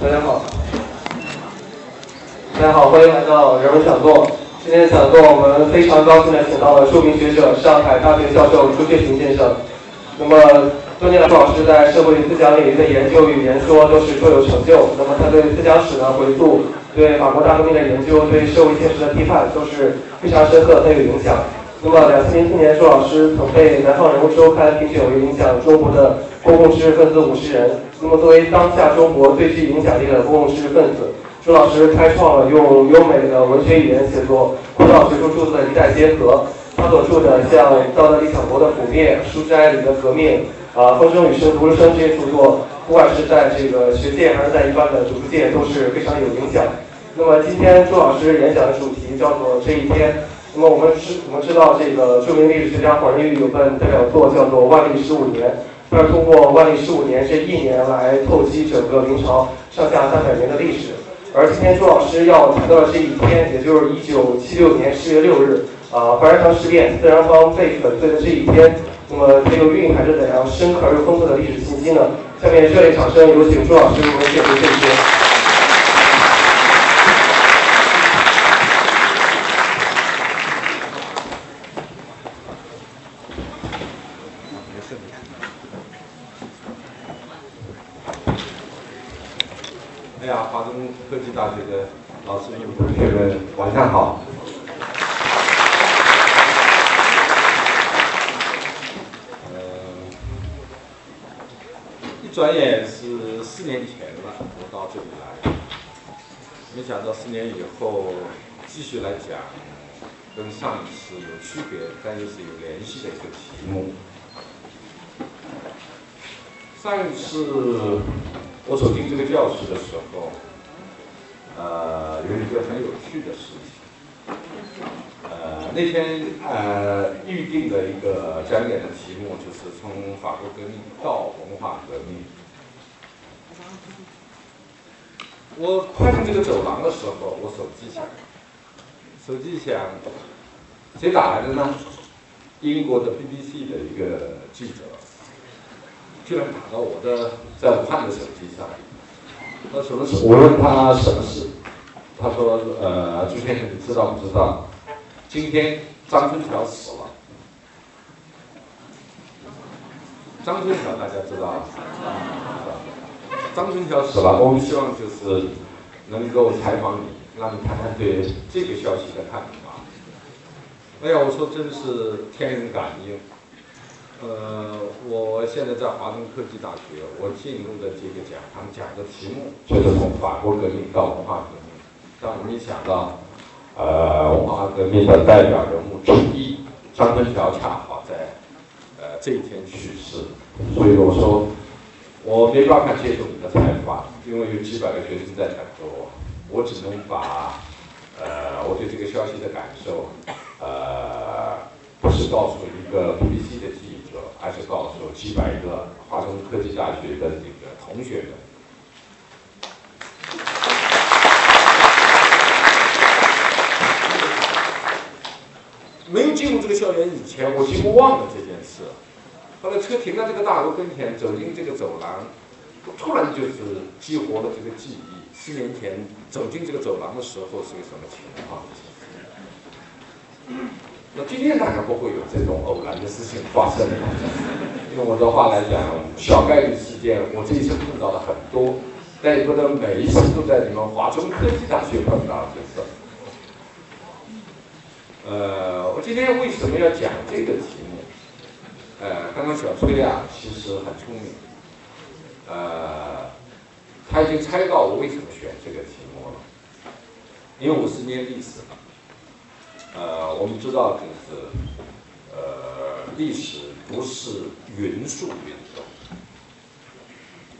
大家好，大家好，欢迎来到人文讲座。今天讲座我们非常高兴的请到了著名学者、上海大学教授朱学勤先生。那么多年来，朱老师在社会思想领域的研究与言说都是卓有成就。那么他对思想史的回溯、对法国大革命的研究、对社会现实的批判都是非常深刻、很有影响。那么两千零七年，朱老师曾被《南方人物周刊》评选为影响中国的公共知识分子五十人。那么作为当下中国最具影响力的公共知识分子，朱老师开创了用优美的文学语言写作古老学术著作的一代结合。他所著的像《道德理想国的覆灭》《书斋里的革命》啊，《风声雨声读书声》这些著作，不管是在这个学界还是在一般的读书界，都是非常有影响。那么今天朱老师演讲的主题叫做“这一天”。那么我们知我们知道，这个著名历史学家黄仁宇有本代表作叫做《万历十五年》，他是通过万历十五年这一年来透析整个明朝上下三百年的历史。而今天朱老师要谈到的这一天，也就是一九七六年十月六日。啊，白山事变，自然方被粉碎的这一天，那么它又蕴含着怎样深刻而又丰富的历史信息呢？下面热烈掌声，有请朱老师为我们解读这一天。区别但又是有联系的一个题目。上一次我走进这个教室的时候，呃，有一个很有趣的事情。呃，那天呃预定的一个讲演的题目就是从法国革命到文化革命。我跨进这个走廊的时候，我手机响，手机响，谁打来的呢？英国的 BBC 的一个记者，居然打到我的在武汉的手机上。那什么事？我问他什么事？他说：“呃，朱先生，你知道不知道？今天张春桥死了。张春桥大家知道。”张春桥死了，我们希望就是能够采访你，让你谈谈对这个消息的看法。哎呀，我说真是天人感应。呃，我现在在华东科技大学，我进入的这个讲堂讲的题目就是从法国革命到文化革命，但我没想到，呃，文化革命的代表人物之一张春桥恰好在呃这一天去世，所以我说。我没办法接受你的采访，因为有几百个学生在等着我，我只能把，呃，我对这个消息的感受，呃，不是告诉一个 BBC 的记者，而是告诉几百个华中科技大学的这个同学们。没有进入这个校园以前，我几乎忘了这件事。后来车停在这个大楼跟前，走进这个走廊，突然就是激活了这个记忆。四年前走进这个走廊的时候是个什么情况？那今天大概不会有这种偶然的事情发生了。用我的话来讲，小概率事件，我这一生碰到了很多，但也不能每一次都在你们华中科技大学碰到这事。呃，我今天为什么要讲这个题？呃，刚刚小崔啊，其实很聪明，呃，他已经猜到我为什么选这个题目了，因为我是念历史的，呃，我们知道就是，呃，历史不是匀速运动，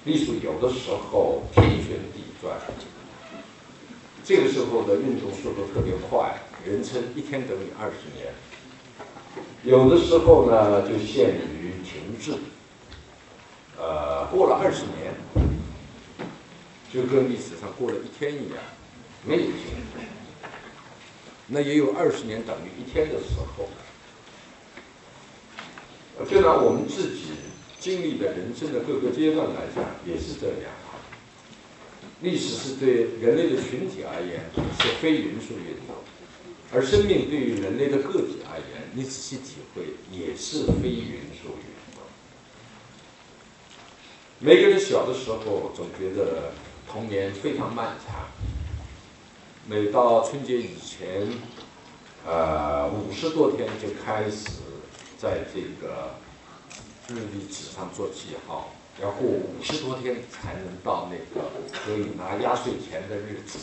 历史有的时候天旋地转，这个时候的运动速度特别快，人称一天等于二十年。有的时候呢，就限于停滞，呃，过了二十年，就跟历史上过了一天一样，没有停止。那也有二十年等于一天的时候。就拿我们自己经历的人生的各个阶段来讲，也是这样。历史是对人类的群体而言是非匀速运动，而生命对于人类的个体而言，你仔细体会也是非匀速运动。每个人小的时候总觉得童年非常漫长，每到春节以前，呃，五十多天就开始在这个日历纸上做记号。要过五十多天才能到那个可以拿压岁钱的日子。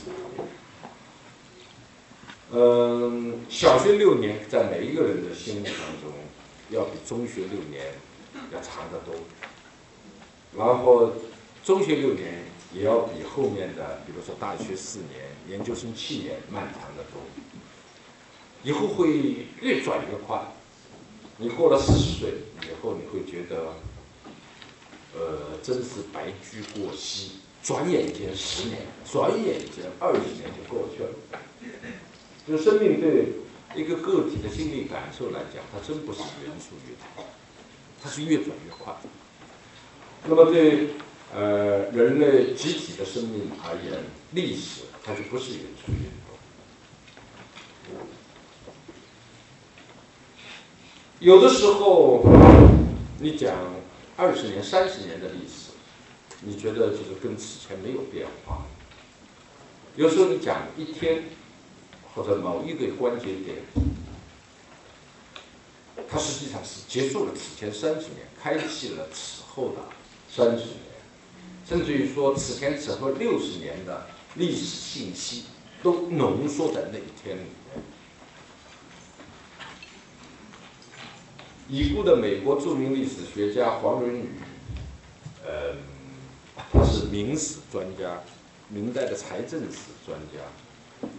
嗯，小学六年在每一个人的心目当中，要比中学六年要长得多。然后，中学六年也要比后面的，比如说大学四年、研究生七年漫长的多。以后会越转越快。你过了四十岁以后，你会觉得。呃，真是白驹过隙，转眼间十年，转眼间二十年就过去了。就生命对一个个体的心理感受来讲，它真不是匀速运动，它是越转越快。那么对呃人类集体的生命而言，历史它就不是匀速运动。有的时候你讲。二十年、三十年的历史，你觉得就是跟此前没有变化？有时候你讲一天或者某一个关节点，它实际上是结束了此前三十年，开启了此后的三十年，甚至于说此前此后六十年的历史信息都浓缩在那一天里面。已故的美国著名历史学家黄仁宇，呃，他是明史专家，明代的财政史专家。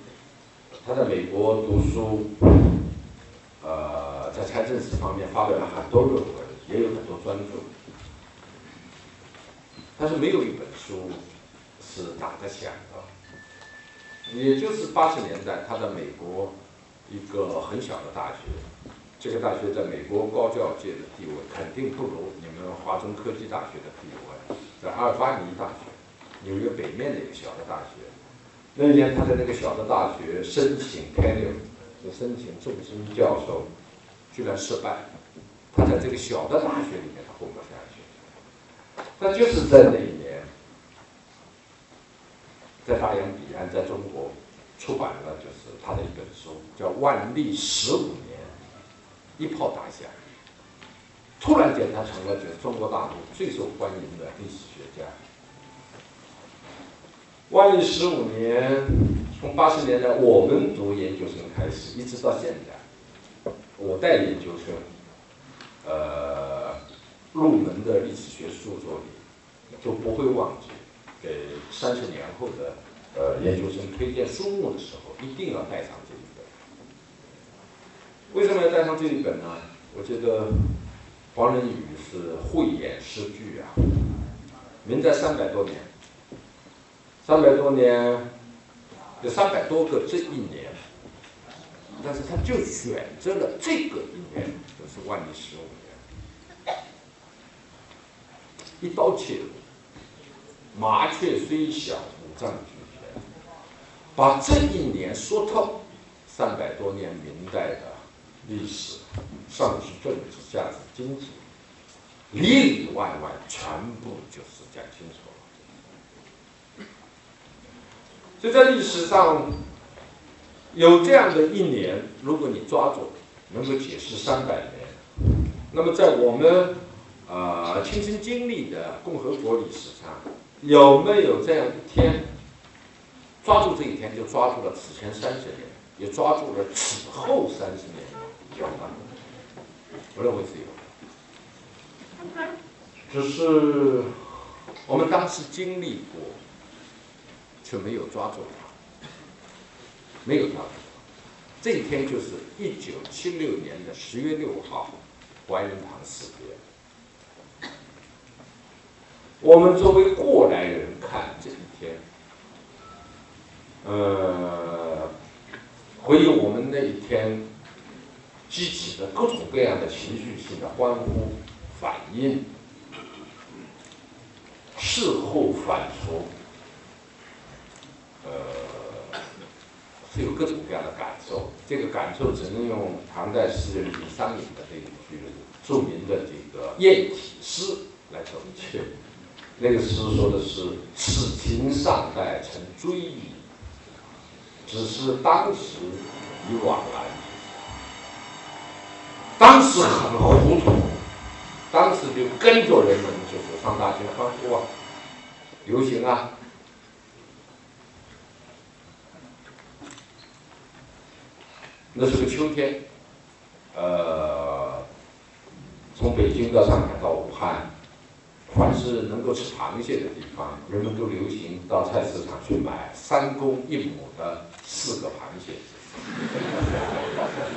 他在美国读书，呃，在财政史方面发表了很多论文，也有很多专著。但是没有一本书是打得响的。也就是八十年代，他在美国一个很小的大学。这个大学在美国高教界的地位肯定不如你们华中科技大学的地位，在阿尔巴尼大学，纽约北面的一个小的大学。那年他在那个小的大学申请 tenure，就申请终身教授，居然失败。他在这个小的大学里面他混不下去。那就是在那一年，在大洋彼岸，在中国出版了就是他的一本书，叫《万历十五年》。一炮打响，突然间他成了就是中国大陆最受欢迎的历史学家。万历十五年，从八十年代我们读研究生开始，一直到现在，我带研究生，呃，入门的历史学著作里，就不会忘记给三十年后的呃研究生推荐书目的时候，一定要带上这一本。为什么要带上这一本呢？我觉得黄仁宇是慧眼识巨啊。明代三百多年，三百多年，有三百多个这一年，但是他就选择了这个一年，就是万历十五年，一刀切，麻雀虽小，五脏俱全，把这一年说透，三百多年明代的。历史，上至政治，下至经济，里里外外全部就是讲清楚了。所以在历史上有这样的一年，如果你抓住，能够解释三百年，那么在我们啊亲身经历的共和国历史上，有没有这样一天？抓住这一天，就抓住了此前三十年，也抓住了此后三十年。有吗，我认为是有的，只是我们当时经历过，却没有抓住它，没有抓住它。这一天就是一九七六年的十月六号，怀仁堂事变。我们作为过来人看这一天，呃，回忆我们那一天。激起的各种各样的情绪性的欢呼、反应，事后反刍，是有各种各样的感受。这个感受只能用唐代诗人李商隐的那一句著名的这个艳体诗来总结。那个诗说的是“此情尚待成追忆，只是当时已惘然”。当时很糊涂，当时就跟着人们就是上大街欢呼啊，游行啊。那是个秋天，呃，从北京到上海到武汉，凡是能够吃螃蟹的。地方，人们都流行到菜市场去买三公一母的。四个螃蟹，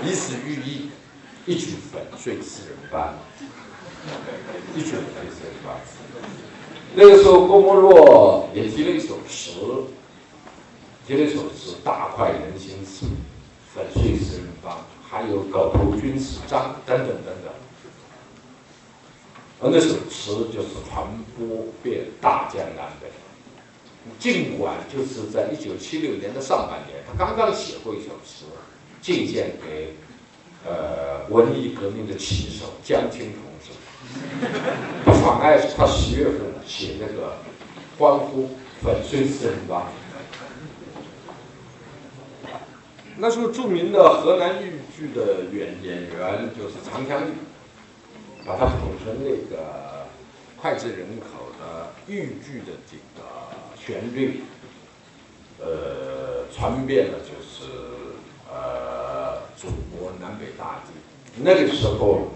以此寓意。一举粉碎四人帮，一举粉碎四人帮。那个时候，郭沫若也提了一首词，提了一首词，大快人心词，粉碎四人帮，还有狗头军师章等等等等。而那首词就是传播遍大江南北。尽管就是在一九七六年的上半年，他刚刚写过一首词，进献给。呃，文艺革命的旗手江青同志，不妨碍他十月份写那个欢呼粉碎四人帮。那时候著名的河南豫剧的演演员就是常香玉，把它捧成那个脍炙人口的豫剧的这个旋律，呃，传遍了就是呃。祖国南北大地，那个时候，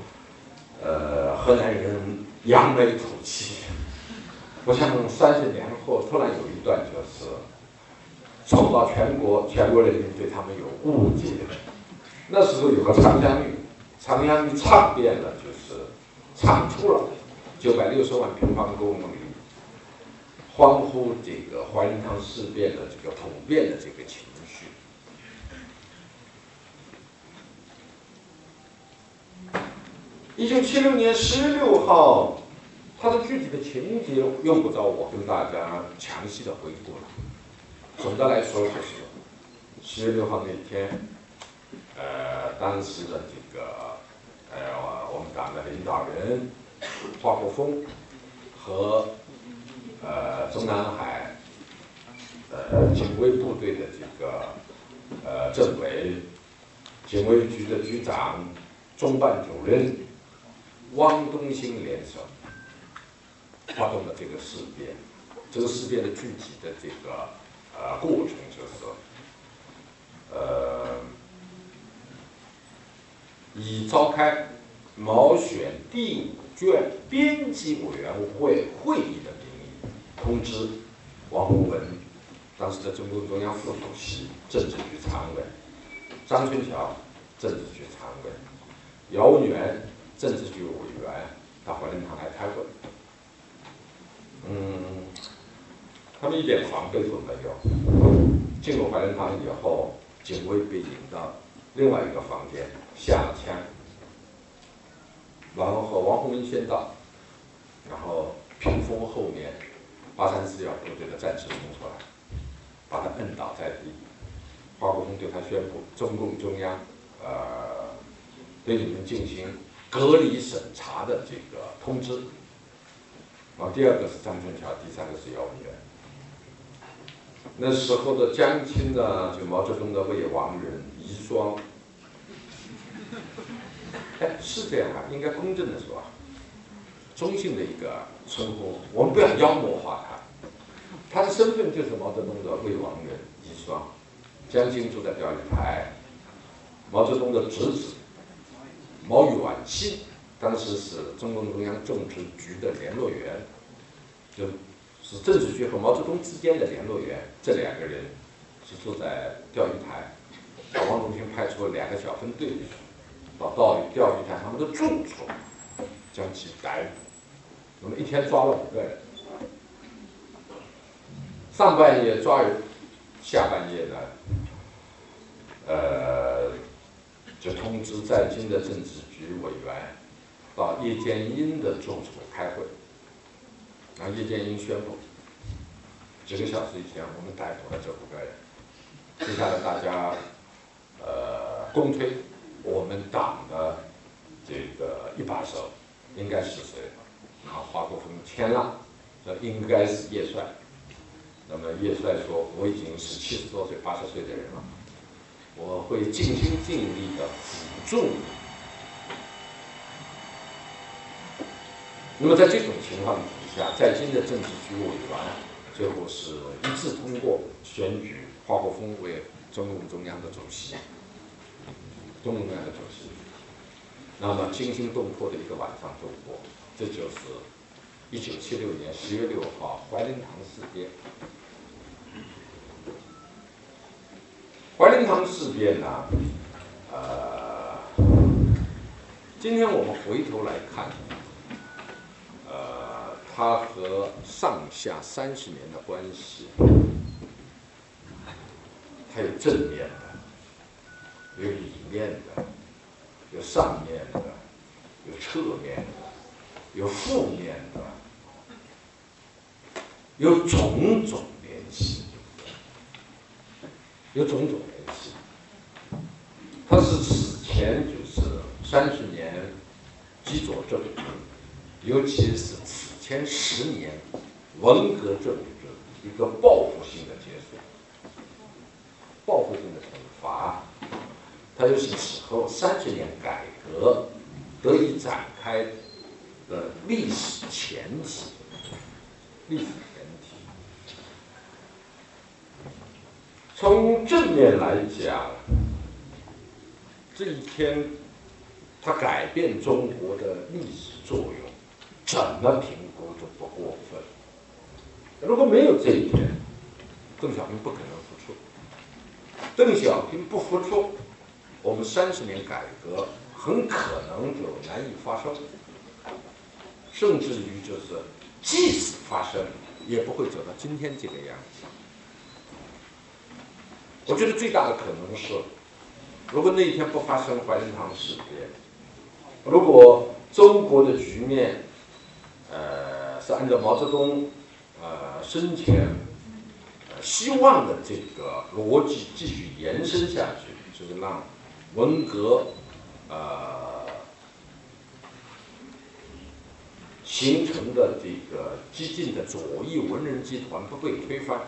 呃，河南人扬眉吐气。不像三十年后，突然有一段就是走到全国，全国人民对他们有误解。那时候有个长江玉，长江玉唱遍了，产出了九百六十万平方公里，欢呼这个怀仁堂事变的这个普遍的这个情绪。一九七六年十月六号，它的具体的情节用不着我跟大家详细的回顾了。总的来说就是十月六号那天，呃，当时的这个呃我们党的领导人华国锋和呃中南海呃警卫部队的这个呃政委、警卫局的局长、中办主任。汪东兴联手发动了这个事变，这个事变的具体的这个呃过程就是，呃，以召开毛选第五卷编辑委员会会议的名义，通知王洪文，当时的中共中央副主席、政治局常委，张春桥，政治局常委，姚文元。政治局委员到怀仁堂来开会，嗯，他们一点防备都没有。进入怀仁堂以后，警卫被引到另外一个房间下了枪，然后和王洪文先到，然后屏风后面八三四幺部队的战士冲出来，把他摁倒在地。华国锋对他宣布：中共中央，呃，对你们进行。隔离审查的这个通知，啊，第二个是张春桥，第三个是姚文元。那时候的江青呢，就毛泽东的未亡人遗孀。是这样啊，应该公正的说啊，中性的一个称呼，我们不要妖魔化他。他的身份就是毛泽东的未亡人遗孀，江青住在钓鱼台，毛泽东的侄子。毛远新当时是中共中央政治局的联络员，就是政治局和毛泽东之间的联络员。这两个人是住在钓鱼台，把汪东兴派出两个小分队到钓鱼钓鱼台他们的住处，将其逮捕。我们一天抓了五个人，上半夜抓人，下半夜呢，呃。就通知在京的政治局委员到叶剑英的住处开会，然后叶剑英宣布，几个小时以前我们逮捕了这五个人，接下来大家呃公推我们党的这个一把手应该是谁？啊，华国锋签了，这应该是叶帅。那么叶帅说：“我已经是七十多岁、八十岁的人了，我会尽心尽力的辅助。”那么在这种情况底下，在京的政治局委员最后是一致通过选举华国锋为中共中央的主席，中共中央的主席。那么惊心动魄的一个晚上度过，这就是一九七六年十月六号怀仁堂事变。怀仁堂事变呢，呃，今天我们回头来看。呃它和上下三十年的关系，它有正面，有里面的，有上面的，有侧面的，有负面的，有种种联系，有种种联系。它是此前就是三十年基左政治，尤其是此。前十年，文革政治一个报复性的结束，报复性的惩罚，它就是此后三十年改革得以展开的历史前提。历史前提，从正面来讲，这一天它改变中国的历史作用，怎么评？估都不过分。如果没有这一天，邓小平不可能复出。邓小平不复出，我们三十年改革很可能就难以发生，甚至于就是，即使发生，也不会走到今天这个样子。我觉得最大的可能是，如果那一天不发生怀仁堂事变，如果中国的局面，呃。是按照毛泽东，呃生前，希望的这个逻辑继续延伸下去，就是让文革，呃形成的这个激进的左翼文人集团不被推翻，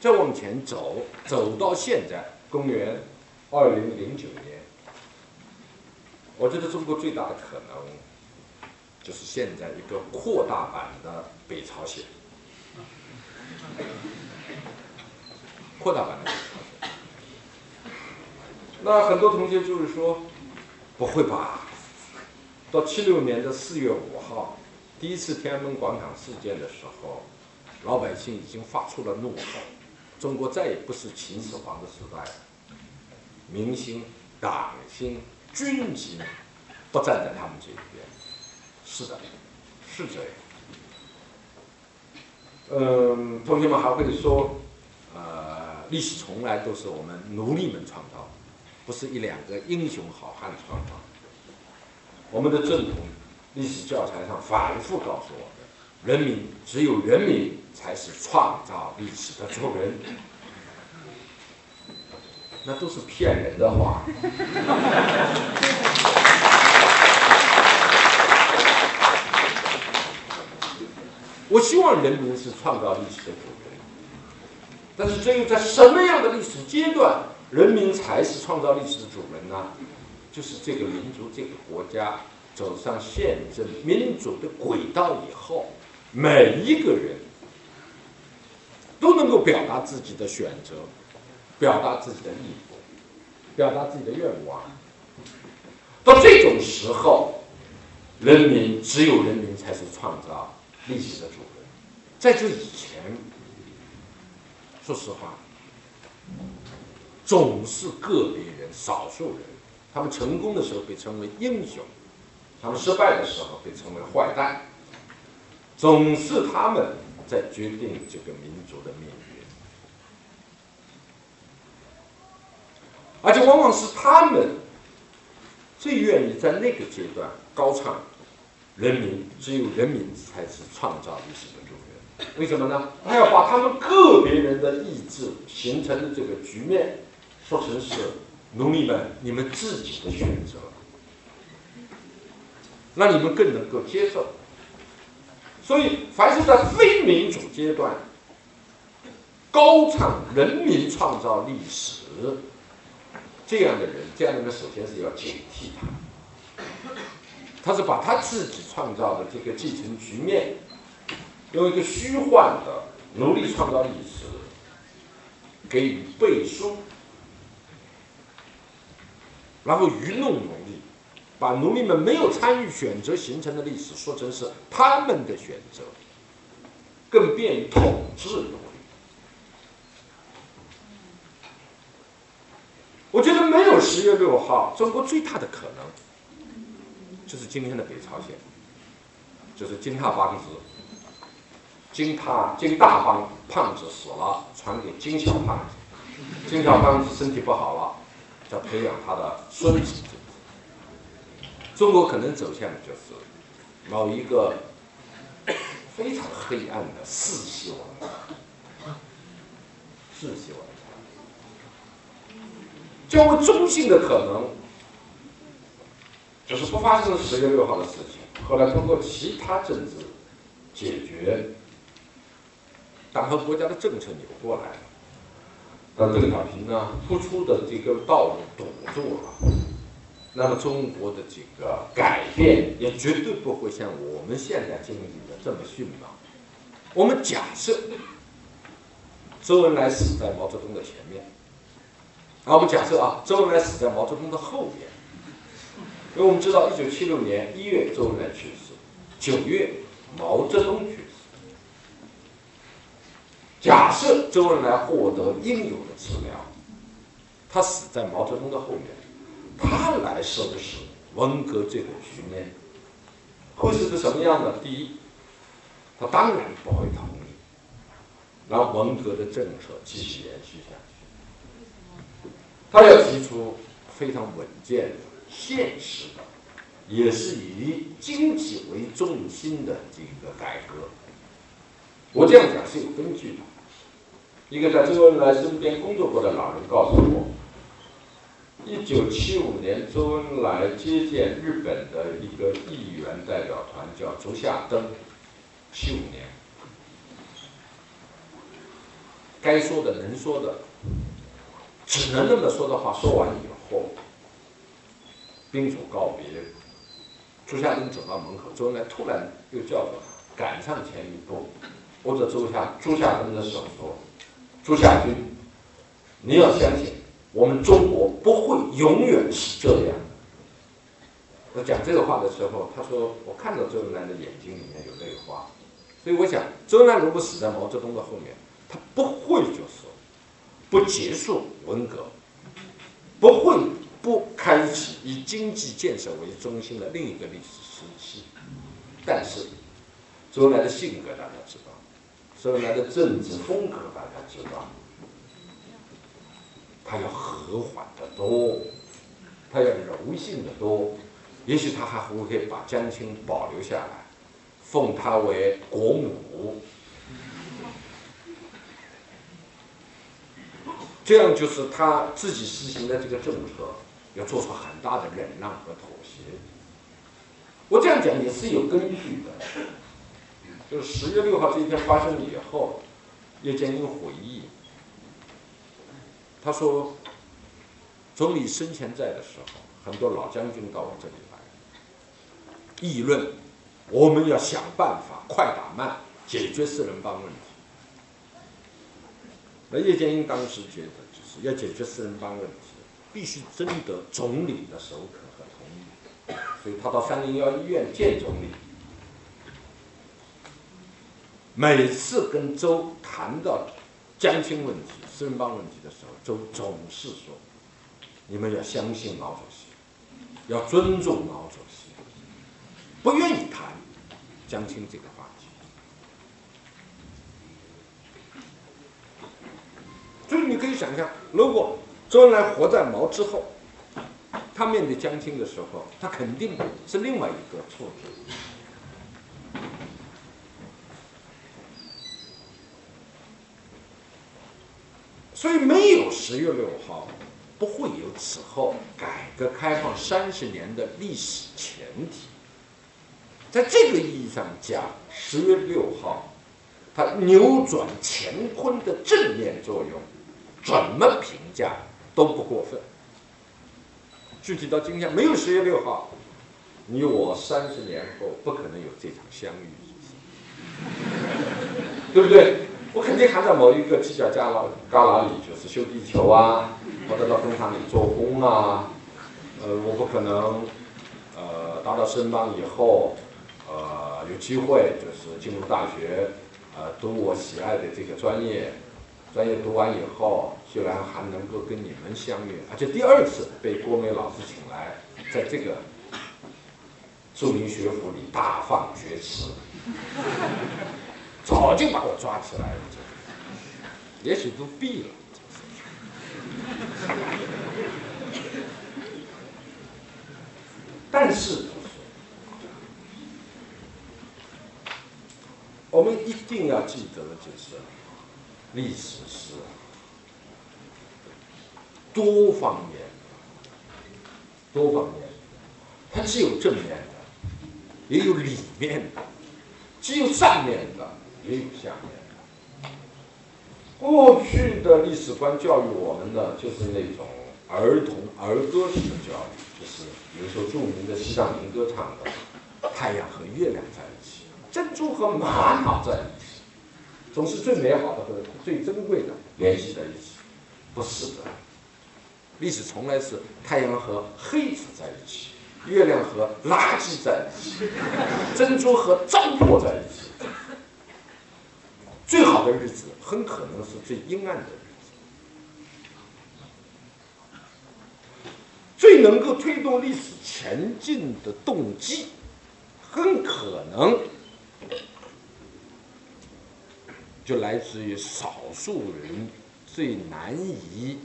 再往前走，走到现在，公元二零零九年，我觉得中国最大的可能。就是现在一个扩大版的北朝鲜，扩大版的北朝鲜。那很多同学就是说，不会吧？到七六年的四月五号，第一次天安门广场事件的时候，老百姓已经发出了怒吼：中国再也不是秦始皇的时代，了。明星、党星、军心不站在他们这一边。是的，是这样。嗯，同学们还会说，呃，历史从来都是我们奴隶们创造的，不是一两个英雄好汉创造。我们的正统历史教材上反复告诉我们，人民只有人民才是创造历史的主人，那都是骗人的话。我希望人民是创造历史的主人，但是只有在什么样的历史阶段，人民才是创造历史的主人呢？就是这个民族、这个国家走上宪政民主的轨道以后，每一个人都能够表达自己的选择，表达自己的意图，表达自己的愿望。到这种时候，人民只有人民才是创造。历史的主人，在这以前，说实话，总是个别人、少数人，他们成功的时候被称为英雄，他们失败的时候被称为坏蛋，总是他们在决定这个民族的命运，而且往往是他们最愿意在那个阶段高唱。人民只有人民才是创造历史的主人。为什么呢？他要把他们个别人的意志形成的这个局面说成是奴隶们你们自己的选择，让你们更能够接受。所以，凡是在非民主阶段高唱人民创造历史这样的人，这样的人首先是要警惕他。他是把他自己创造的这个继承局面，用一个虚幻的奴隶创造历史给予背书，然后愚弄奴隶。把奴隶们没有参与选择形成的历史说成是他们的选择，更便于统治奴隶。我觉得没有十月六号，中国最大的可能就是今天的北朝鲜，就是金大帮子，金大金大帮胖子死了，传给金小胖子，金小胖子身体不好了，要培养他的孙子。中国可能走向就是某一个 非常黑暗的世袭王朝，世袭王朝。较为中性的可能就是不发生十月六号的事情，后来通过其他政治解决，党和国家的政策扭过来了，但邓小平呢突出的这个道路堵住了。那么中国的这个改变也绝对不会像我们现在经历的这么迅猛。我们假设周恩来死在毛泽东的前面，啊，我们假设啊，周恩来死在毛泽东的后面，因为我们知道，一九七六年一月周恩来去世，九月毛泽东去。假设周恩来获得应有的治疗，他死在毛泽东的后面。他来收拾文革这个局面，会是个什么样的？第一，他当然不会同意，让文革的政策继续延续下去。他要提出非常稳健的、现实的，也是以经济为重心的这个改革。我这样讲是有根据的。一个在周恩来身边工作过的老人告诉我。一九七五年，周恩来接见日本的一个议员代表团，叫竹下登。七五年，该说的、能说的，只能那么说的话说完以后，宾主告别，竹下登走到门口，周恩来突然又叫住他，赶上前一步，握着竹下竹下登的手说：“竹下君，你要相信。”我们中国不会永远是这样。我讲这个话的时候，他说：“我看到周恩来的眼睛里面有泪花。”所以我想，周恩来如果死在毛泽东的后面，他不会就是不结束文革，不会不开启以经济建设为中心的另一个历史时期。但是，周恩来的性格大家知道，所以，他的政治风格大家知道。他要和缓得多，他要柔性的多，也许他还会把江青保留下来，奉他为国母，这样就是他自己实行的这个政策要做出很大的忍让和妥协。我这样讲也是有根据的，就是十月六号这一天发生以后，叶剑英回忆。他说：“总理生前在的时候，很多老将军到我这里来，议论我们要想办法快打慢解决四人帮问题。那叶剑英当时觉得，就是要解决四人帮问题，必须征得总理的首肯和同意，所以他到三零幺医院见总理。每次跟周谈到江青问题。”四人帮问题的时候，周总是说：“你们要相信毛主席，要尊重毛主席，不愿意谈江青这个话题。”所以你可以想象，如果周恩来活在毛之后，他面对江青的时候，他肯定是另外一个挫折。所以没有十月六号，不会有此后改革开放三十年的历史前提。在这个意义上讲，十月六号，它扭转乾坤的正面作用，怎么评价都不过分。具体到今天，没有十月六号，你我三十年后不可能有这场相遇，对不对？我肯定还在某一个犄角旮旯旮旯里，就是修地球啊，或者到工厂里做工啊。呃，我不可能，呃，达到升邦以后，呃，有机会就是进入大学，呃，读我喜爱的这个专业。专业读完以后，居然还能够跟你们相遇，而且第二次被郭梅老师请来，在这个著名学府里大放厥词，早就把我抓起来了，也许都毙了。但是，我们一定要记得的就是。历史是多方面、多方面，它既有正面的，也有里面的；既有上面的，也有下面的。过去的历史观教育我们的，就是那种儿童儿歌式的教育，就是比如说著名的西藏民歌唱的“太阳和月亮在一起，珍珠和玛瑙在一起”。总是最美好的和最珍贵的联系在一起，不是的。历史从来是太阳和黑子在一起，月亮和垃圾在一起，珍珠和糟粕在一起。最好的日子很可能是最阴暗的日子。最能够推动历史前进的动机，很可能。就来自于少数人最难以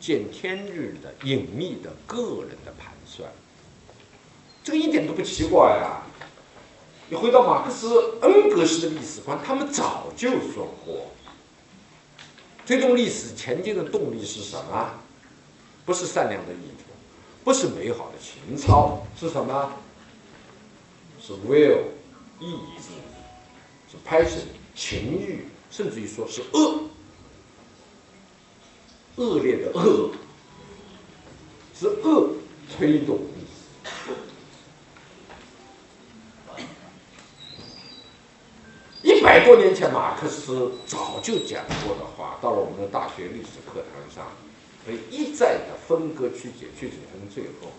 见天日的隐秘的个人的盘算，这个一点都不奇怪呀。你回到马克思、恩格斯的历史观，他们早就说过，推动历史前进的动力是什么？不是善良的意图，不是美好的情操，是什么？是 will 意志，是 passion。情欲，甚至于说是恶，恶劣的恶，是恶推动历史。一百多年前，马克思早就讲过的话，到了我们的大学历史课堂上，被一再的分割曲解，曲解成最后，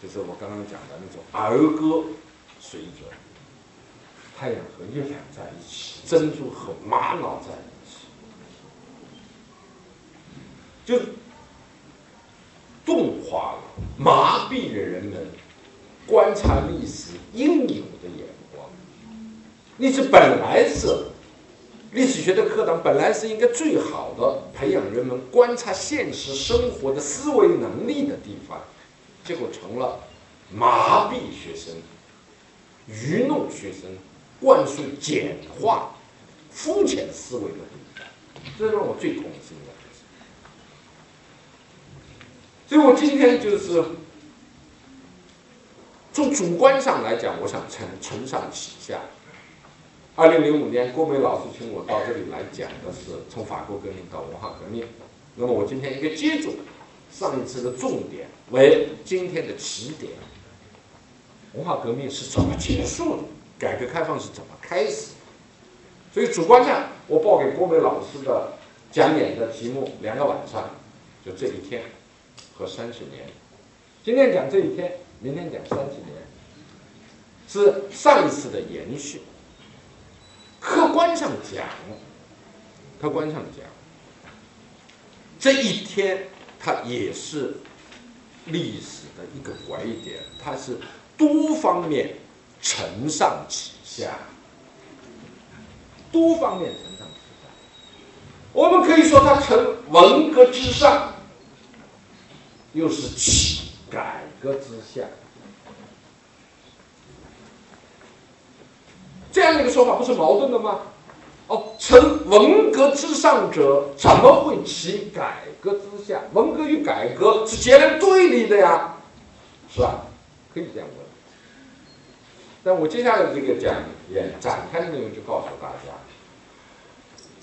就是我刚刚讲的那种儿歌水准。太阳和月亮在一起，珍珠和玛瑙在一起，就动化了，麻痹了人们观察历史应有的眼。历史本来是历史学的课堂，本来是应该最好的培养人们观察现实生活的思维能力的地方，结果成了麻痹学生、愚弄学生。灌输简化、肤浅思维的地方，这让我最痛心的。所以我今天就是从主观上来讲，我想承承上启下。二零零五年，郭梅老师请我到这里来讲的是从法国革命到文化革命。那么我今天应该接住上一次的重点，为今天的起点。文化革命是怎么结束的？改革开放是怎么开始？所以主观上，我报给郭梅老师的讲演的题目两个晚上，就这一天和三十年。今天讲这一天，明天讲三十年，是上一次的延续。客观上讲，客观上讲，这一天它也是历史的一个拐点，它是多方面。承上启下，多方面承上启下。我们可以说，它承文革之上，又是启改革之下。这样的一个说法不是矛盾的吗？哦，成文革之上者，怎么会起改革之下？文革与改革是截然对立的呀，是吧？可以这样问。但我接下来这个讲演展开的内容就告诉大家，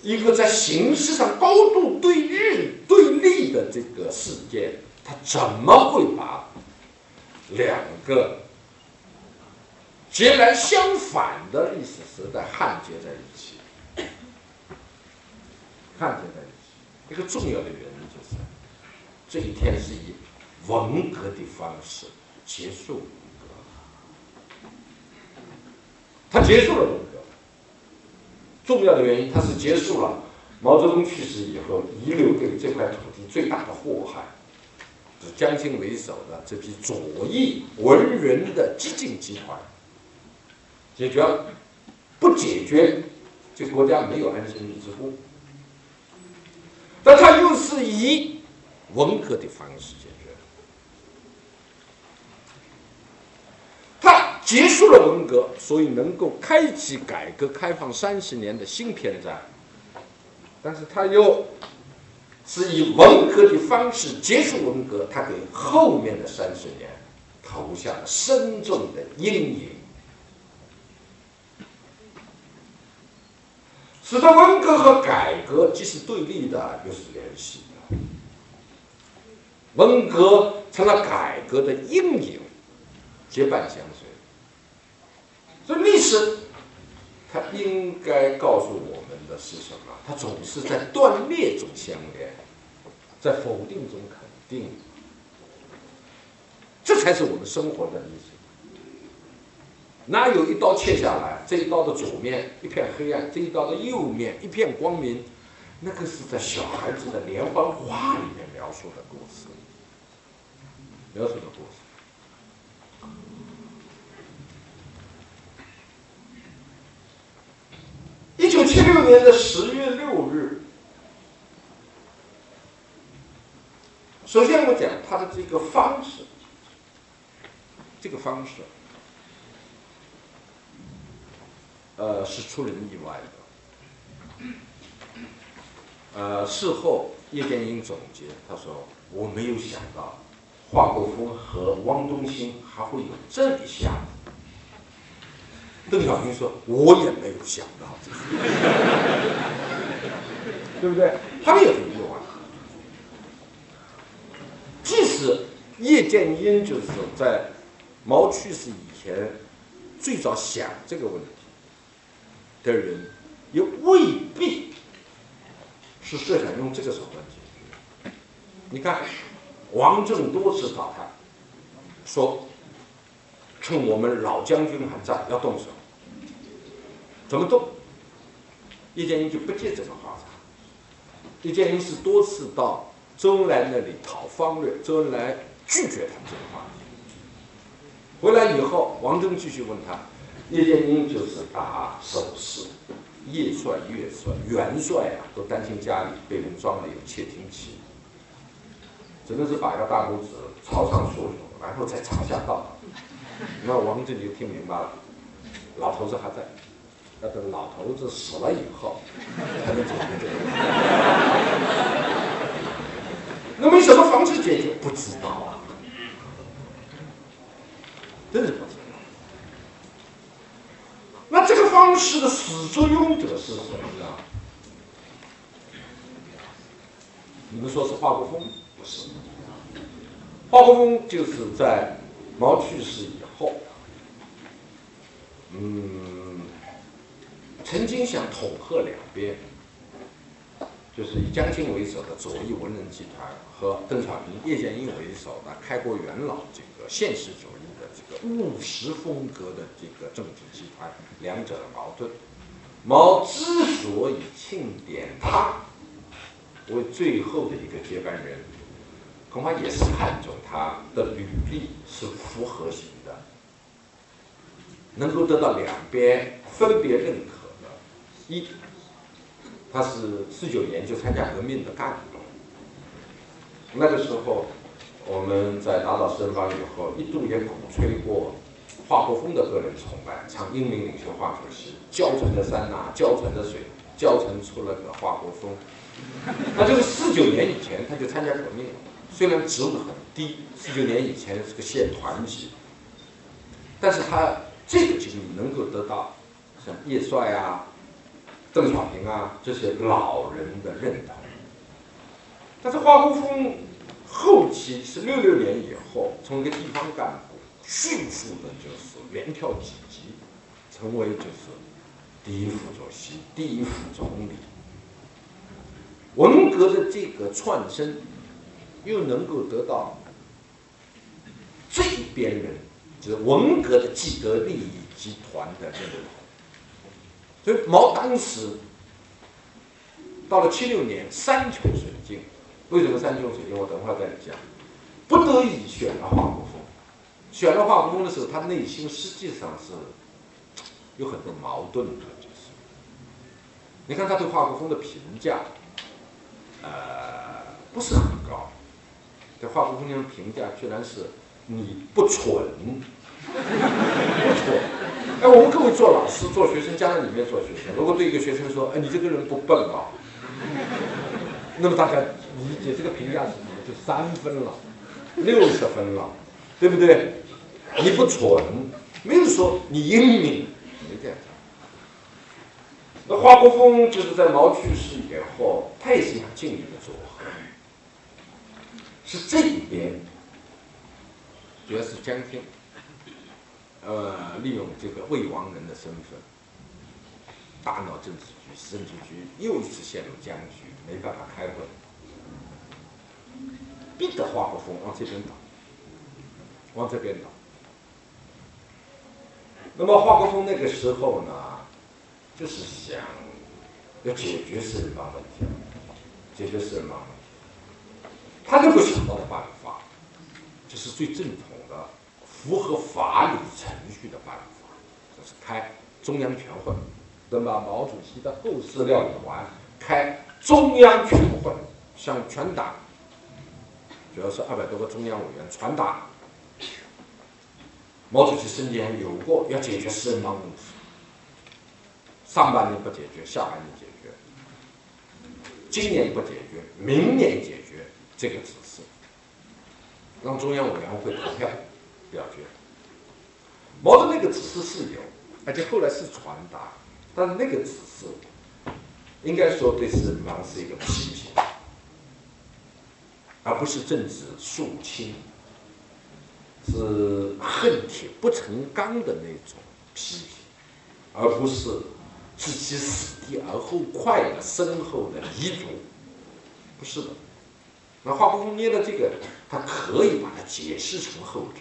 一个在形式上高度对日对立的这个事件，它怎么会把两个截然相反的历史时代焊接在一起？焊接在一起，一个重要的原因就是这一天是以文革的方式结束。他结束了文革，重要的原因，他是结束了毛泽东去世以后遗留给这块土地最大的祸害，是江青为首的这批左翼文人的激进集团，解决，不解决，这国家没有安身立之步。但他又是以文革的方式解决。结束了文革，所以能够开启改革开放三十年的新篇章。但是他又是以文革的方式结束文革，他给后面的三十年投下了深重的阴影，使得文革和改革既是对立的，又是联系的。文革成了改革的阴影，结伴相随。所以历史，它应该告诉我们的是什么？它总是在断裂中相连，在否定中肯定，这才是我们生活的历史。哪有一刀切下来，这一刀的左面一片黑暗，这一刀的右面一片光明？那个是在小孩子的连环画里面描述的故事，描述的故事。一九七六年的十月六日，首先我讲他的这个方式，这个方式，呃，是出人意外的。呃，事后叶剑英总结，他说：“我没有想到，华国锋和汪东兴还会有这一下。”邓小平说：“我也没有想到，对不对？他们也很意外。即使叶剑英就是在毛去世以前最早想这个问题的人，也未必是设想用这个手段解决。你看，王震多次找他，说趁我们老将军还在，要动手。”怎么动？叶剑英就不接这个话茬。叶剑英是多次到周恩来那里讨方略，周恩来拒绝谈这个话题。回来以后，王震继续问他，叶剑英就是打手势，叶帅、岳帅、元帅啊，都担心家里被人装了有窃听器，只能是把个大拇指朝上竖，然后再朝下倒。那王震就听明白了，老头子还在。要等老头子死了以后才能解决这个问题。那为什么方式解决？不知道啊，真是不知道。那这个方式的始作俑者是谁呢？你们说是华国锋？不是，华国锋就是在毛去世以后，嗯。曾经想统合两边，就是以江青为首的左翼文人集团和邓小平、叶剑英为首的开国元老这个现实主义这个务实风格的这个政治集团，两者的矛盾。毛之所以钦点他为最后的一个接班人，恐怕也是看中他的履历是复合型的，能够得到两边分别认可的。一，他是四九年就参加革命的干部。那个时候，我们在打倒申方以后，一度也鼓吹过华国锋的个人崇拜，唱英明领袖华主席，娇沉的山呐，娇沉的水，教程出了个华国锋。那就是四九年以前他就参加革命，虽然职务很低，四九年以前是个县团级，但是他这个经历能够得到像叶帅啊、邓小平啊这些老人的认同。但是华国锋后期是六六年以后，从一个地方干部迅速的就是连跳几级，成为就是第一副主席、第一副总理。文革的这个窜升，又能够得到这一边人，就是文革的既得利益集团的认同。所以毛当时到了七六年山穷水尽，为什么山穷水尽？我等会儿再讲。不得已选了华国锋，选了华国锋的时候，他内心实际上是有很多矛盾的，就是你看他对华国锋的评价。呃，不是很高。对华国锋的评价居然是你不蠢，不蠢。哎，我们各位做老师、做学生，家长里面做学生，如果对一个学生说：“哎，你这个人不笨啊。”那么大家理解这个评价是什么？就三分了，六十分了，对不对？你不蠢，没有说你英明，没这样。那华国锋就是在毛去世以后，他也是想尽力的做，是这一边，主要是江青，呃，利用这个魏王人的身份，大闹政治局，政治局又一次陷入僵局，没办法开会，逼得华国锋往这边倒，往这边倒。那么华国锋那个时候呢？就是想要解决四人帮问题，解决四人帮问题。他能够想到的办法，就是最正统的、符合法理程序的办法，就是开中央全会，等把毛主席的后事料理完，开中央全会，向全党，主要是二百多个中央委员传达，毛主席生前有过要解决四人帮问题。上半年不解决，下半年解决。今年不解决，明年解决这个指示，让中央委员会投票表决。毛的那个指示是有，而且后来是传达，但是那个指示应该说对四人帮是一个批评，而不是政治肃清，是恨铁不成钢的那种批评，而不是。置其死地而后快的深厚的遗嘱，不是的。那华国锋捏的这个，他可以把它解释成后者。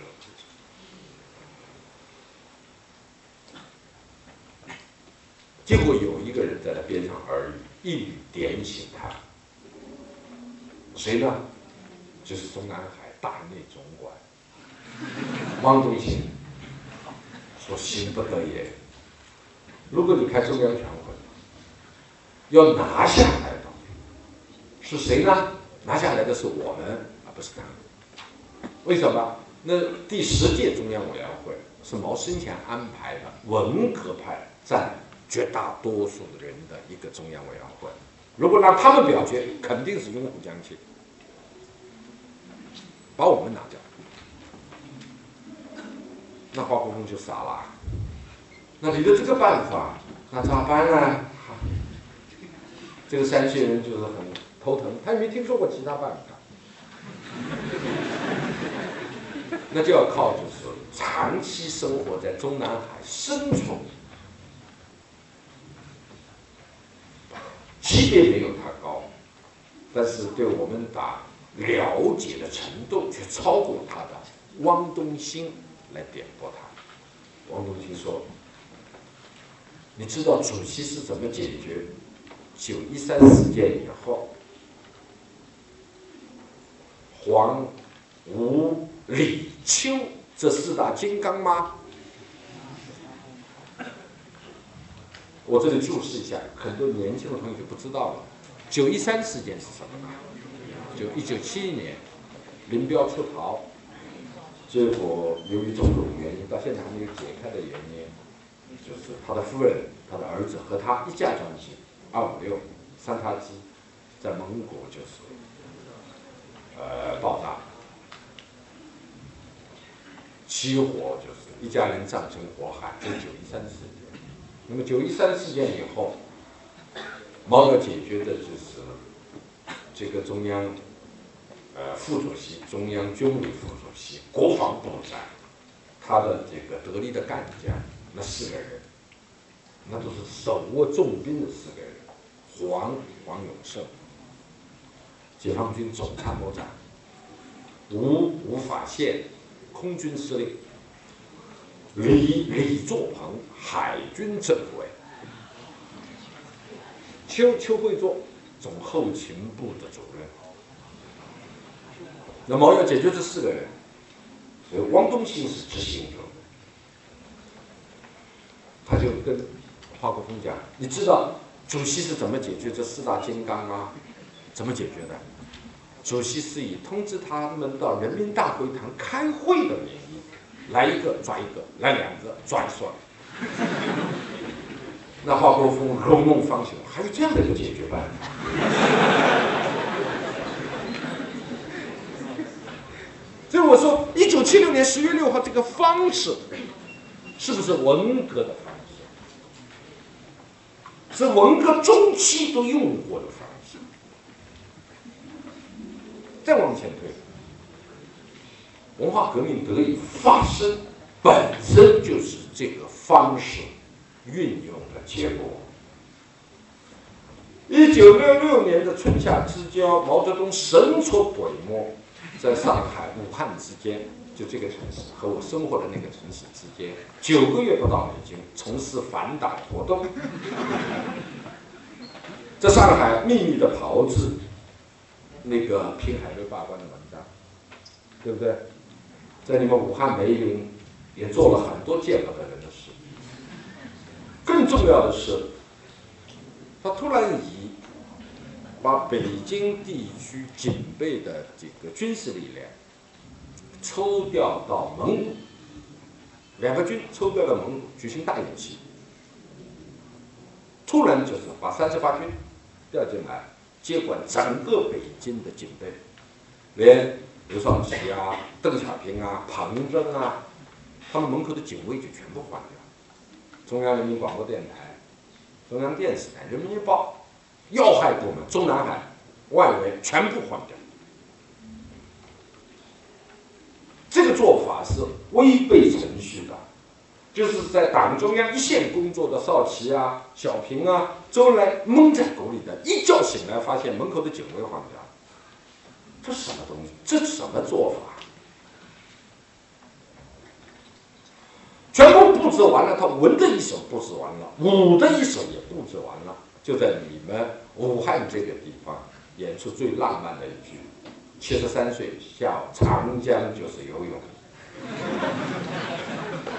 结果有一个人在他边上耳语，一语点醒他。谁呢？就是中南海大内总管汪东兴，说行不得也。如果你开中央全会，要拿下来的是谁呢？拿下来的是我们，而不是他。为什么？那第十届中央委员会是毛生前安排的，文革派占绝大多数人的一个中央委员会。如果让他们表决，肯定是拥护江青，把我们拿掉，那华国锋就傻了。那你的这个办法，那咋办呢？这个山西人就是很头疼，他也没听说过其他办法。那就要靠就是长期生活在中南海深处，级别没有他高，但是对我们党了解的程度却超过他的汪东兴来点拨他。汪东兴说。你知道主席是怎么解决九一三事件以后黄、吴、李、邱这四大金刚吗？我这里注释一下，很多年轻的同学不知道了。九一三事件是什么呢？就一九七一年，林彪出逃，结果由于种种原因，到现在还没有解开的原因。就是他的夫人、他的儿子和他一家将近二五六三叉戟在蒙古就是呃爆炸，起火就是一家人葬身火海，这是九一三事件。那么九一三事件以后，毛要解决的就是这个中央呃副主席、中央军委副主席、国防部长，他的这个得力的干将那四个人。那都是手握重兵的四个人：黄黄永胜，解放军总参谋长；吴吴法宪，空军司令；李李作鹏，海军政委；邱邱会作，总后勤部的主任。那么要解决这四个人，所以汪东兴是执行者，他就跟。华国锋讲：“你知道主席是怎么解决这四大金刚吗？怎么解决的？主席是以通知他们到人民大会堂开会的名义，来一个抓一个，来两个抓一双。那华国锋如梦方醒，还有这样的一个解决办法。所以我说，一九七六年十月六号这个方式，是不是文革的方式？”是文革中期都用过的方式。再往前推，文化革命得以发生，本身就是这个方式运用的结果。一九六六年的春夏之交，毛泽东神出鬼没，在上海、武汉之间。就这个城市和我生活的那个城市之间，九个月不到已经，从事反党活动，在上海秘密的炮制那个平海瑞罢官的文章，对不对？在你们武汉梅林也做了很多见不得人的事。更重要的是，他突然以把北京地区警备的这个军事力量。抽调到蒙古，两个军抽调到蒙古举行大演习，突然就是把三十八军调进来接管整个北京的警备，连刘少奇啊、邓小平啊、彭真啊，他们门口的警卫就全部换掉。中央人民广播电台、中央电视台、人民日报、要害部门、中南海外围全部换掉。这个做法是违背程序的，就是在党中央一线工作的少奇啊、小平啊，周恩来蒙在鼓里的，一觉醒来发现门口的警卫换掉，这什么东西？这什么做法？全部布置完了，他文的一手布置完了，武的一手也布置完了，就在你们武汉这个地方演出最浪漫的一句。七十三岁下长江就是游泳，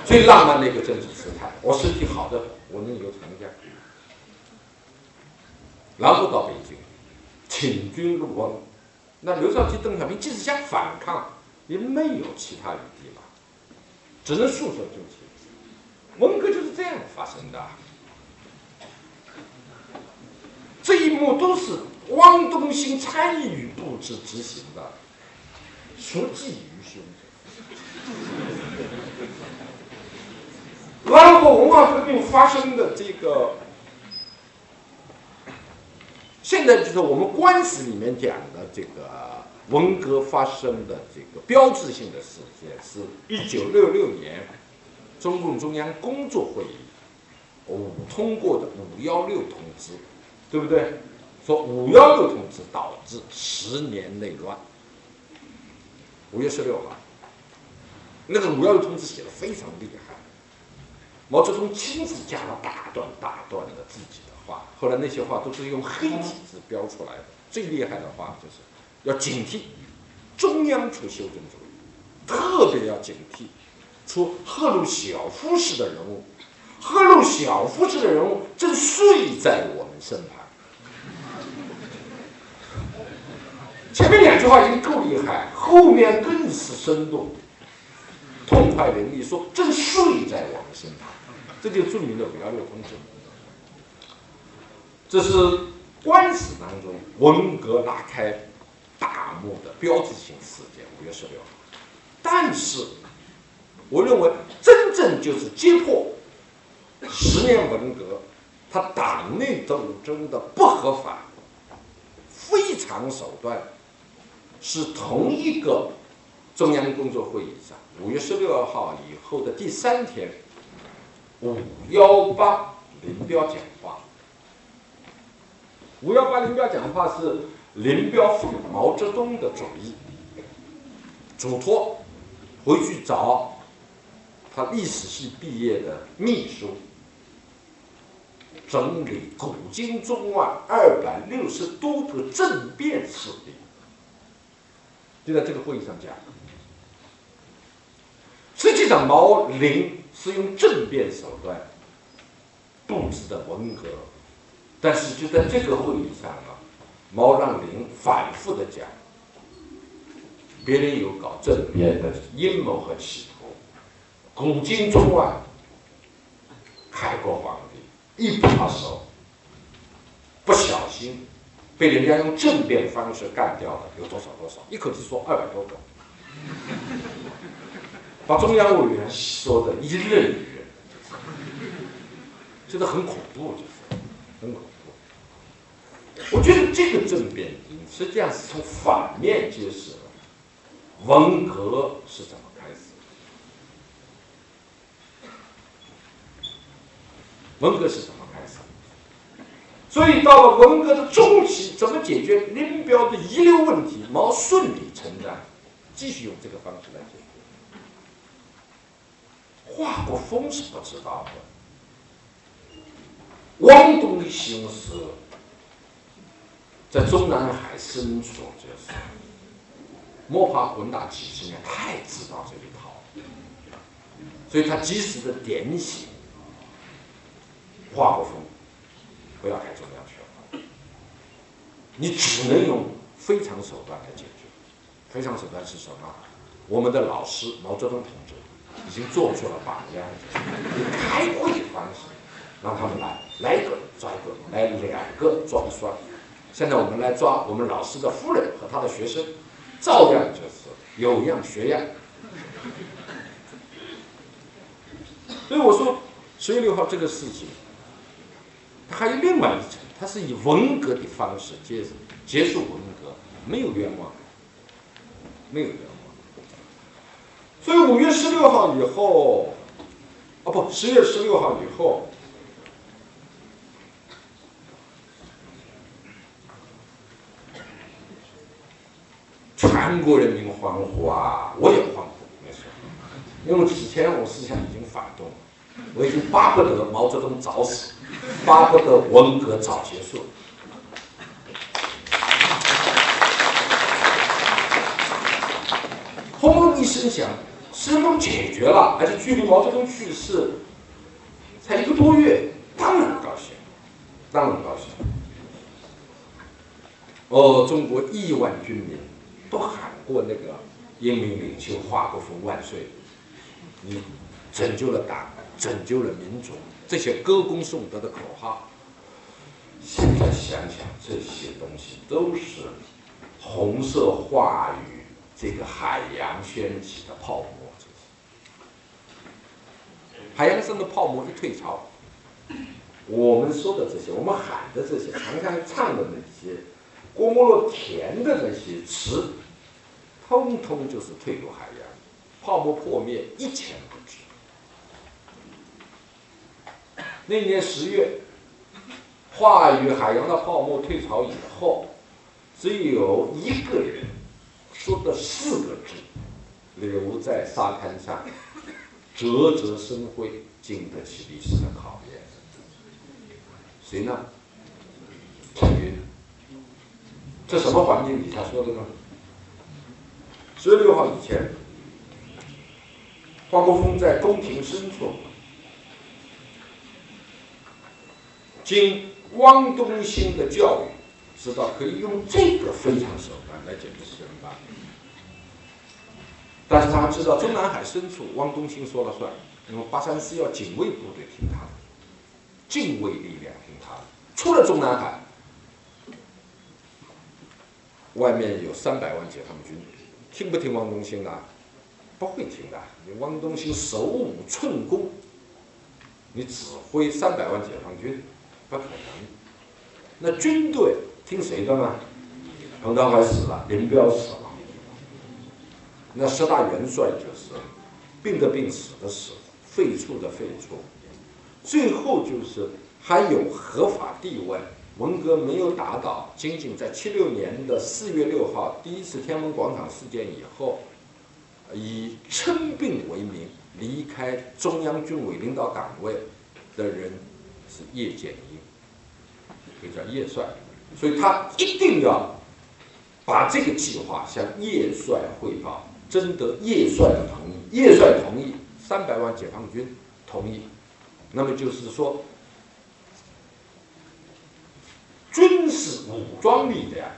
最浪漫的一个政治姿态。我身体好的，我能游长江。然后到北京，请君入瓮。那刘少奇、邓小平即使想反抗，也没有其他余地了，只能束手就擒。文革就是这样发生的。这一幕都是。汪东兴参与布置执行的，熟记于胸。然后文化革命发生的这个，现在就是我们官史里面讲的这个文革发生的这个标志性的事件，是一九六六年中共中央工作会议五通过的五幺六通知，对不对？说五幺六通知导致十年内乱。五月十六号，那个五幺六通知写的非常厉害，毛泽东亲自加了大段大段的自己后来那些话都是用黑体字标出来的。最厉害的话就是要警惕中央出修正主义，特别要警惕出赫鲁晓夫式的人物，赫鲁晓夫式的人物正睡在我们身旁。前面两句话已经够厉害，后面更是生动、痛快淋漓。说正睡在我们身旁，这就著名的五幺六通知。这是官史当中文革拉开大幕的标志性事件。五月十六号，但是我认为真正就是揭破十年文革，他党内斗争的不合法、非常手段，是同一个中央工作会议上五月十六号以后的第三天，五幺八林彪讲话。五幺八林彪讲话是林彪奉毛泽东的主意，嘱托回去找他历史系毕业的秘书，整理古今中外二百六十多个政变事例。就在这个会议上讲，实际上毛林是用政变手段布置的文革。但是就在这个会议上啊，毛让林反复的讲，别人有搞政变的阴谋和企图，古今中外，开国皇帝一把手，不小心被人家用政变方式干掉了有多少多少，一口气说二百多个，把中央委员说的一愣一愣，真的很恐怖，就是很恐怖。我觉得这个政变实际上是从反面揭示了文革是怎么开始。文革是怎么开始？所以到了文革的中期，怎么解决林彪的遗留问题？毛顺理成章，继续用这个方式来解决。华国锋是不知道的，汪东兴是。在中南海深处，就是摸爬滚打几十年，太知道这一套了，所以他及时的点醒华国锋，不要开中央去了，你只能用非常手段来解决。非常手段是什么？我们的老师毛泽东同志已经做出了榜样，以开会的方式让他们来，来一个抓一个，来两个抓一抓。现在我们来抓我们老师的夫人和他的学生，照样就是有样学样。所以我说十月六号这个事情，它还有另外一层，它是以文革的方式结结束文革，没有冤枉，没有冤枉。所以五月十六号以后，哦不，十月十六号以后。全国人民欢呼啊！我也欢呼，没错。因为此前我思想已经反动了，我已经巴不得毛泽东早死，巴不得文革早结束。轰隆一声响，事都解决了，而且距离毛泽东去世才一个多月，当然高兴，当然高兴。哦，中国亿万军民。都喊过那个英明领袖华国锋万岁！你拯救了党，拯救了民族，这些歌功颂德的口号。现在想想，这些东西都是红色话语这个海洋掀起的泡沫。海洋上的泡沫一退潮，我们说的这些，我们喊的这些，常常唱的那些。郭沫若填的那些词，通通就是退入海洋，泡沫破灭一钱不值。那年十月，话语海洋的泡沫退潮以后，只有一个人说的四个字，留在沙滩上，啧啧生辉，经得起历史的考验。谁呢？陈云。这什么环境底下说的呢？十月六号以前，华国锋在宫廷深处，经汪东兴的教育，知道可以用这个非常手段来解决四人帮。但是他知道中南海深处，汪东兴说了算，因为八三四要警卫部队听他的，禁卫力量听他的，出了中南海，外面有三百万解放军，听不听汪东兴的？不会听的。你汪东兴手舞寸弓，你指挥三百万解放军，不可能。那军队听谁的呢？彭德怀死了，林彪死了，那十大元帅就是病的病，死的死，废黜的废黜，最后就是还有合法地位。文革没有打倒，仅仅在七六年的四月六号第一次天安门广场事件以后，以称病为名离开中央军委领导岗位的人是叶剑英，就叫叶帅，所以他一定要把这个计划向叶帅汇报，征得叶帅的同意，叶帅同意，三百万解放军同意，那么就是说。军事武装力量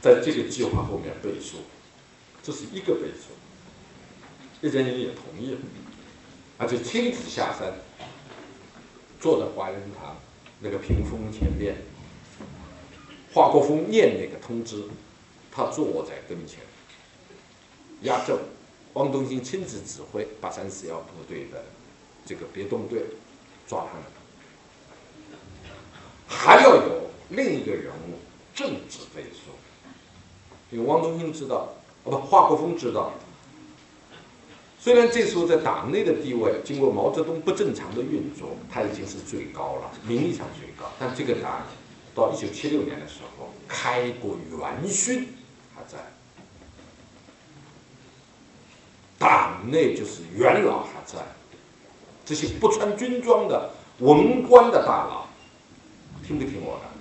在这个计划后面背书，这是一个背书。叶剑英也同意了，而且亲自下山，坐在怀仁堂那个屏风前面，华国锋念那个通知，他坐在跟前，压阵，汪东兴亲自指挥八三四幺部队的这个别动队抓他们，还要有。另一个人物，政治背书，因为汪东兴知道，哦不，华国锋知道，虽然这时候在党内的地位经过毛泽东不正常的运作，他已经是最高了，名义上最高，但这个党到一九七六年的时候，开国元勋还在，党内就是元老还在，这些不穿军装的文官的大佬，听不听我的？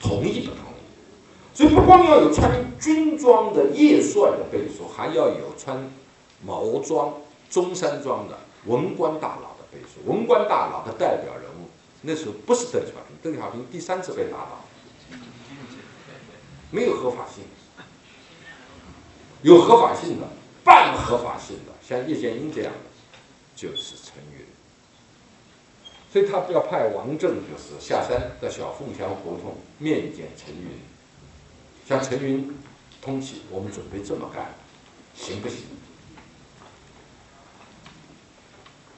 同意不同意？所以不光要有穿军装的叶帅的背书，还要有穿毛装、中山装的文官大佬的背书。文官大佬的代表人物，那时候不是邓小平，邓小平第三次被打倒，没有合法性。有合法性的、半合法性的，像叶剑英这样的，就是陈云。所以他要派王震，就是下山到小凤翔胡同面见陈云，向陈云通气，我们准备这么干，行不行？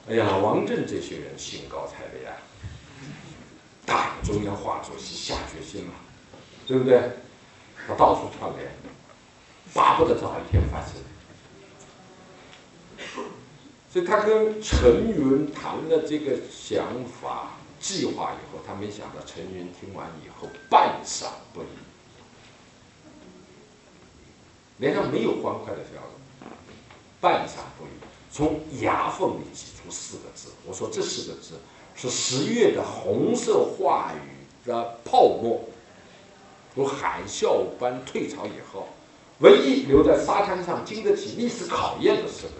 哎呀，王震这些人兴高采烈啊，党中央华主席下决心了，对不对？他到处串联，巴不得早一天发生。所以他跟陈云谈了这个想法、计划以后，他没想到陈云听完以后半晌不语，脸上没有欢快的笑容，半晌不语，从牙缝里挤出四个字：“我说这四个字是十月的红色话语的泡沫，如海啸般退潮以后，唯一留在沙滩上经得起历史考验的四个”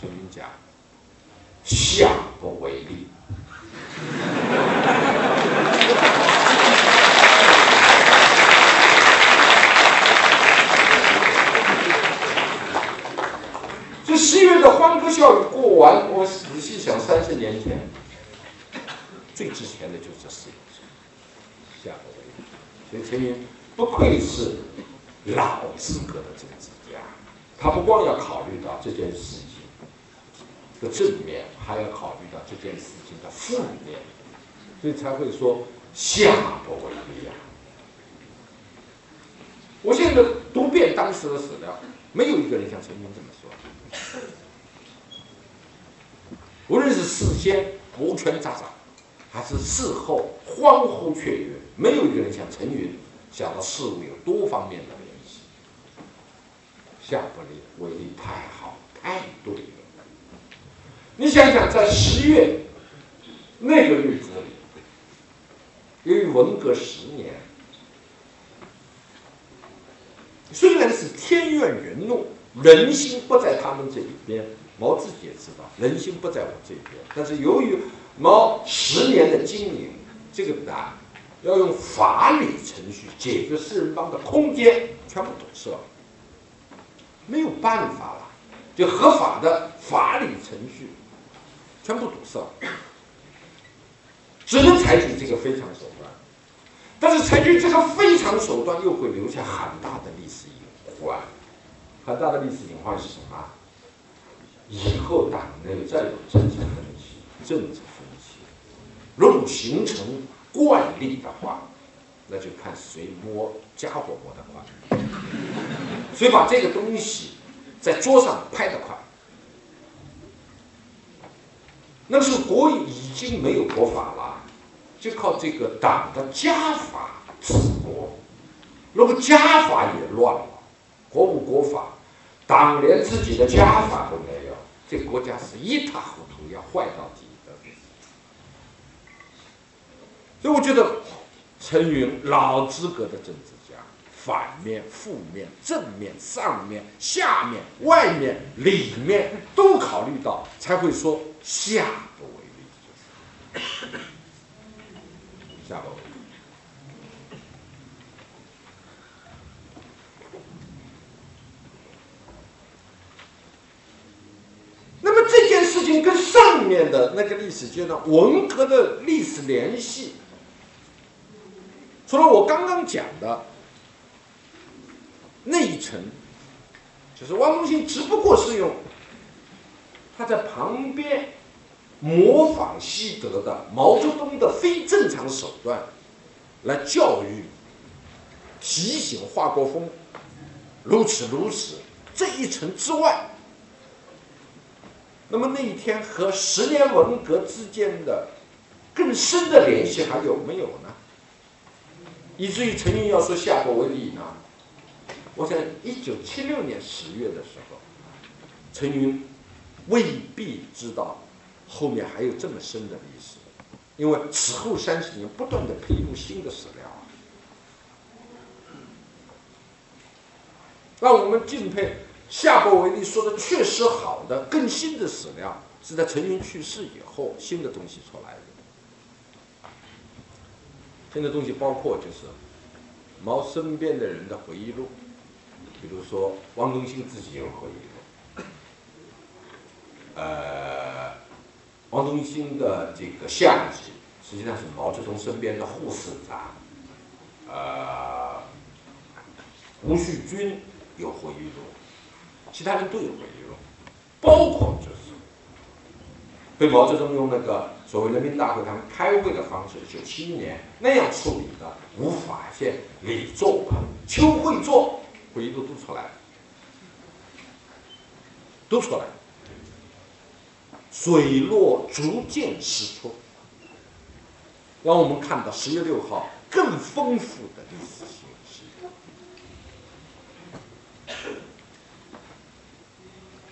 陈云讲：“下不为例。”这十月的欢歌笑语过完，我仔细想，三十年前最值钱的就是这四个字：“下不为例。”所以陈云不愧是老资格的政治家，他不光要考虑到这件事。的正面，还要考虑到这件事情的负面，所以才会说下不为例呀。我现在读遍当时的史料，没有一个人像陈云这么说。无论是事先摩拳擦掌，还是事后欢呼雀跃，没有一个人像陈云想到事物有多方面的联系。下不为例太好，太对了。你想想，在十月那个日子，由于文革十年，虽然是天怨人怒，人心不在他们这一边，毛自己也知道人心不在我这一边，但是由于毛十年的经营，这个难要用法理程序解决四人帮的空间全部堵塞了，没有办法了，就合法的法理程序。全部堵塞，只能采取这个非常手段。但是采取这个非常手段，又会留下很大的历史隐患。很大的历史隐患是什么？以后党内再有政治分歧，政治分歧，如果形成惯例的话，那就看谁摸家伙摸得快，谁把这个东西在桌上拍得快。那是国已经没有国法了，就靠这个党的家法治国。如果家法也乱了，国无国法，党连自己的家法都没有，这个国家是一塌糊涂，要坏到底的。所以我觉得陈云老资格的政治家，反面、负面、正面、上面、下面、外面、里面都考虑到，才会说。下不为例，下不为例。那么这件事情跟上面的那个历史阶段文革的历史联系，除了我刚刚讲的那一层，就是汪东兴只不过是用。他在旁边模仿西德的毛泽东的非正常手段来教育、提醒华国锋，如此如此这一层之外，那么那一天和十年文革之间的更深的联系还有没有呢？以至于陈云要说下不为例呢？我想一九七六年十月的时候，陈云。未必知道后面还有这么深的历史，因为此后三十年不断的披露新的史料，让我们敬佩。夏伯维利说的确实好的，更新的史料是在陈云去世以后新的东西出来的。新的东西包括就是毛身边的人的回忆录，比如说汪东兴自己有回忆录。呃，汪东兴的这个相机实际上是毛泽东身边的护士长，呃，胡旭军有回忆录，其他人都有回忆录，包括就是被毛泽东用那个所谓人民大会堂开会的方式，九七年那样处理的吴法宪、李作鹏、邱会作回忆录都出来了，都出来了。水落逐渐释出，让我们看到十月六号更丰富的历史信息。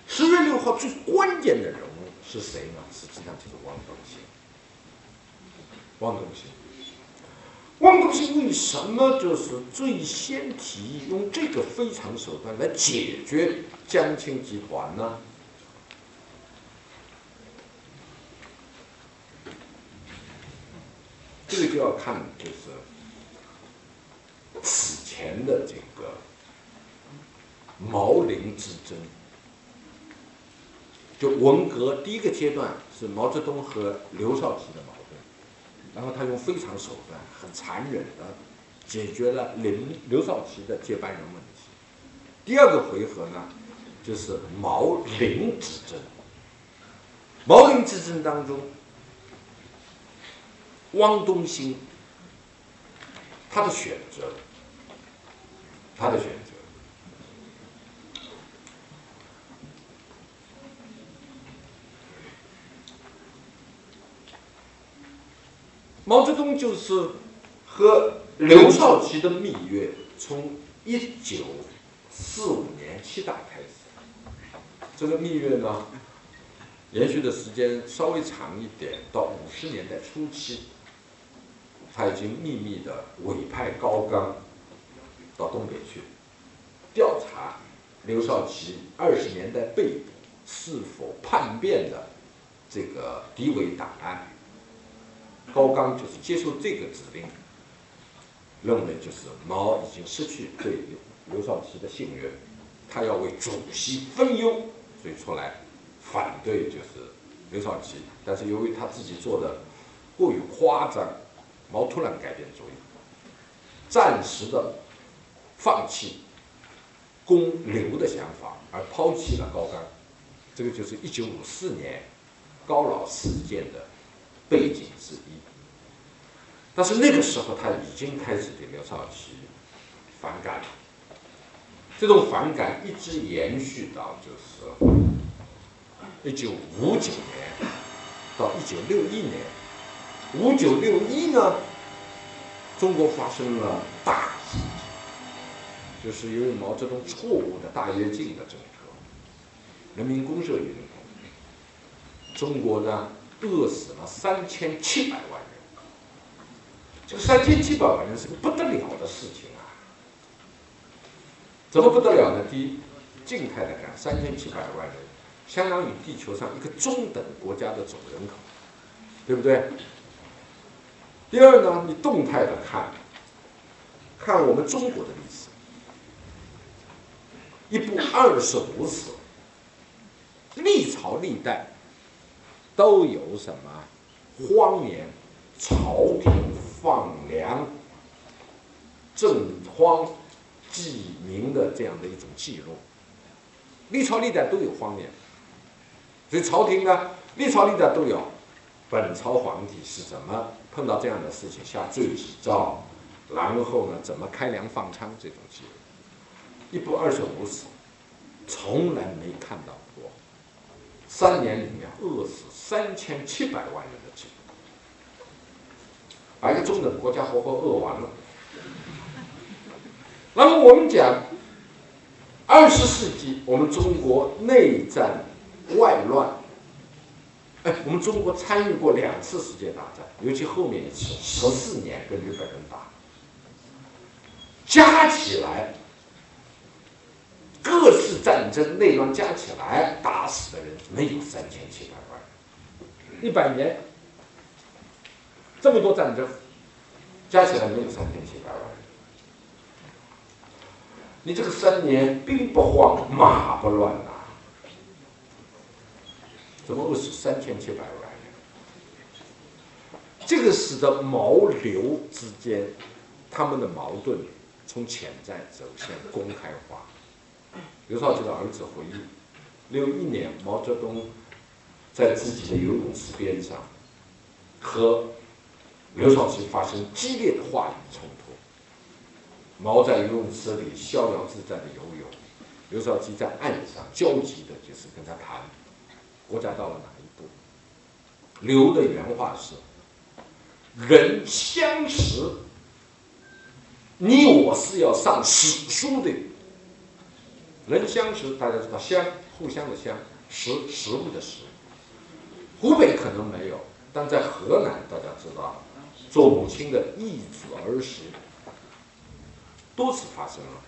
十月六号最关键的人物是谁呢？实际上就是汪东兴。汪东兴，汪东兴为什么就是最先提议用这个非常手段来解决江青集团呢？这个就要看，就是此前的这个毛林之争，就文革第一个阶段是毛泽东和刘少奇的矛盾，然后他用非常手段，很残忍的解决了林刘少奇的接班人问题。第二个回合呢，就是毛林之争。毛林之争当中。汪东兴，他的选择，他的选择，毛泽东就是和刘少奇的蜜月，从一九四五年七大开始，这个蜜月呢，延续的时间稍微长一点，到五十年代初期。他已经秘密的委派高岗到东北去调查刘少奇二十年代被捕是否叛变的这个敌伪档案。高岗就是接受这个指令，认为就是毛已经失去对刘少奇的信任，他要为主席分忧，所以出来反对就是刘少奇。但是由于他自己做的。过于夸张，毛突然改变主意，暂时的放弃攻刘的想法，而抛弃了高干。这个就是一九五四年高老事件的背景之一。但是那个时候他已经开始对刘少奇反感了，这种反感一直延续到就是一九五九年到一九六一年。五九六一呢，中国发生了大事情，就是由于毛泽东错误的大跃进的政策，人民公社运动，中国呢饿死了三千七百万人。这个三千七百万人是个不得了的事情啊！怎么不得了呢？第一，静态来看，三千七百万人相当于地球上一个中等国家的总人口，对不对？第二呢，你动态的看，看我们中国的历史，一部二十五史，历朝历代都有什么荒年、朝廷放粮、赈荒济民的这样的一种记录，历朝历代都有荒年，所以朝廷呢，历朝历代都有。本朝皇帝是怎么？碰到这样的事情下罪己诏，然后呢怎么开粮放仓这种记录，一部二十五史，从来没看到过。三年里面饿死三千七百万人的记录，把一个中等国家活活饿完了。那么我们讲，二十世纪我们中国内战外乱。我们中国参与过两次世界大战，尤其后面一次十四年跟日本人打，加起来各式战争内乱加起来打死的人没有三千七百万，一百年这么多战争。加起来没有三千七百万人，你这个三年兵不慌马不乱呐。怎么饿死三千七百万人？这个使得毛刘之间他们的矛盾从潜在走向公开化。刘少奇的儿子回忆，六一年毛泽东在自己的游泳池边上和刘少奇发生激烈的话语冲突。毛在游泳池里逍遥自在的游泳，刘少奇在岸上焦急的就是跟他谈。国家到了哪一步？刘的原话是：“人相识，你我是要上史书的。人相识，大家知道相，互相的相，食食物的食。湖北可能没有，但在河南，大家知道，做母亲的易子而食，多次发生了。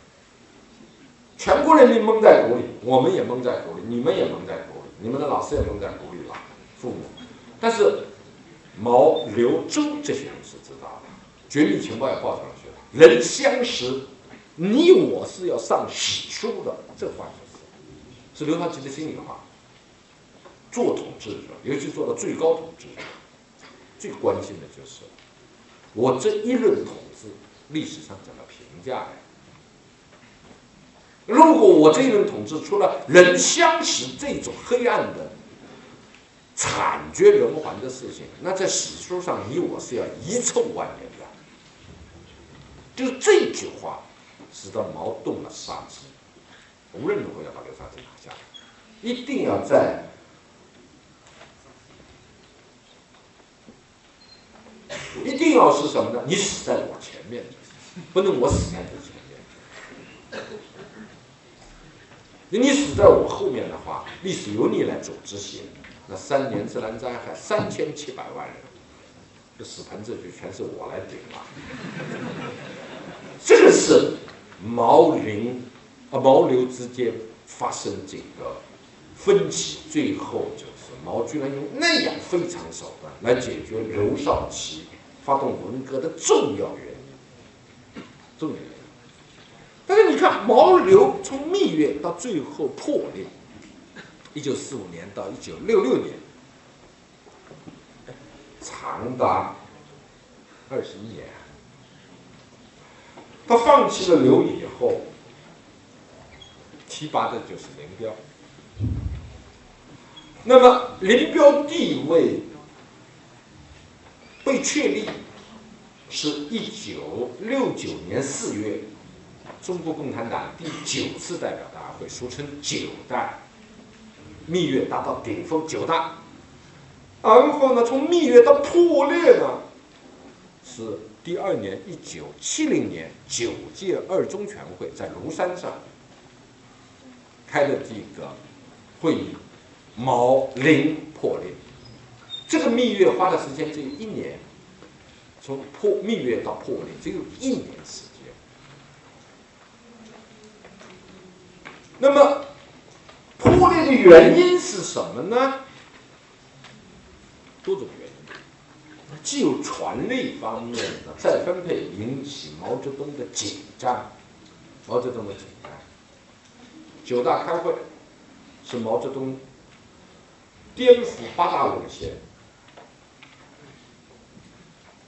全国人民蒙在鼓里，我们也蒙在鼓里，你们也蒙在鼓里。”你们的老师也蒙在鼓里了，父母。但是毛、刘、周这些人是知道的，绝密情报也报上去了。人相识，你我是要上史书的，这话就是是刘少奇的心里话。做统治者，尤其做到最高统治者，最关心的就是我这一任统治历史上怎么评价呀？如果我这一轮统治出了人相识这种黑暗的、惨绝人寰的事情，那在史书上你我是要遗臭万年的。就这句话，使得毛动了杀机，无论如何要把刘少奇拿下，一定要在，一定要是什么呢？你死在我前面，不能我死在你前面。你死在我后面的话，历史由你来走执行。那三年自然灾害，三千七百万人，这死盆子就全是我来顶了。这个是毛林啊毛刘之间发生这个分歧，最后就是毛居然用那样非常手段来解决刘少奇发动文革的重要原因，重要。但是你看，毛刘从蜜月到最后破裂，一九四五年到一九六六年，长达二十一年。他放弃了刘以后，提拔的就是林彪。那么林彪地位被确立，是一九六九年四月，中国共产党第九次代表大会，俗称九大，蜜月达到顶峰，九大。然后呢，从蜜月到破裂呢，是。第二年，一九七零年九届二中全会在庐山上开的这个会议，毛林破裂。这个蜜月花的时间只有一年，从破蜜月到破裂只有一年时间。那么破裂的原因是什么呢？多种原因。既有权力方面的再分配引起毛泽东的紧张，毛泽东的紧张。九大开会是毛泽东颠覆八大路线，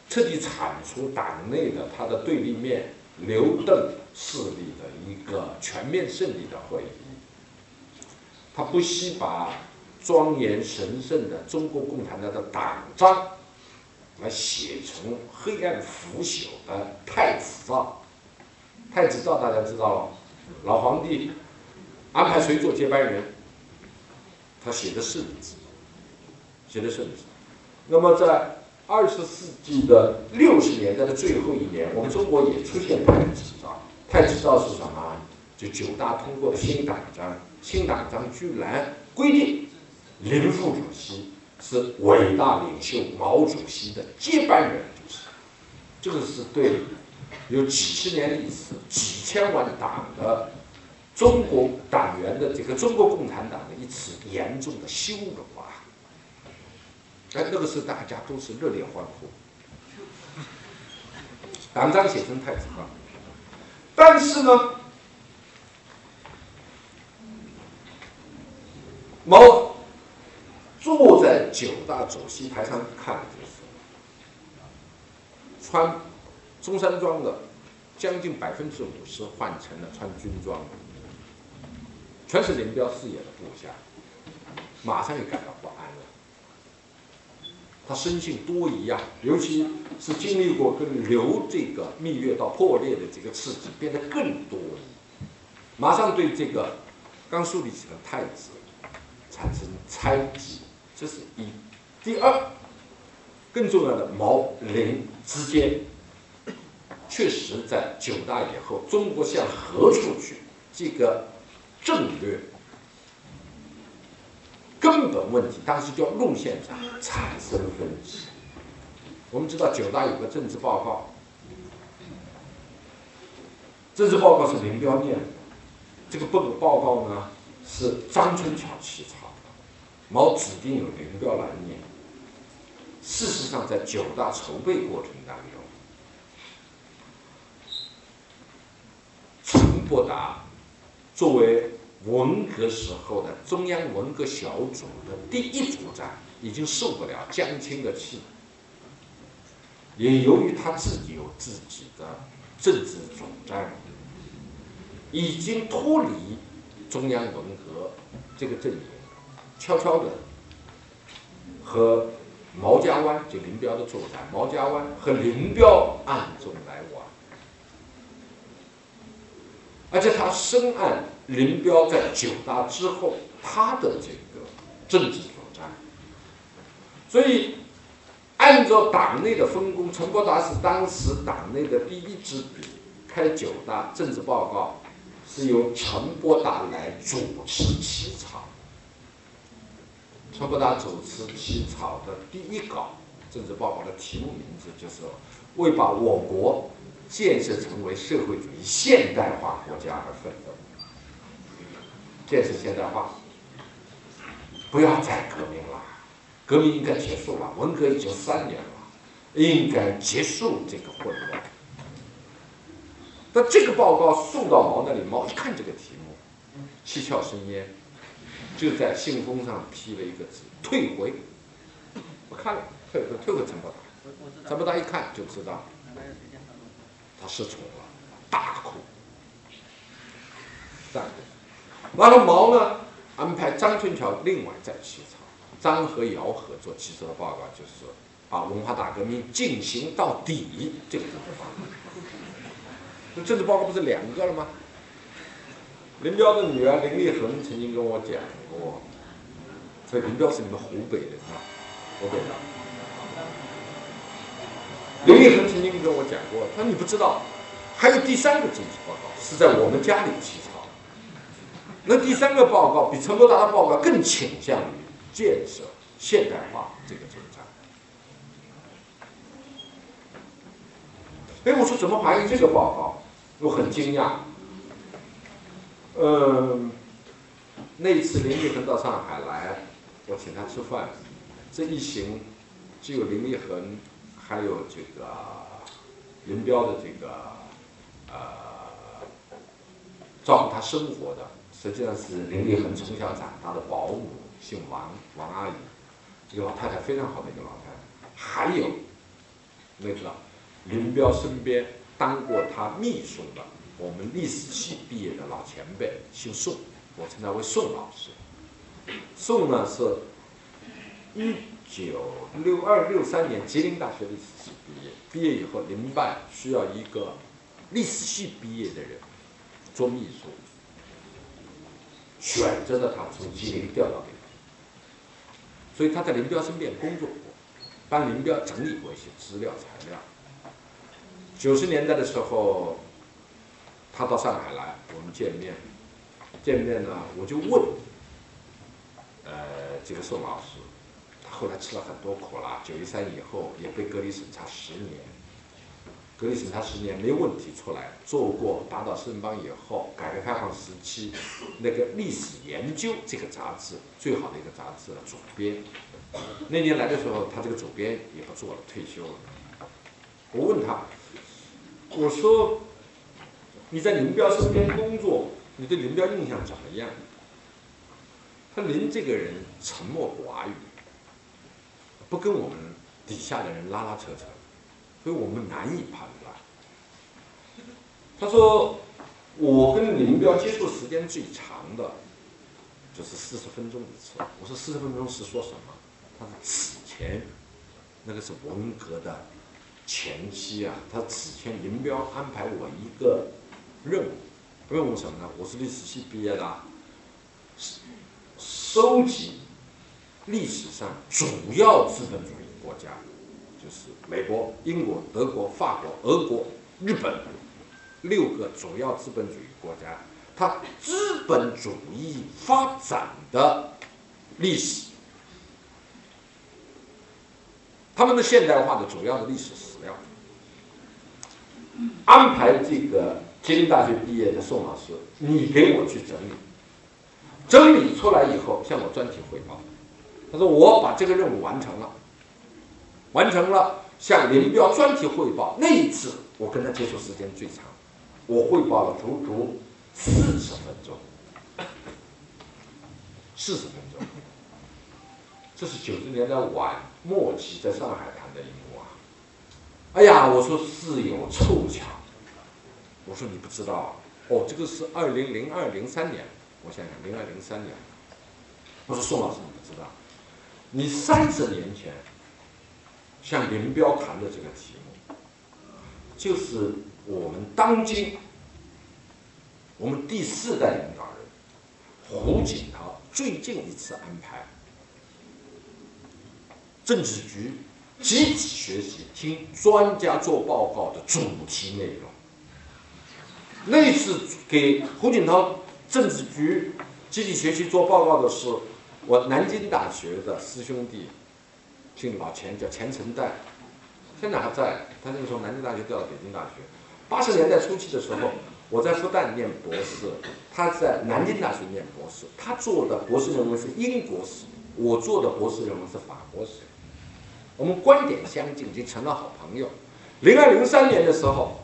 彻底铲除党内的他的对立面刘邓势力的一个全面胜利的会议。他不惜把庄严神圣的中国共产党的党章。来写成黑暗腐朽的太子诏，太子诏大家知道了，老皇帝安排谁做接班人，他写的圣旨，写的圣旨。那么在二十世纪的六十年代的最后一年，我们中国也出现太子诏。太子诏是什么？就九大通过的新党章，新党章居然规定林副主席。是伟大领袖毛主席的接班人，就是这个是对有几十年历史、几千万党的中国党员的这个中国共产党的一次严重的羞辱啊！哎，那个时候大家都是热烈欢呼，党章写成太子了，但是呢，毛。坐在九大主席台上看的，就是穿中山装的，将近百分之五十换成了穿军装，全是林彪视野的部下，马上就感到。他生性多疑啊，尤其是经历过跟刘这个蜜月到破裂的这个刺激，变得更多疑，马上对这个刚树立起的太子产生猜忌。这是一，第二，更重要的毛林之间，确实在九大以后，中国向何处去？这个战略根本问题，当时叫路线上产生分歧。我们知道九大有个政治报告，政治报告是林彪念的，这个报报告呢是张春桥起草的。毛指定有林彪来念。事实上，在九大筹备过程当中，陈伯达作为文革时候的中央文革小组的第一组长，已经受不了江青的气，也由于他自己有自己的政治主张，已经脱离中央文革这个阵营。悄悄的和毛家湾就林彪的作战，毛家湾和林彪暗中来往，而且他深谙林彪在九大之后他的这个政治主张，所以按照党内的分工，陈伯达是当时党内的第一支笔，开九大政治报告是由陈伯达来主持起草。陈伯达主持起草的第一稿政治报告的题目名字就是“为把我国建设成为社会主义现代化国家而奋斗”。建设现代化，不要再革命了，革命应该结束了。文革已经三年了，应该结束这个混乱。那这个报告送到毛那里，毛一看这个题目，七窍生烟。就在信封上批了一个字：退回。我看了，退回退回陈伯达。陈伯达一看就知道他失宠了，大哭。这样，然后毛呢安排张春桥另外再起草，张和姚合作起草的报告就是说把文化大革命进行到底这个政治报告。这政治报告不是两个了吗？林彪的女儿林立恒曾经跟我讲过，所以林彪是你们湖北人啊，湖北的。林立恒曾经跟我讲过，他说你不知道，还有第三个政治报告是在我们家里起草。那第三个报告比陈伯达的报告更倾向于建设现代化这个政策。哎，我说怎么还有这个报告？我很惊讶。嗯，那一次林立恒到上海来，我请他吃饭，这一行只有林立恒，还有这个林彪的这个呃照顾他生活的，实际上是林立恒从小长大的保姆，姓王，王阿姨，一个老太太非常好的一个老太太，还有那个林彪身边当过他秘书的。我们历史系毕业的老前辈，姓宋，我称他为宋老师。宋呢是，一九六二六三年吉林大学历史系毕业，毕业以后林办需要一个历史系毕业的人做秘书，选择了他从吉林调到北京，所以他在林彪身边工作过，帮林彪整理过一些资料材料。九十年代的时候。他到上海来，我们见面。见面呢，我就问，呃，这个宋老师，他后来吃了很多苦啦。九一三以后也被隔离审查十年，隔离审查十年没问题出来，做过打倒四人帮以后，改革开放时期那个历史研究这个杂志最好的一个杂志的主编。那年来的时候，他这个主编也不做了，退休了。我问他，我说。你在林彪身边工作，你对林彪印象怎么样？他林这个人沉默寡语，不跟我们底下的人拉拉扯扯，所以我们难以判断。他说，我跟林彪接触时间最长的，就是四十分钟一次。我说四十分钟是说什么？他说此前，那个是文革的前期啊，他此前林彪安排我一个。任务，任务什么呢？我是历史系毕业的，收集历史上主要资本主义国家，就是美国、英国、德国、法国、俄国、日本六个主要资本主义国家，它资本主义发展的历史，他们的现代化的主要的历史史料，安排这个。吉林大学毕业的宋老师，你给我去整理，整理出来以后向我专题汇报。他说我把这个任务完成了，完成了向林彪专题汇报。那一次我跟他接触时间最长，我汇报了足足四十分钟，四十分钟。这是九十年代晚末期在上海谈的一幕啊！哎呀，我说是有凑巧。我说你不知道哦，这个是二零零二零三年，我想想零二零三年。我说宋老师你不知道，你三十年前像林彪谈的这个题目，就是我们当今我们第四代领导人胡锦涛最近一次安排政治局集体学习，听专家做报告的主题内容。那次给胡锦涛政治局集体学习做报告的是我南京大学的师兄弟，姓老钱，叫钱承代，现在还在。他是从南京大学调到北京大学。八十年代初期的时候，我在复旦念博士，他在南京大学念博士。他做的博士论文是英国史，我做的博士论文是法国史。我们观点相近，已经成了好朋友。零二零三年的时候。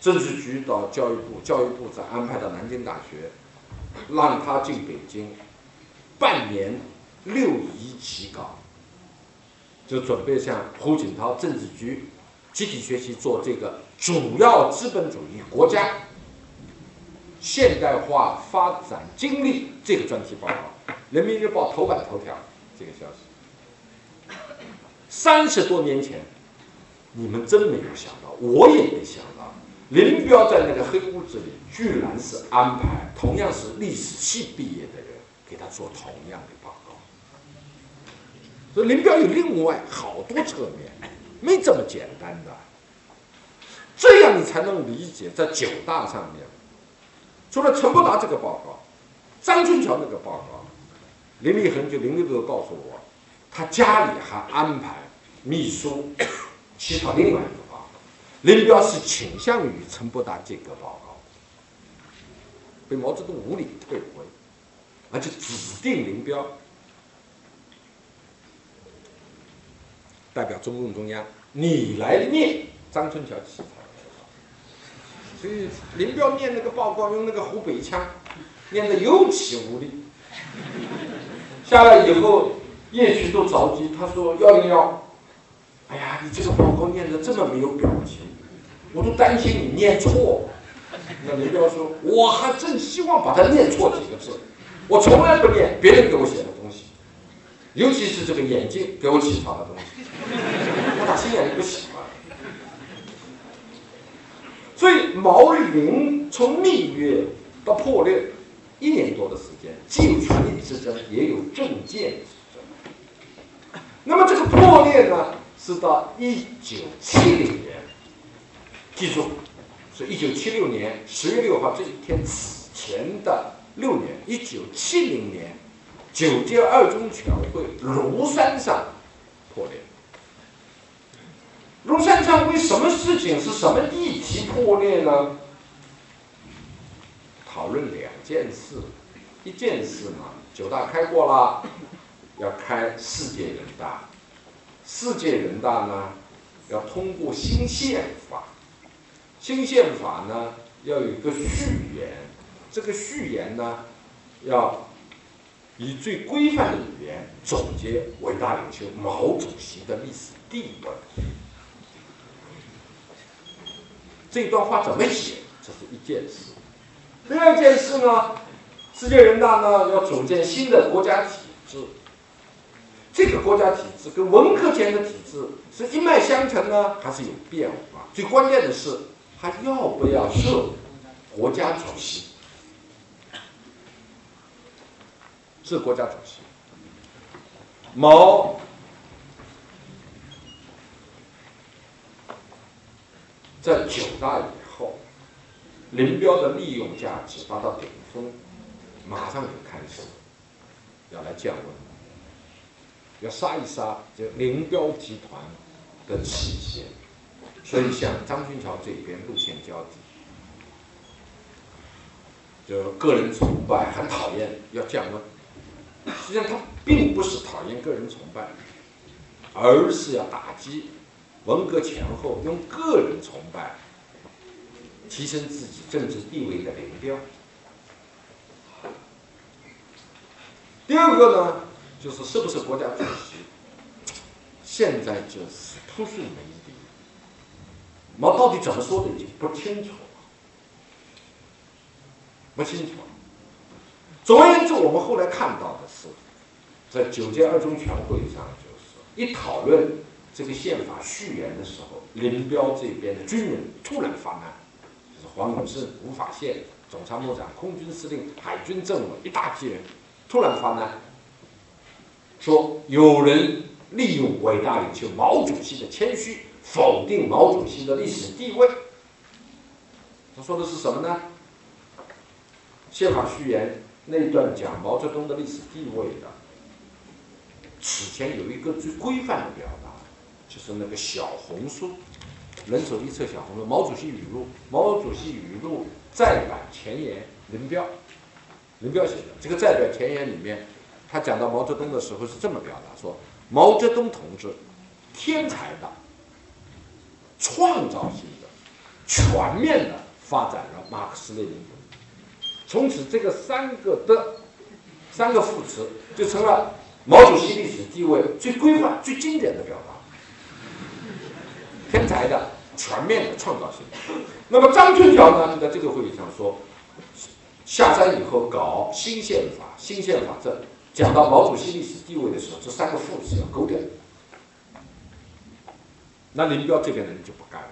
政治局到教育部，教育部再安排到南京大学，让他进北京，半年六一起稿，就准备向胡锦涛政治局集体学习做这个主要资本主义国家现代化发展经历这个专题报告，《人民日报》头版头条这个消息。三十多年前，你们真没有想到，我也没想到，林彪在那个黑屋子里，居然是安排同样是历史系毕业的人给他做同样的。所以林彪有另外好多侧面，没这么简单的。这样你才能理解，在九大上面，除了陈伯达这个报告，张春桥那个报告，林立恒就林立德告诉我，他家里还安排秘书起草另外一个报告。林彪是倾向于陈伯达这个报告，被毛泽东无理退回，而且指定林彪。代表中共中央，你来念张春桥起草的所以林彪念那个报告用那个湖北腔，念得有气无力。下来以后，叶旭都着急，他说：“幺零幺，哎呀，你这个报告念得这么没有表情，我都担心你念错。”那林彪说：“我还真希望把它念错几个字，我从来不念别人给我写的，尤其是这个眼镜给我起床的东西。”他打心眼里不喜欢，所以毛林从蜜月到破裂一年多的时间，既有权力之争，也有政见之争。那么这个破裂呢，是到一九七零年，记住，是一九七六年十月六号这一天此前的六年，一九七零年九届二中全会庐山上破裂。庐山上为什么事情是什么议题破裂呢？讨论两件事，一件事嘛，九大开过了，要开世界人大，世界人大呢要通过新宪法，新宪法呢要有一个序言，这个序言呢要以最规范的语言总结伟大领袖毛主席的历史地位。这段话怎么写？这是一件事。第二件事呢？世界人大呢要组建新的国家体制。这个国家体制跟文科前的体制是一脉相承呢，还是有变化？最关键的是，还要不要设国家主席？是国家主席。毛。在九大以后，林彪的利用价值达到顶峰，马上就开始要来降温，要杀一杀这林彪集团的气线，所以像张春桥这边路线交底，就个人崇拜很讨厌要降温，实际上他并不是讨厌个人崇拜，而是要打击。文革前后，用个人崇拜提升自己政治地位的林彪。第二个呢，就是是不是国家主席？现在就是扑朔迷离，毛到底怎么说的已经不清楚了，不清楚。总而言之，我们后来看到的是，在九届二中全会上，就是一讨论。这个宪法序言的时候，林彪这边的军人突然发难，就是黄永胜、吴法宪、总参谋长、空军司令、海军政委一大批人突然发难，说有人利用伟大领袖毛主席的谦虚，否定毛主席的历史地位。他说的是什么呢？宪法序言那段讲毛泽东的历史地位的，此前有一个最规范的表达。就是那个小红书，人手一册小红书，毛主席语录，毛主席语录再版前言，林彪，林彪写的这个再版前言里面，他讲到毛泽东的时候是这么表达说：毛泽东同志，天才的，创造性的，全面的发展了马克思列宁主义，从此这个三个的三个副词就成了毛主席历史地位最规范、最经典的表达，天才的、全面的、创造性。那么张春桥呢，就在这个会议上说，下山以后搞新宪法、新宪法证，讲到毛主席历史地位的时候，这三个副词要勾掉。那林彪这边的人就不干了，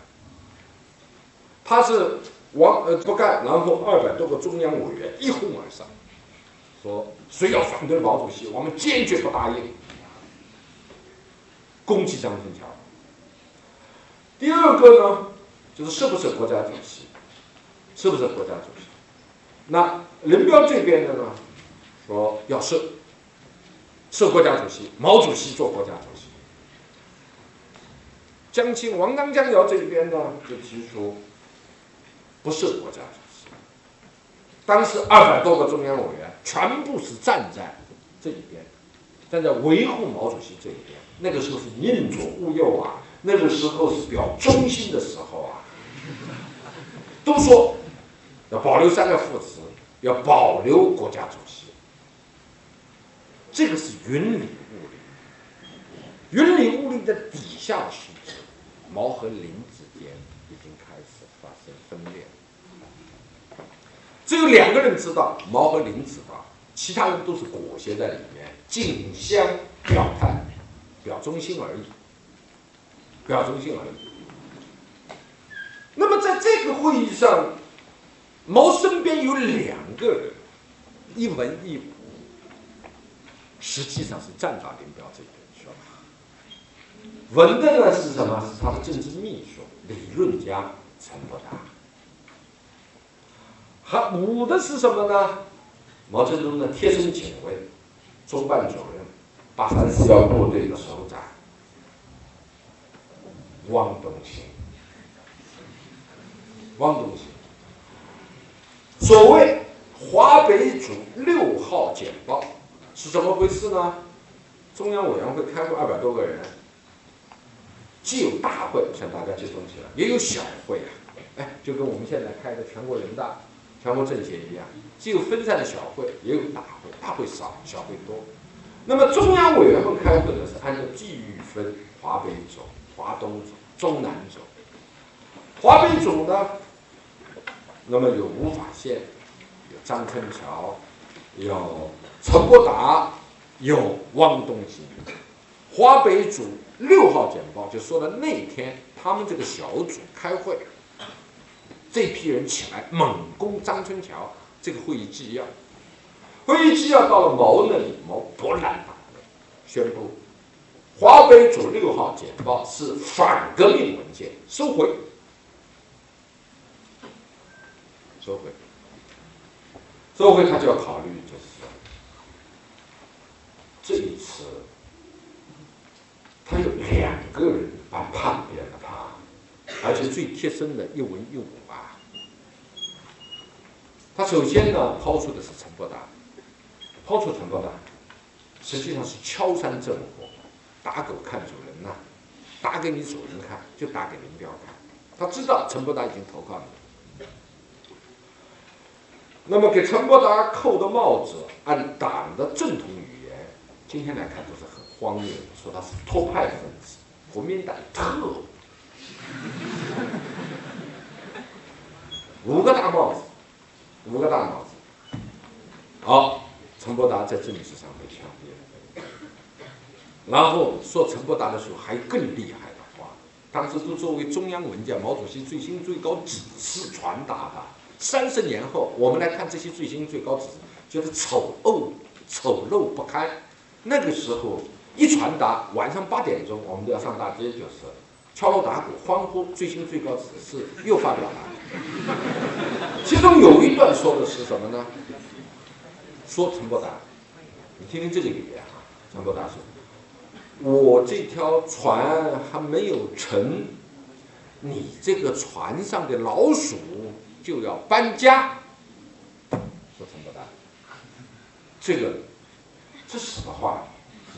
他是王呃不干，然后二百多个中央委员一哄而上，说谁要反对毛主席，我们坚决不答应，攻击张春桥。第二个呢，就是是不是国家主席，是不是国家主席？那林彪这边的呢，说要设，设国家主席，毛主席做国家主席。江青、王刚、江瑶这边呢，就提出不是国家主席。当时二百多个中央委员全部是站在这一边，站在维护毛主席这一边。那个时候是宁左勿右啊，那个时候是表忠心的时候啊，都说要保留三个副职，要保留国家主席。这个是云里雾里，云里雾里的底下是。毛和林之间已经开始发生分裂，只有两个人知道，毛和林知道，其他人都是裹挟在里面，竞相表态，表忠心而已，表忠心而已。那么在这个会议上，毛身边有两个人，一文一武，实际上是站到林彪这边。文的呢是什么？是他的政治秘书、理论家陈伯达。他武的是什么呢？毛泽东的贴身警卫、中办主任、八三四幺部队的首长汪东兴。汪东兴，所谓华北组六号简报是怎么回事呢？中央委员会开会二百多个人。既有大会向大家集中起来，也有小会啊，哎，就跟我们现在开的全国人大、全国政协一样，既有分散的小会，也有大会，大会少，小会多。那么中央委员会开会呢，是按照地域分，华北组、华东组、中南组。华北组呢，那么有吴法宪，有张春桥，有陈伯达，有汪东兴。华北组。六号简报就说了那天他们这个小组开会，这批人起来猛攻张春桥。这个会议纪要，会议纪要到了毛那里，毛勃然大怒，宣布华北组六号简报是反革命文件，收回，收回，收回，他就要考虑就是这一次。他有两个人把叛变了他，而且最贴身的一文一武。他首先呢抛出的是陈伯达，抛出陈伯达，实际上是敲山震虎，打狗看主人呐，打给你主人看，就打给林彪看。他知道陈伯达已经投靠你了，那么给陈伯达扣的帽子，按党的正统语言，今天来看都是很。荒谬的，说他是托派分子，国民党特务，五个大帽子，五个大脑子。好，陈伯达在政治上被枪毙了。然后说陈伯达的时候还更厉害的话，当时都作为中央文件，毛主席最新最高指示传达的。三十年后，我们来看这些最新最高指示，觉得丑陋、丑陋不堪。那个时候。一传达，晚上八点钟，我们都要上大街，就是敲锣打鼓欢呼。最新最高指示又发表了，其中有一段说的是什么呢？说陈伯达，你听听这个语言啊。陈伯达说：“我这条船还没有沉，你这个船上的老鼠就要搬家。”说陈伯达，这个这是什么话？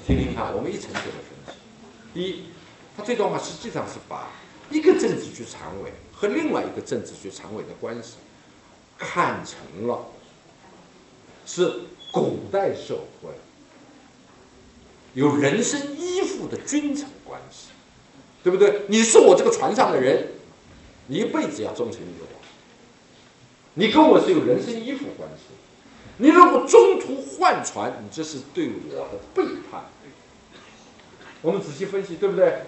听听看，我们一层层的分析。第一，他这段话实际上是把一个政治局常委和另外一个政治局常委的关系看成了是古代社会有人身依附的君臣关系，对不对？你是我这个船上的人，你一辈子要忠诚于我。你跟我是有人身依附关系，你如果中途换船，你这是对我的背叛。我们仔细分析，对不对？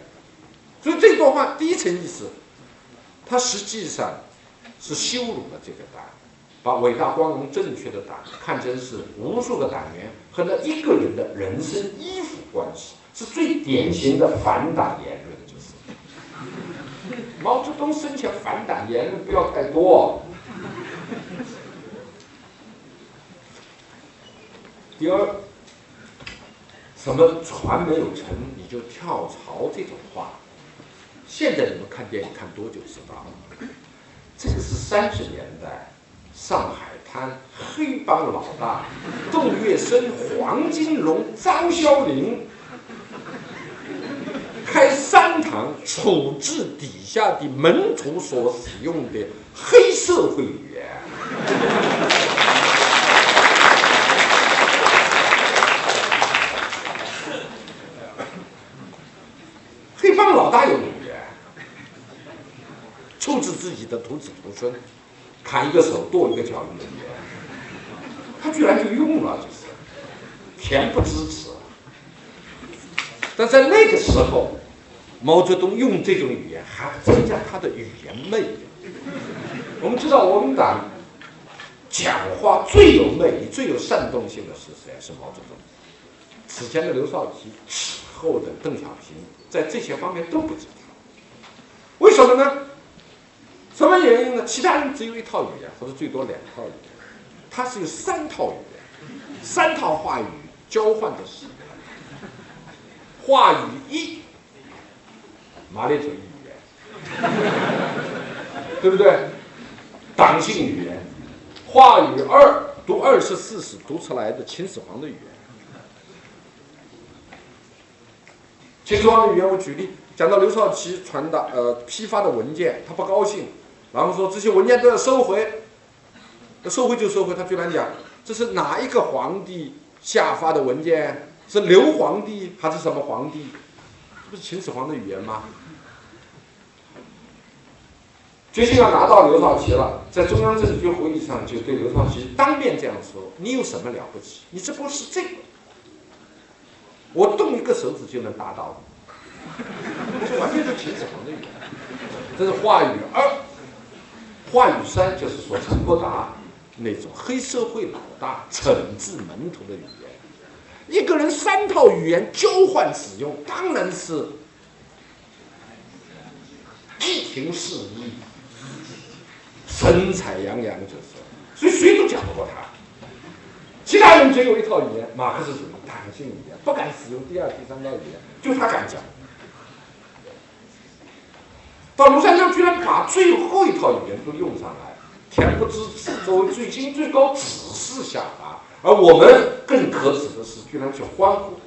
所以这段话第一层意思，它实际上是羞辱了这个答案，把伟大、光荣、正确的党看成是无数个党员和那一个人的人身依附关系，是最典型的反党言论。就是毛泽东生前反党言论不要太多。第二，什么船没有沉你就跳槽这种话，现在你们看电影看多久知道？这个是三十年代上海滩黑帮老大窦月笙、黄金荣、张啸林开三堂处置底下的门徒所使用的黑社会语言。黑帮老大有语言，处置自己的徒子徒孙，砍一个手剁一个脚的语言，他居然就用了，就是恬不知耻。但在那个时候，毛泽东用这种语言，还增加他的语言魅力。我们知道，我们党讲话最有魅力、最有煽动性的是谁？是毛泽东。此前的刘少奇，此后的邓小平。在这些方面都不及他，为什么呢？什么原因呢？其他人只有一套语言，或者最多两套语言，他是有三套语言，三套话语交换的使用。话语一，马列主义语言，对不对？党性语言。话语二，读二十四史读出来的秦始皇的语言。秦始皇的语言，我举例讲到刘少奇传达呃批发的文件，他不高兴，然后说这些文件都要收回，那收回就收回。他居然讲这是哪一个皇帝下发的文件？是刘皇帝还是什么皇帝？这不是秦始皇的语言吗？决心要拿到刘少奇了，在中央政治局会议上就对刘少奇当面这样说：“你有什么了不起？你这不是这个。”我动一个手指就能打倒你，这完全是秦始皇的语言。这是话语二，话语三就是说陈伯达那种黑社会老大惩治门徒的语言。一个人三套语言交换使用，当然是激情四溢、神采洋洋，就是，所以谁都讲不过他。其他人只有一套语言，马克思主义党性语言，不敢使用第二、第三套语言，就他敢讲。到庐山江居然把最后一套语言都用上来，恬不知耻，作为最轻最高指示下达，而我们更可耻的是，居然去欢呼。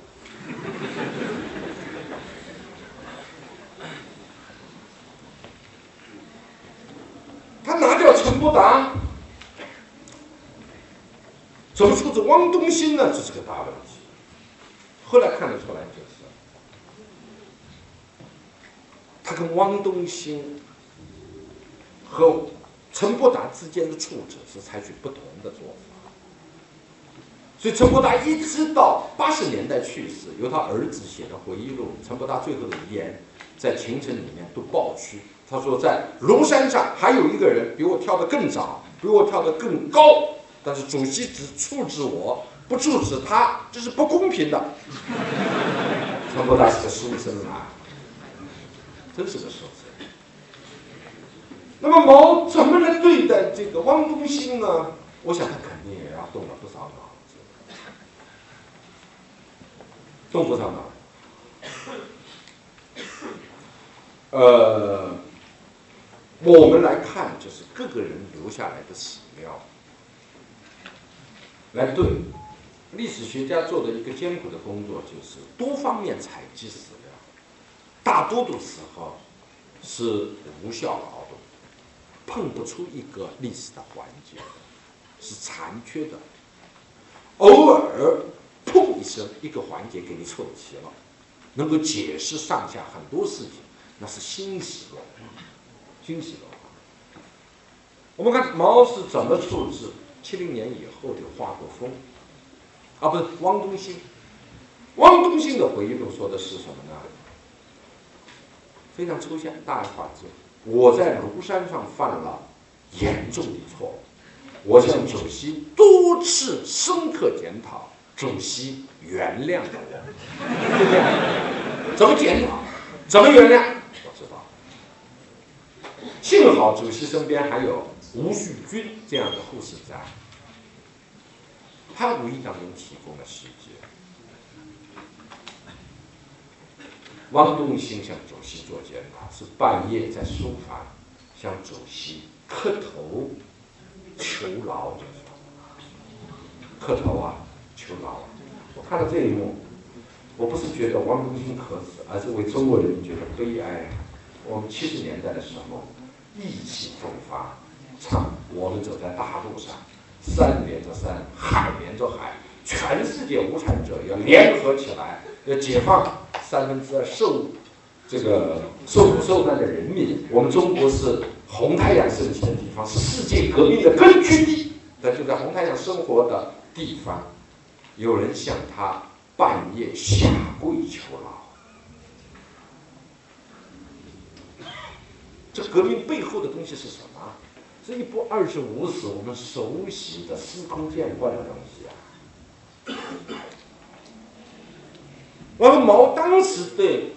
他拿掉陈伯达。怎么处置汪东兴呢？这是个大问题。后来看得出来，就是他跟汪东兴和陈伯达之间的处置是采取不同的做法。所以陈伯达一直到八十年代去世，由他儿子写的回忆录，陈伯达最后的遗言在秦城里面都爆区。他说，在庐山上还有一个人比我跳得更早，比我跳得更高。但是主席只处置我，不处置他，这是不公平的。陈伯达是个书生啊，真是个书生。那么毛怎么来对待这个汪东兴呢？我想他肯定也要动了不少脑子，动不少脑。呃，我们来看，就是各个人留下来的史料。来对历史学家做的一个艰苦的工作，就是多方面采集史料。大多数时候是无效劳动，碰不出一个历史的环节，是残缺的。偶尔碰一声一个环节给你凑齐了，能够解释上下很多事情，那是欣喜了，欣喜了。我们看毛是怎么处置七零年以后的华国锋，啊，不是汪东兴。汪东兴的回忆录说的是什么呢？非常抽象，大而化之。我在庐山上犯了严重的错误，我向主席多次深刻检讨，主席原谅了我。就这样怎么检讨？怎么原谅？我知道。幸好主席身边还有吴旭军这样的护士在，他无意当中提供了细节。汪东兴向主席做检讨，是半夜在书房向主席磕头求饶，就是磕头啊，求饶。我看到这一幕，我不是觉得汪东兴可耻，而是为中国人民觉得悲哀。我们七十年代的时候，意气风发，唱我们走在大路上，山连着山，海连着海，全世界无产者要联合起来，要解放。三分之二受这个受苦受难的人民，我们中国是红太阳升起的地方，是世界革命的根据地。那就在红太阳生活的地方，有人向他半夜下跪求饶。这革命背后的东西是什么？是一部二十五史，我们熟悉的司空见惯的东西啊。我们毛当时对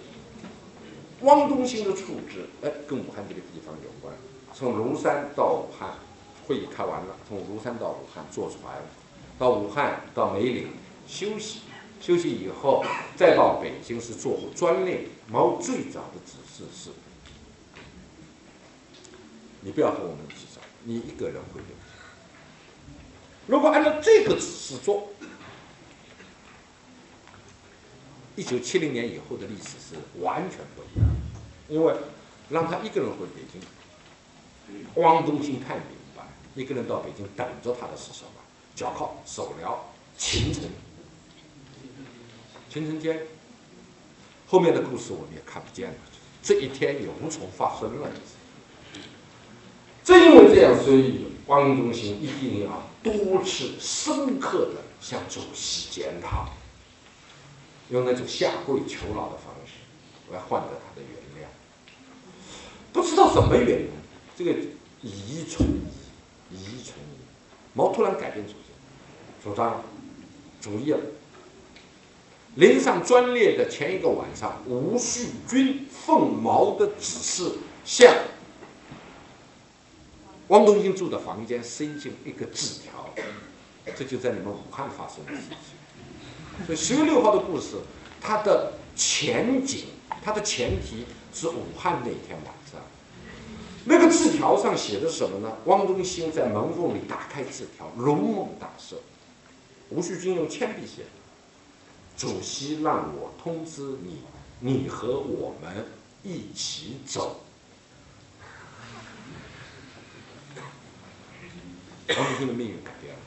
汪东兴的处置，哎，跟武汉这个地方有关。从庐山到武汉，会议开完了，从庐山到武汉坐船，到武汉到梅岭休息，休息以后再到北京是做专列。毛最早的指示是：你不要和我们一起走，你一个人回北京。如果按照这个指示做。一九七零年以后的历史是完全不一样，因为让他一个人回北京，汪东兴太明白，一个人到北京等着他的是什么？脚铐、手镣、秦城、秦城监。后面的故事我们也看不见了，这一天也无从发生了。正因为这样，所以汪东兴一定要多次深刻的向主席检讨。用那种下跪求饶的方式来换得他的原谅，不知道什么原因，这个遗存疑，疑存，毛突然改变主意，主张主意了。临上专列的前一个晚上，吴旭军奉毛的指示，向汪东兴住的房间塞进一个纸条，这就在你们武汉发生的事情。所以十月六号的故事，它的前景，它的前提是武汉那天晚上，那个字条上写的什么呢？汪东兴在门缝里打开字条，如梦大赦。吴旭军用铅笔写的：“主席让我通知你，你和我们一起走。”汪东兴的命运改变了。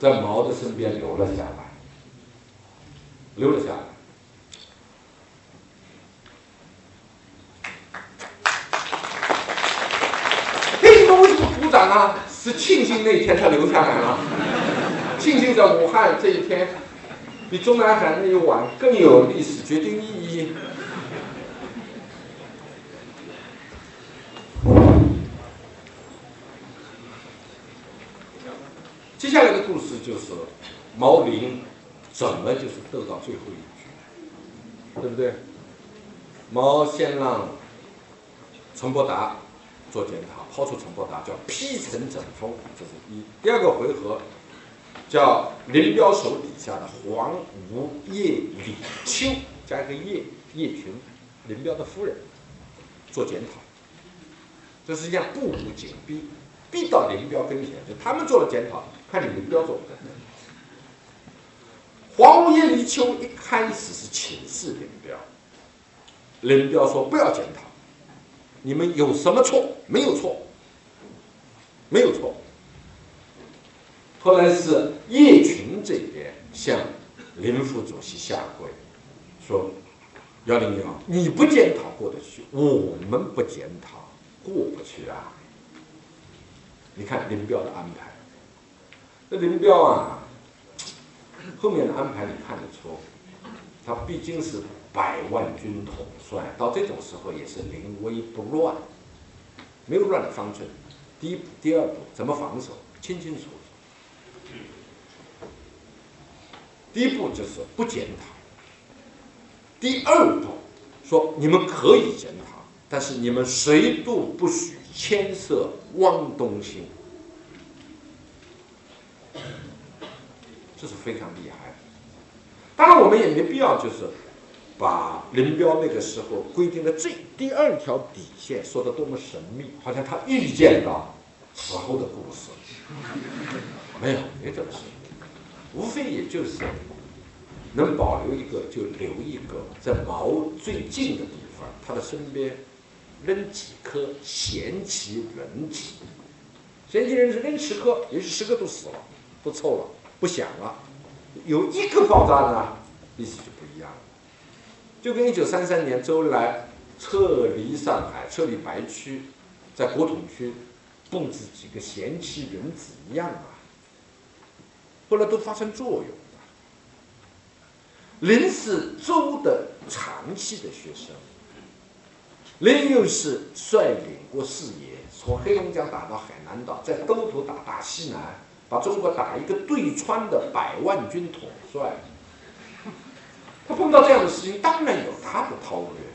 在毛的身边留了下来，留了下来。嘿，你们为什么鼓掌啊？是庆幸那天他留下来了，庆幸在武汉这一天，比中南海那一晚更有历史决定意义。接下来的故事就是毛林怎么就是斗到最后一局，对不对？毛先让陈伯达做检讨，抛出陈伯达叫批陈整风，这是一。第二个回合叫林彪手底下的黄吴叶李秋加一个叶叶群，林彪的夫人做检讨，这实际上步步紧逼，逼到林彪跟前，就他们做了检讨。看你们标准。黄无叶离秋一开始是请示林彪，林彪说不要检讨，你们有什么错？没有错，没有错。后来是叶群这边向林副主席下跪，说：“幺零幺，你不检讨过得去，我们不检讨过不去啊。”你看林彪的安排，那林彪啊，后面的安排你看得出，他毕竟是百万军统帅，到这种时候也是临危不乱，没有乱的方寸。第一步、第二步怎么防守，清清楚楚。第一步就是不检讨，第二步说你们可以检讨，但是你们谁都不许牵涉汪东兴，这是非常厉害。当然，我们也没必要就是把林彪那个时候规定的这第二条底线说的多么神秘，好像他预见到此后的故事。没有，没这个事，无非也就是能保留一个就留一个，在毛最近的地方，他的身边扔几颗贤妻人子，贤妻人子扔十颗，也许十个都死了，不臭了，不响了。有一个爆炸呢，意思就不一样了。就跟一九三三年周恩来撤离上海、撤离白区，在国统区布置几个贤妻良子一样啊。后来都发生作用了。林是周的长期的学生，林又是率领过四野，从黑龙江打到海南岛，在兜头打大西南。把中国打一个对穿的百万军统帅，他碰到这样的事情，当然有他的韬略。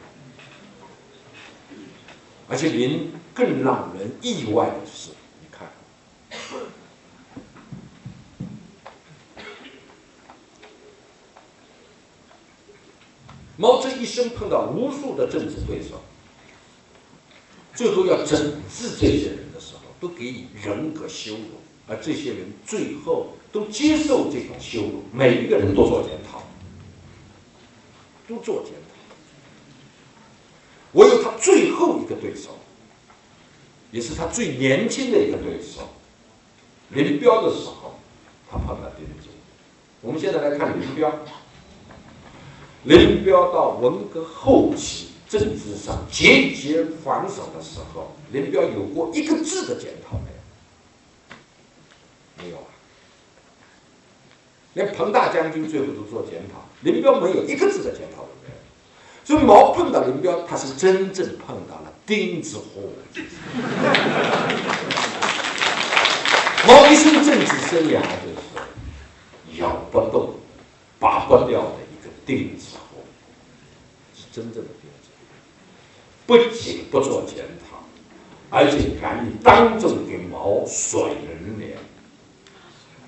而且您更让人意外的是，你看，毛泽东一生碰到无数的政治对手，最后要整治这些人的时候，都给予人格羞辱。而这些人最后都接受这种羞辱，每一个人都做检讨，都做检讨。唯有他最后一个对手，也是他最年轻的一个对手，林彪的时候，他碰到顶尖。我们现在来看林彪，林彪到文革后期政治上节节防守的时候，林彪有过一个字的检讨没？没有啊，连彭大将军最后都做检讨，林彪没有一个字的检讨都没有。所以毛碰到林彪，他是真正碰到了钉子户。毛一生政治生涯就是咬不动、拔不掉的一个钉子户，是真正的钉子户。不仅不做检讨，而且敢于当众给毛甩人脸。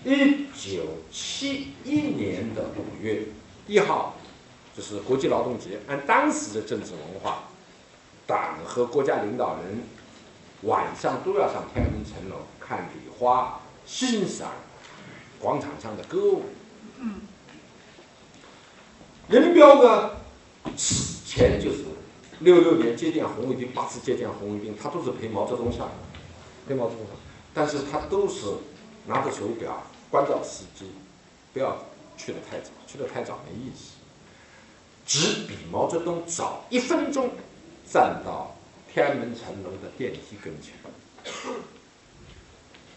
一九七一年的五月一号，就是国际劳动节。按当时的政治文化，党和国家领导人晚上都要上天安门城楼看礼花，欣赏广场上的歌舞。嗯林彪呢，此前就是六六年接见红卫兵，八次接见红卫兵，他都是陪毛泽东上，陪毛泽东上，但是他都是拿着手表。关照司机，不要去的太早，去的太早没意思。只比毛泽东早一分钟站到天安门城楼的电梯跟前，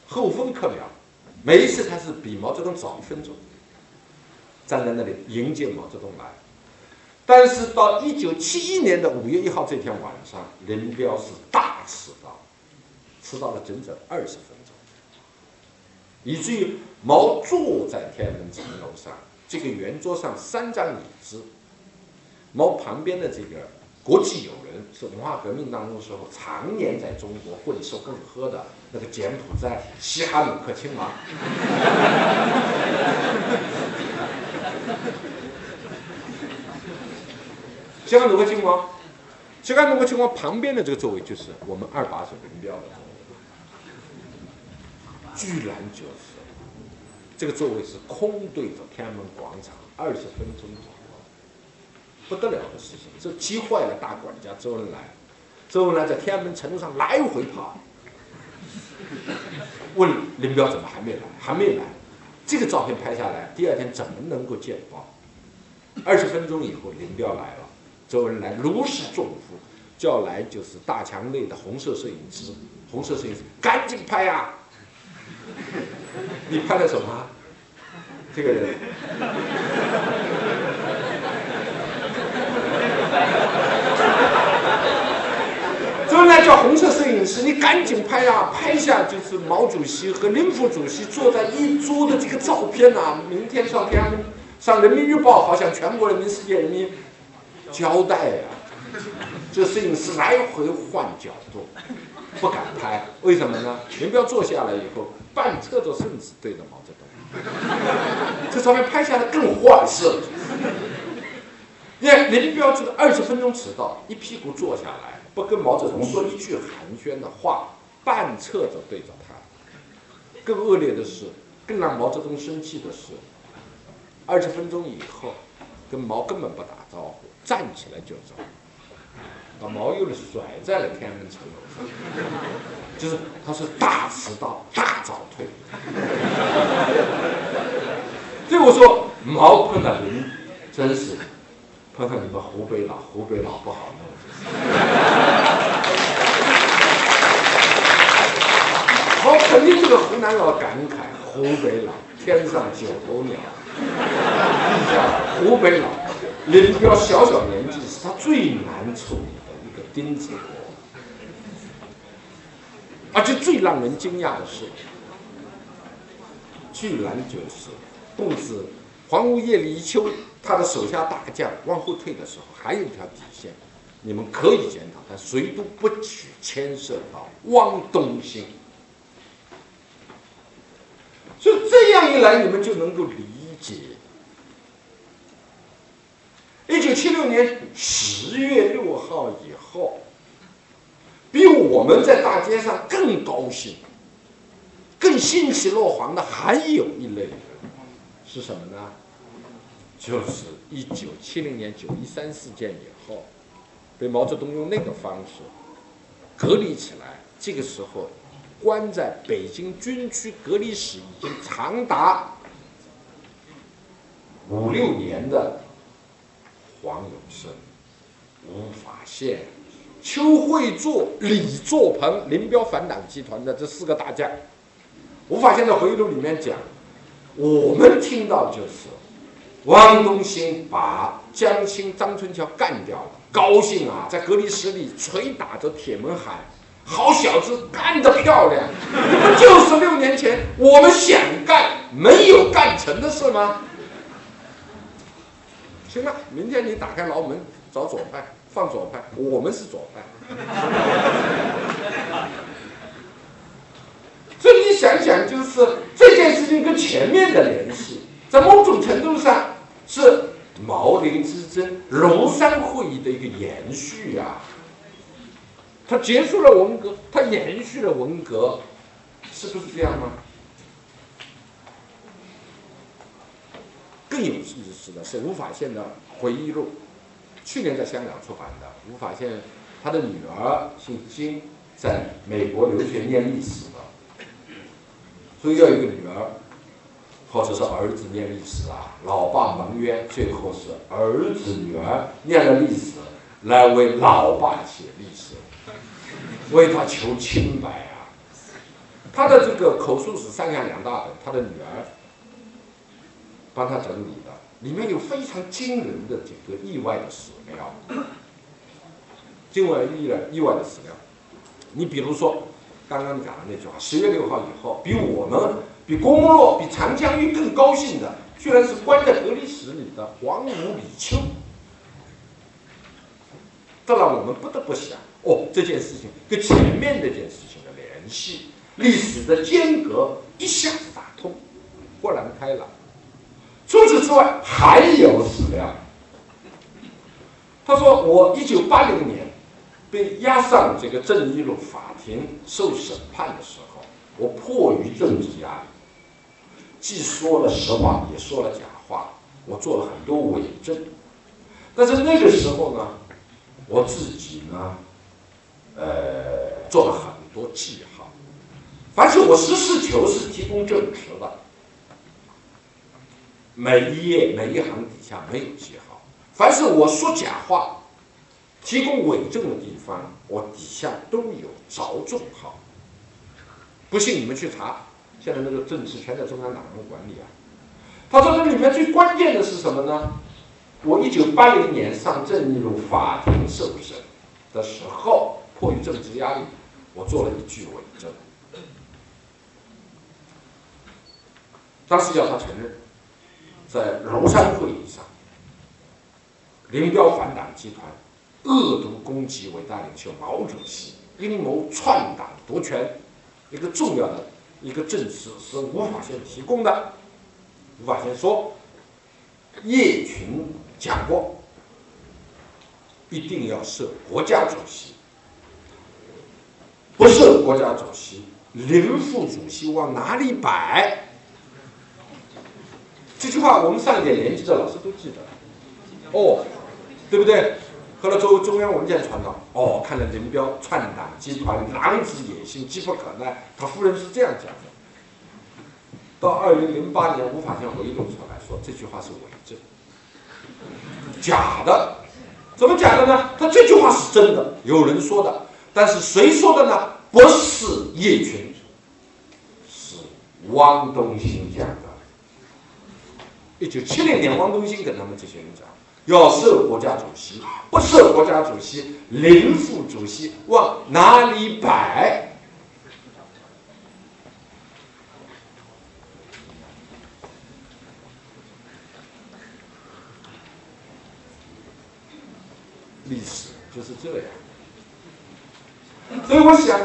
后分刻秒。每一次他是比毛泽东早一分钟站在那里迎接毛泽东来。但是到一九七一年的五月一号这天晚上，林彪是大迟到，迟到了整整二十分钟，以至于。毛坐在天安门城楼上，这个圆桌上三张椅子。毛旁边的这个国际友人是文化革命当中时候常年在中国混吃混喝的那个柬埔寨西哈努 克亲王。西哈努克亲王，西哈努克亲王旁边的这个座位就是我们二把手林彪的座位，居然就是。这个座位是空对着天安门广场，二十分钟，不得了的事情，这急坏了大管家周恩来。周恩来在天安门城楼上来回跑。问林彪怎么还没来？还没来。这个照片拍下来，第二天怎么能够见报？二十分钟以后，林彪来了，周恩来如释重负，叫来就是大墙内的红色摄影师，红色摄影师赶紧拍啊！你拍的什么？这个人。周恩来叫红色摄影师，你赶紧拍啊！拍下就是毛主席和林副主席坐在一桌的这个照片啊！明天上天上人民日报，好像全国人民、世界人民交代呀。这摄影师来回换角度，不敢拍，为什么呢？林彪坐下来以后，半侧着身子对着毛泽东，这照片 拍下来更坏色。你看林彪这个二十分钟迟到，一屁股坐下来。不跟毛泽东说一句寒暄的话，半侧着对着他。更恶劣的是，更让毛泽东生气的是，二十分钟以后，跟毛根本不打招呼，站起来就走，把毛又甩在了天安门城楼上。就是他是大迟到，大早退。所以我说毛碰到林，真是碰到你们湖北佬，湖北佬不好弄。好，肯定这个湖南佬感慨：湖北佬天上九头鸟。湖北佬林彪小小年纪是他最难处理钉子国，而且最让人惊讶的是，居然就是杜子黄无叶李秋他的手下大将往后退的时候，还有一条底线。你们可以检讨，但谁都不许牵涉到汪东兴。所以这样一来，你们就能够理解，一九七六年十月六号以后，比我们在大街上更高兴、更欣喜若狂的还有一类人，是什么呢？就是一九七零年九一三事件以后。被毛泽东用那个方式隔离起来，这个时候关在北京军区隔离室已经长达五六年的黄永生、吴法宪、邱会作、李作鹏、林彪反党集团的这四个大将，吴法宪在回忆录里面讲，我们听到就是汪东兴把江青、张春桥干掉了。高兴啊，在隔离室里捶打着铁门喊：“好小子，干得漂亮！不就是六年前我们想干没有干成的事吗？”行了，明天你打开牢门找左派，放左派，我们是左派。所以你想想，就是这件事情跟前面的联系，在某种程度上是。毛林之争、庐山会议的一个延续啊，它结束了文革，它延续了文革，是不是这样吗？更有意思的是吴法宪的回忆录，去年在香港出版的。吴法宪他的女儿姓金，在美国留学念历史的，所以要一个女儿。或者是儿子念历史啊，老爸蒙冤，最后是儿子女儿念了历史，来为老爸写历史，为他求清白啊。他的这个口述史上下两大本，他的女儿帮他整理的，里面有非常惊人的这个意外的史料，惊外意的意外的史料。你比如说刚刚讲的那句话，十月六号以后，比我们。比郭沫若、比长江玉更高兴的，居然是关在隔离室里的黄吴李秋。这让我们不得不想：哦，这件事情跟前面那件事情的联系，历史的间隔一下子打通，豁然开朗。除此之外，还有史料。他说：“我一九八零年被押上这个正义路法庭受审判的时候，我迫于政治压力。”既说了实话，也说了假话，我做了很多伪证。但是那个时候呢，我自己呢，呃，做了很多记号。凡是我实事求是提供证词的，每一页每一行底下没有记号；凡是我说假话、提供伪证的地方，我底下都有着重号。不信你们去查，现在那个政治全在中央党人管理啊。他说这里面最关键的是什么呢？我一九八零年上正义路法庭受审的时候，迫于政治压力，我做了一句伪证。当时要他承认，在庐山会议上，林彪反党集团恶毒攻击伟大领袖毛主席，阴谋篡党夺权，一个重要的一个证词是吴法宪提供的。吴法宪说，叶群讲过，一定要设国家主席，不设国家主席，林副主席往哪里摆？这句话我们上一点年纪的老师都记得，哦，对不对？后来中中央文件传到，哦，看来林彪篡党集团狼子野心，机不可耐。他夫人是这样讲的。到二零零八年，吴法宪回忆录出来说这句话是伪证，假的。怎么假的呢？他这句话是真的，有人说的，但是谁说的呢？不是叶群，是汪东兴讲的。一九七零年，汪东兴跟他们这些人讲，要设国家主席，不设国家主席，林副主席往哪里摆？历史就是这样。所以我想，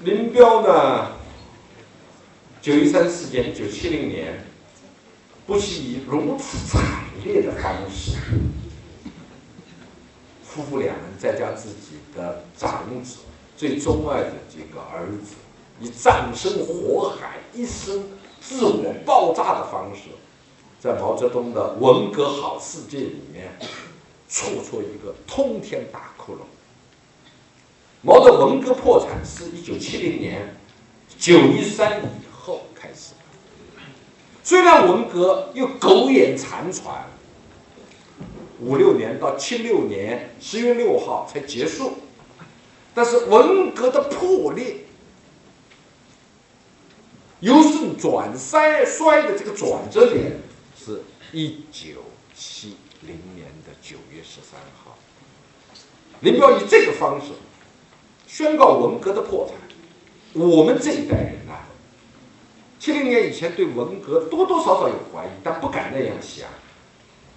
林彪呢，九一三事件，一九七零年。不惜以如此惨烈的方式，夫妇两人再加自己的长子、最钟爱的这个儿子，以葬身火海、一生自我爆炸的方式，在毛泽东的文革好世界里面，戳出一个通天大窟窿。毛的文革破产是一九七零年九一三。虽然文革又苟延残喘，五六年到七六年十月六号才结束，但是文革的破裂，由盛转衰衰的这个转折点是一九七零年的九月十三号。林彪以这个方式宣告文革的破产，我们这一代人啊。七零年以前对文革多多少少有怀疑，但不敢那样想。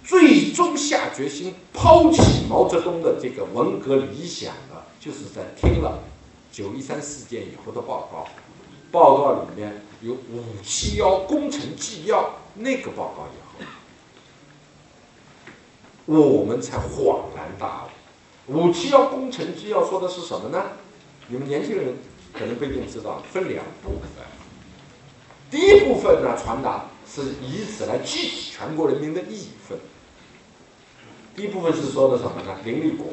最终下决心抛弃毛泽东的这个文革理想的，就是在听了九一三事件以后的报告。报告里面有五七幺工程纪要那个报告以后，我们才恍然大悟。五七幺工程纪要说的是什么呢？你们年轻人可能不一定知道，分两部分。第一部分呢，传达是以此来激起全国人民的义愤。第一部分是说的什么呢？林立果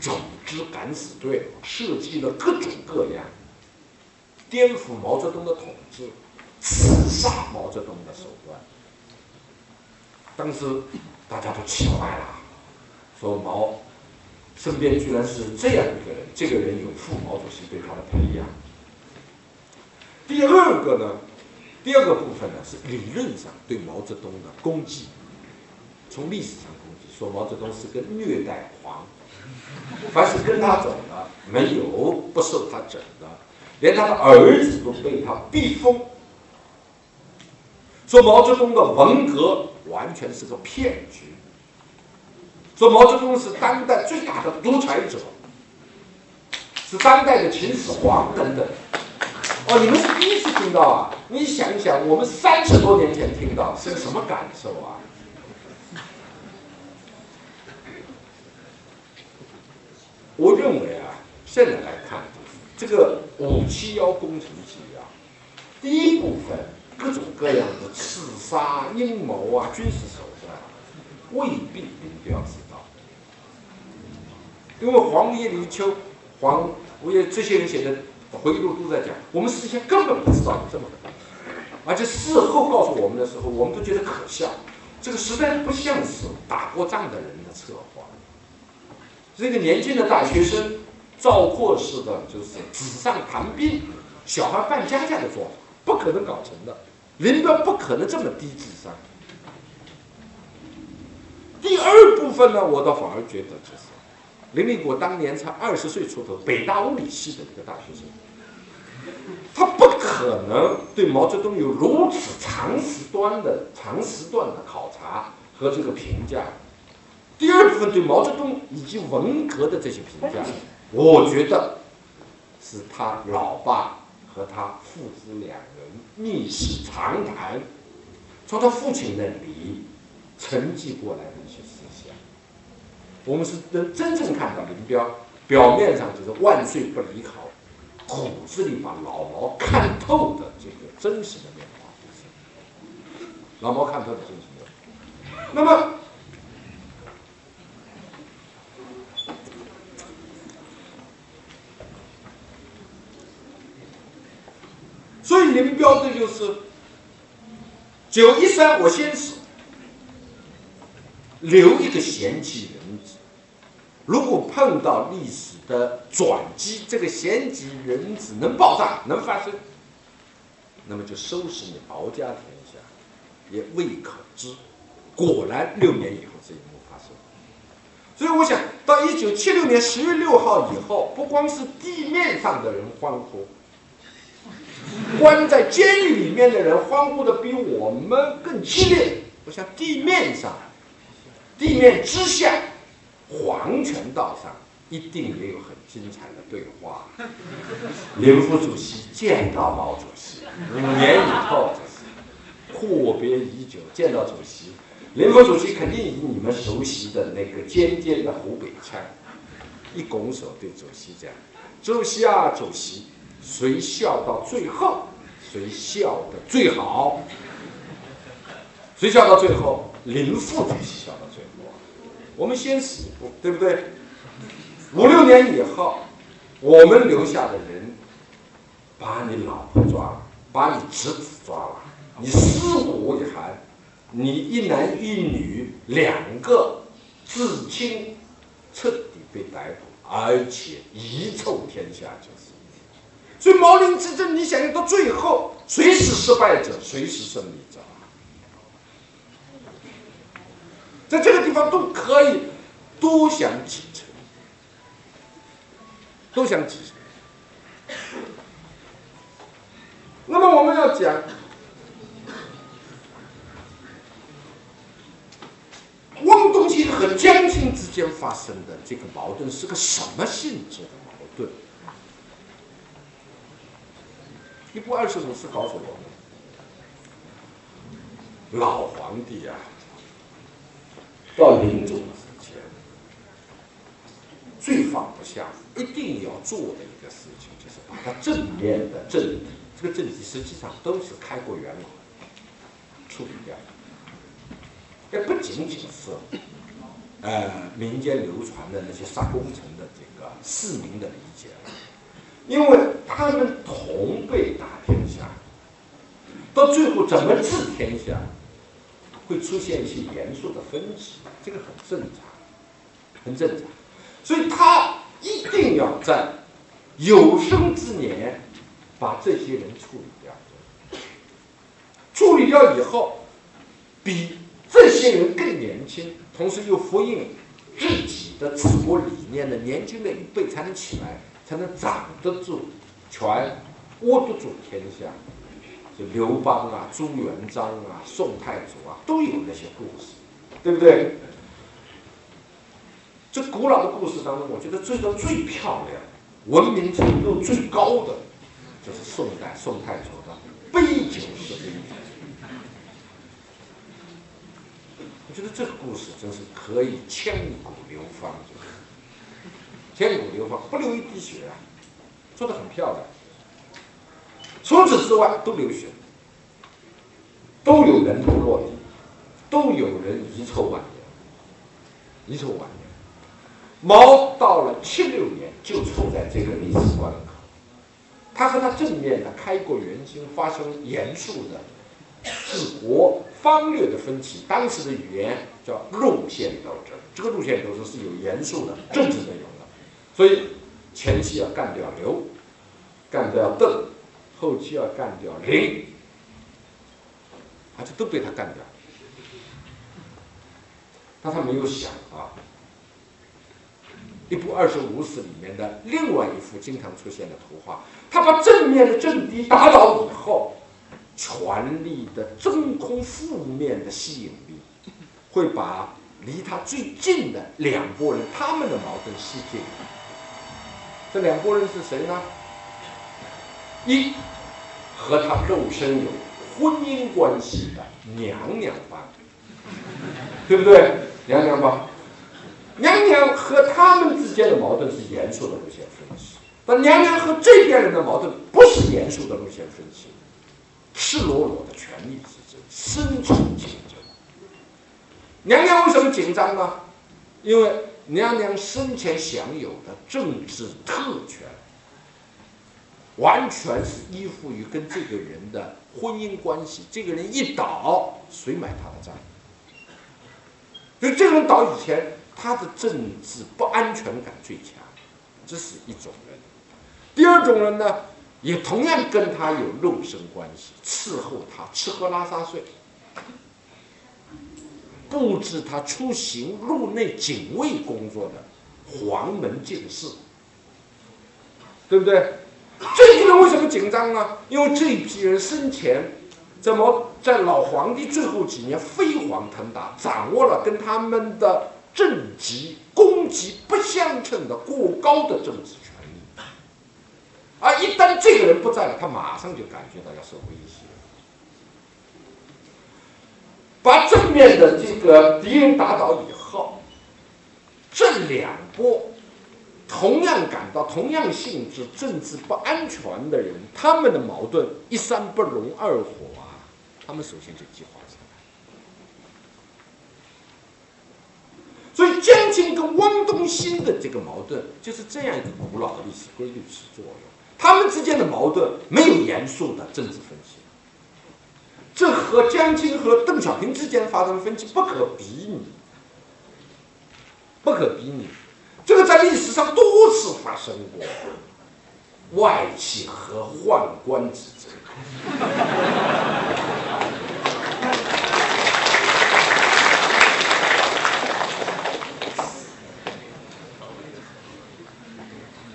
组织敢死队，设计了各种各样颠覆毛泽东的统治、刺杀毛泽东的手段。当时大家都气坏了，说毛身边居然是这样一个人，这个人有负毛主席对他的培养。第二个呢，第二个部分呢是理论上对毛泽东的攻击，从历史上攻击，说毛泽东是个虐待狂，凡是跟他走的没有不受他整的，连他的儿子都被他逼疯，说毛泽东的文革完全是个骗局，说毛泽东是当代最大的独裁者，是当代的秦始皇等等。哦，你们是第一次听到啊？你想一想，我们三十多年前听到是个什么感受啊？我认为啊，现在来看，这个五七幺工程纪要，第一部分各种各样的刺杀阴谋啊，军事手段，未必你们都要知道，因为黄叶离秋、黄吴叶这些人写的。回忆录都在讲，我们事先根本不知道有这么大，而且事后告诉我们的时候，我们都觉得可笑，这个实在不像是打过仗的人的策划。这个年轻的大学生，赵括式的就是纸上谈兵，小孩扮家家的做法，不可能搞成的。林彪不可能这么低智商。第二部分呢，我倒反而觉得就是，林立果当年才二十岁出头，北大物理系的一个大学生，他不可能对毛泽东有如此长时段的长时段的考察和这个评价。第二部分对毛泽东以及文革的这些评价，我觉得是他老爸和他父子两人密室长谈，从他父亲那里承继过来的一些思想。我们是能真正看到林彪表面上就是万岁不离考，骨子里把老毛看透的这个真实的面貌。老毛看透的真实面貌。那么，所以林彪的就是九一三，我先死，留一个贤妻人。如果碰到历史的转机，这个贤吉人子能爆炸能发生，那么就收拾你敖家天下，也未可知。果然六年以后这一幕发生。所以我想到一九七六年十月六号以后，不光是地面上的人欢呼，关在监狱里面的人欢呼的比我们更激烈。我想地面上，地面之下。黄泉道上一定也有很精彩的对话。林副主席见到毛主席，五年以后阔别已久，见到主席，林副主席肯定以你们熟悉的那个尖尖的湖北腔，一拱手对主席讲：“主席啊，主席，谁笑到最后，谁笑的最好？谁笑到最后？林副主席笑到。”我们先死一步，对不对？五六年以后，我们留下的人，把你老婆抓了，把你侄子抓了，你尸骨未寒，你一男一女两个至亲彻底被逮捕，而且遗臭天下，就是。所以毛林之争，你想想到最后，谁是失败者，谁是胜利者？在这个地方都可以多想几层，多想几层。那么我们要讲汪东兴和江青之间发生的这个矛盾是个什么性质的矛盾？一部二十五是告诉我们，老皇帝啊。到临终之前，最放不下、一定要做的一个事情，就是把他正面的政敌，这个政敌实际上都是开国元老，处理掉。也不仅仅是，呃，民间流传的那些杀功臣的这个市民的理解，因为他们同被打天下，到最后怎么治天下？会出现一些严肃的分歧，这个很正常，很正常。所以他一定要在有生之年把这些人处理掉。处理掉以后，比这些人更年轻，同时又呼应自己的治国理念的年轻的一辈才能起来，才能掌得住权，握得住天下。刘邦啊，朱元璋啊，宋太祖啊，都有那些故事，对不对？这古老的故事当中，我觉得最多最漂亮、文明程度最高的，就是宋代宋太祖的杯酒释兵权。我觉得这个故事真是可以千古流芳，千古流芳，不流一滴血啊，做的很漂亮。除此之外，都流血，都有人头落地，都有人遗臭万年，遗臭万年。毛到了七六年就处在这个历史关口，他和他正面的开国元勋发生严肃的治国方略的分歧。当时的语言叫路线斗争，这个路线斗争是有严肃的政治内容的。所以前期要干掉刘，干掉邓，后期要干掉零，而且都被他干掉。但他没有想啊，一部《二十五史》里面的另外一幅经常出现的图画，他把正面的政敌打倒以后，权力的真空负面的吸引力，会把离他最近的两拨人他们的矛盾吸进。这两拨人是谁呢？一和他肉身有婚姻关系的娘娘帮，对不对？娘娘吧，娘娘和他们之间的矛盾是严肃的路线分歧，但娘娘和这边人的矛盾不是严肃的路线分歧，赤裸裸的权力之争，深层竞争。娘娘为什么紧张呢？因为娘娘生前享有的政治特权，完全是依附于跟这个人的婚姻关系。这个人一倒，谁买他的账？就这个人倒以前，他的政治不安全感最强，这是一种人。第二种人呢，也同样跟他有肉身关系，伺候他吃喝拉撒睡，布置他出行入内警卫工作的黄门进士，对不对？这批人为什么紧张呢？因为这批人生前。怎么在老皇帝最后几年飞黄腾达，掌握了跟他们的政绩、功绩不相称的过高的政治权力？而一旦这个人不在了，他马上就感觉到要受威胁，把正面的这个敌人打倒以后，这两波同样感到同样性质政治不安全的人，他们的矛盾一山不容二虎啊。他们首先就激化起来，所以江青跟汪东兴的这个矛盾就是这样一个古老的历史规律起作用。他们之间的矛盾没有严肃的政治分析，这和江青和邓小平之间发生分歧不可比拟，不可比拟。这个在历史上多次发生过，外戚和宦官之争。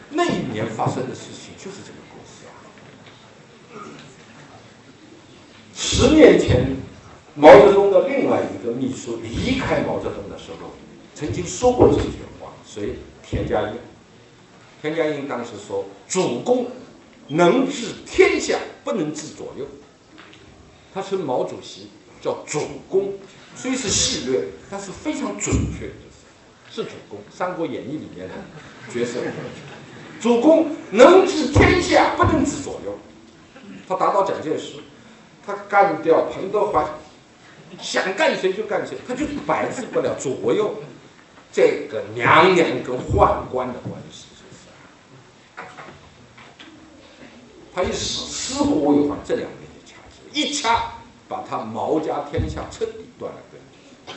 那一年发生的事情就是这个故事啊！十年前，毛泽东的另外一个秘书离开毛泽东的时候，曾经说过这句话：谁？田家英。田家英当时说：“主公能治天下，不能治左右。”他称毛主席叫主公，虽是戏谑，但是非常准确，就是是主公。《三国演义》里面的角色，主公能治天下，不能治左右。他打倒蒋介石，他干掉彭德怀，想干谁就干谁，他就摆置不了左右这个娘娘跟宦官的关系，就是他一死，尸骨未还，这两年。一掐，把他毛家天下彻底断了根，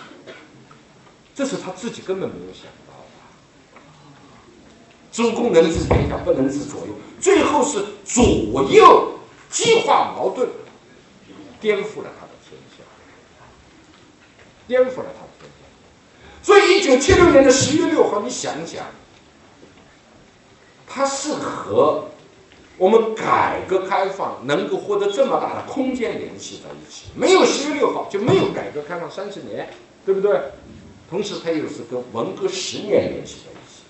这是他自己根本没有想到的。主公能治天下，不能治左右，最后是左右激化矛盾，颠覆了他的天下，颠覆了他的。所以，一九七六年的十月六号，你想一想，它是和。我们改革开放能够获得这么大的空间联系在一起，没有十月六号就没有改革开放三十年，对不对？同时，它又是跟文革十年联系在一起，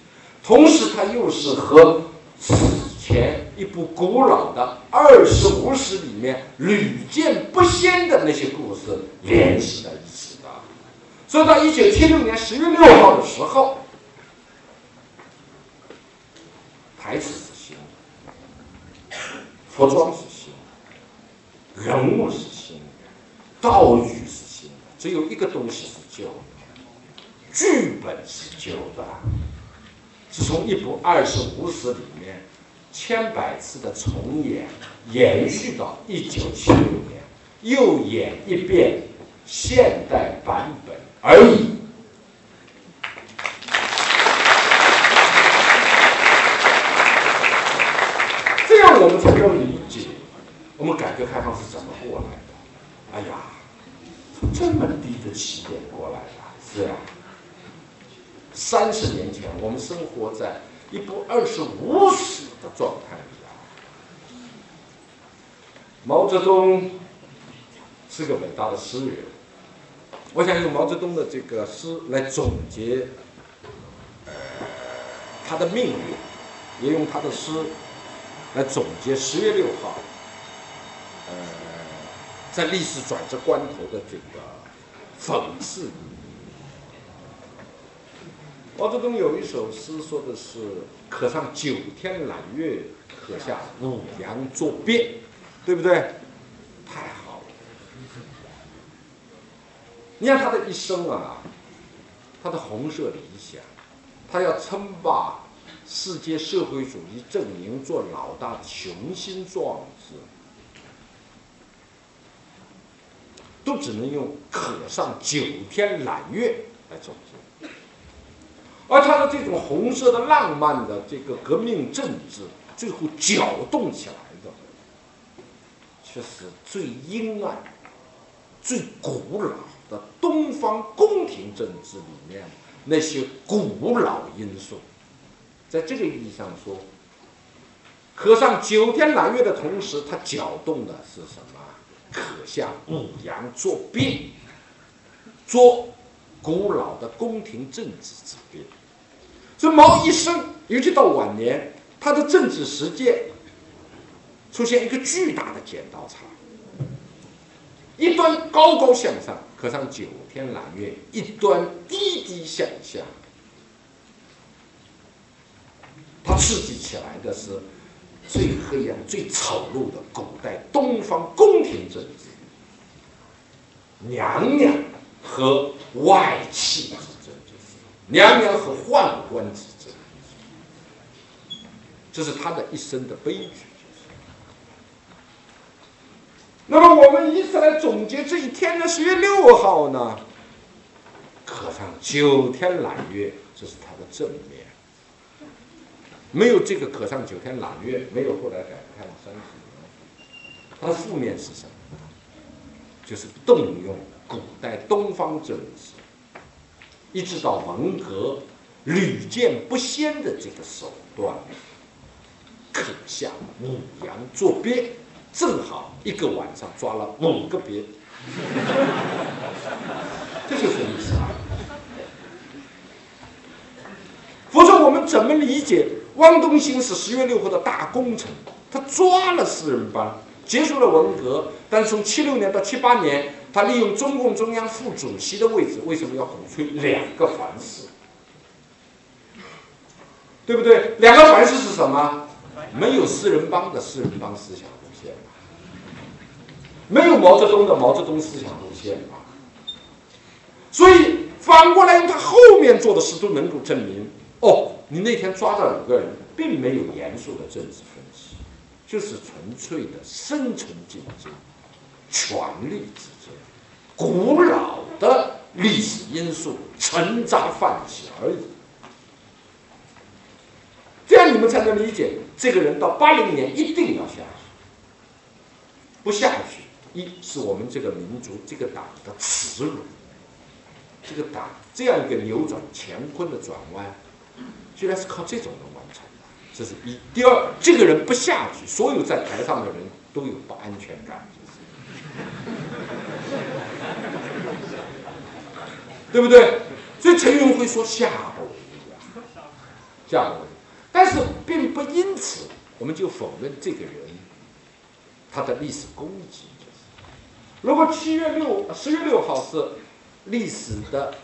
同时，它又是和此前一部古老的《二十五史》里面屡见不鲜的那些故事联系在一起。所以到一九七六年十月六号的时候，台词是新的。服装是新的，人物是新的，道具是新的，只有一个东西是旧的，剧本是旧的。是从一部《二十五史》里面千百次的重演，延续到一九七六年，又演一遍现代版本而已。这样我们才能理解我们改革开放是怎么过来的。哎呀，从这么低的起点过来的，是啊。三十年前，我们生活在一部二十五史的状态里啊。毛泽东是个伟大的诗人，我想用毛泽东的这个诗来总结他的命运，也用他的诗来总结十月六号，呃，在历史转折关头的这个讽刺。毛泽东有一首诗，说的是“可上九天揽月，可下五洋捉鳖”，对不对？太好了！你看他的一生啊，他的红色理想，他要称霸世界社会主义阵营做老大的雄心壮志，都只能用“可上九天揽月”来总结。而他的这种红色的浪漫的这个革命政治，最后搅动起来的，却是最阴暗、最古老的东方宫廷政治里面那些古老因素。在这个意义上说，可上九天揽月的同时，它搅动的是什么？可下五洋作变，做古老的宫廷政治之变。所以毛一生，尤其到晚年，他的政治实践出现一个巨大的剪刀差，一端高高向上，可上九天揽月；一端低低向下。他刺激起来的是最黑暗、最丑陋的古代东方宫廷政治，娘娘和外戚之争。娘娘和宦官之争，这是他的一生的悲剧。那么，我们以此来总结这一天的十月六号呢？可上九天揽月，这是它的正面。没有这个可上九天揽月，没有后来改开放三十年，它的负面是什么？就是动用古代东方政治。一直到文革，屡见不鲜的这个手段，可下五洋作鳖，正好一个晚上抓了五个鳖，这就是意思啊。否则我们怎么理解汪东兴是十月六号的大功臣？他抓了四人帮，结束了文革，但是从七六年到七八年。他利用中共中央副主席的位置，为什么要鼓吹两个凡是？对不对？两个凡是是什么？没有四人帮的四人帮思想没有毛泽东的毛泽东思想路线嘛？所以反过来他后面做的事都能够证明：哦，你那天抓到五个人，并没有严肃的政治分析，就是纯粹的生存竞争、权力之争。古老的历史因素沉渣泛起而已，这样你们才能理解这个人到八零年一定要下去，不下去，一是我们这个民族这个党的耻辱，这个党这样一个扭转乾坤的转弯，居然是靠这种人完成的，这是一。第二，这个人不下去，所有在台上的人都有不安全感。对不对？所以陈云辉说下不为例啊，下不为例。但是并不因此我们就否认这个人他的历史功绩。如果七月六、十月六号是历史的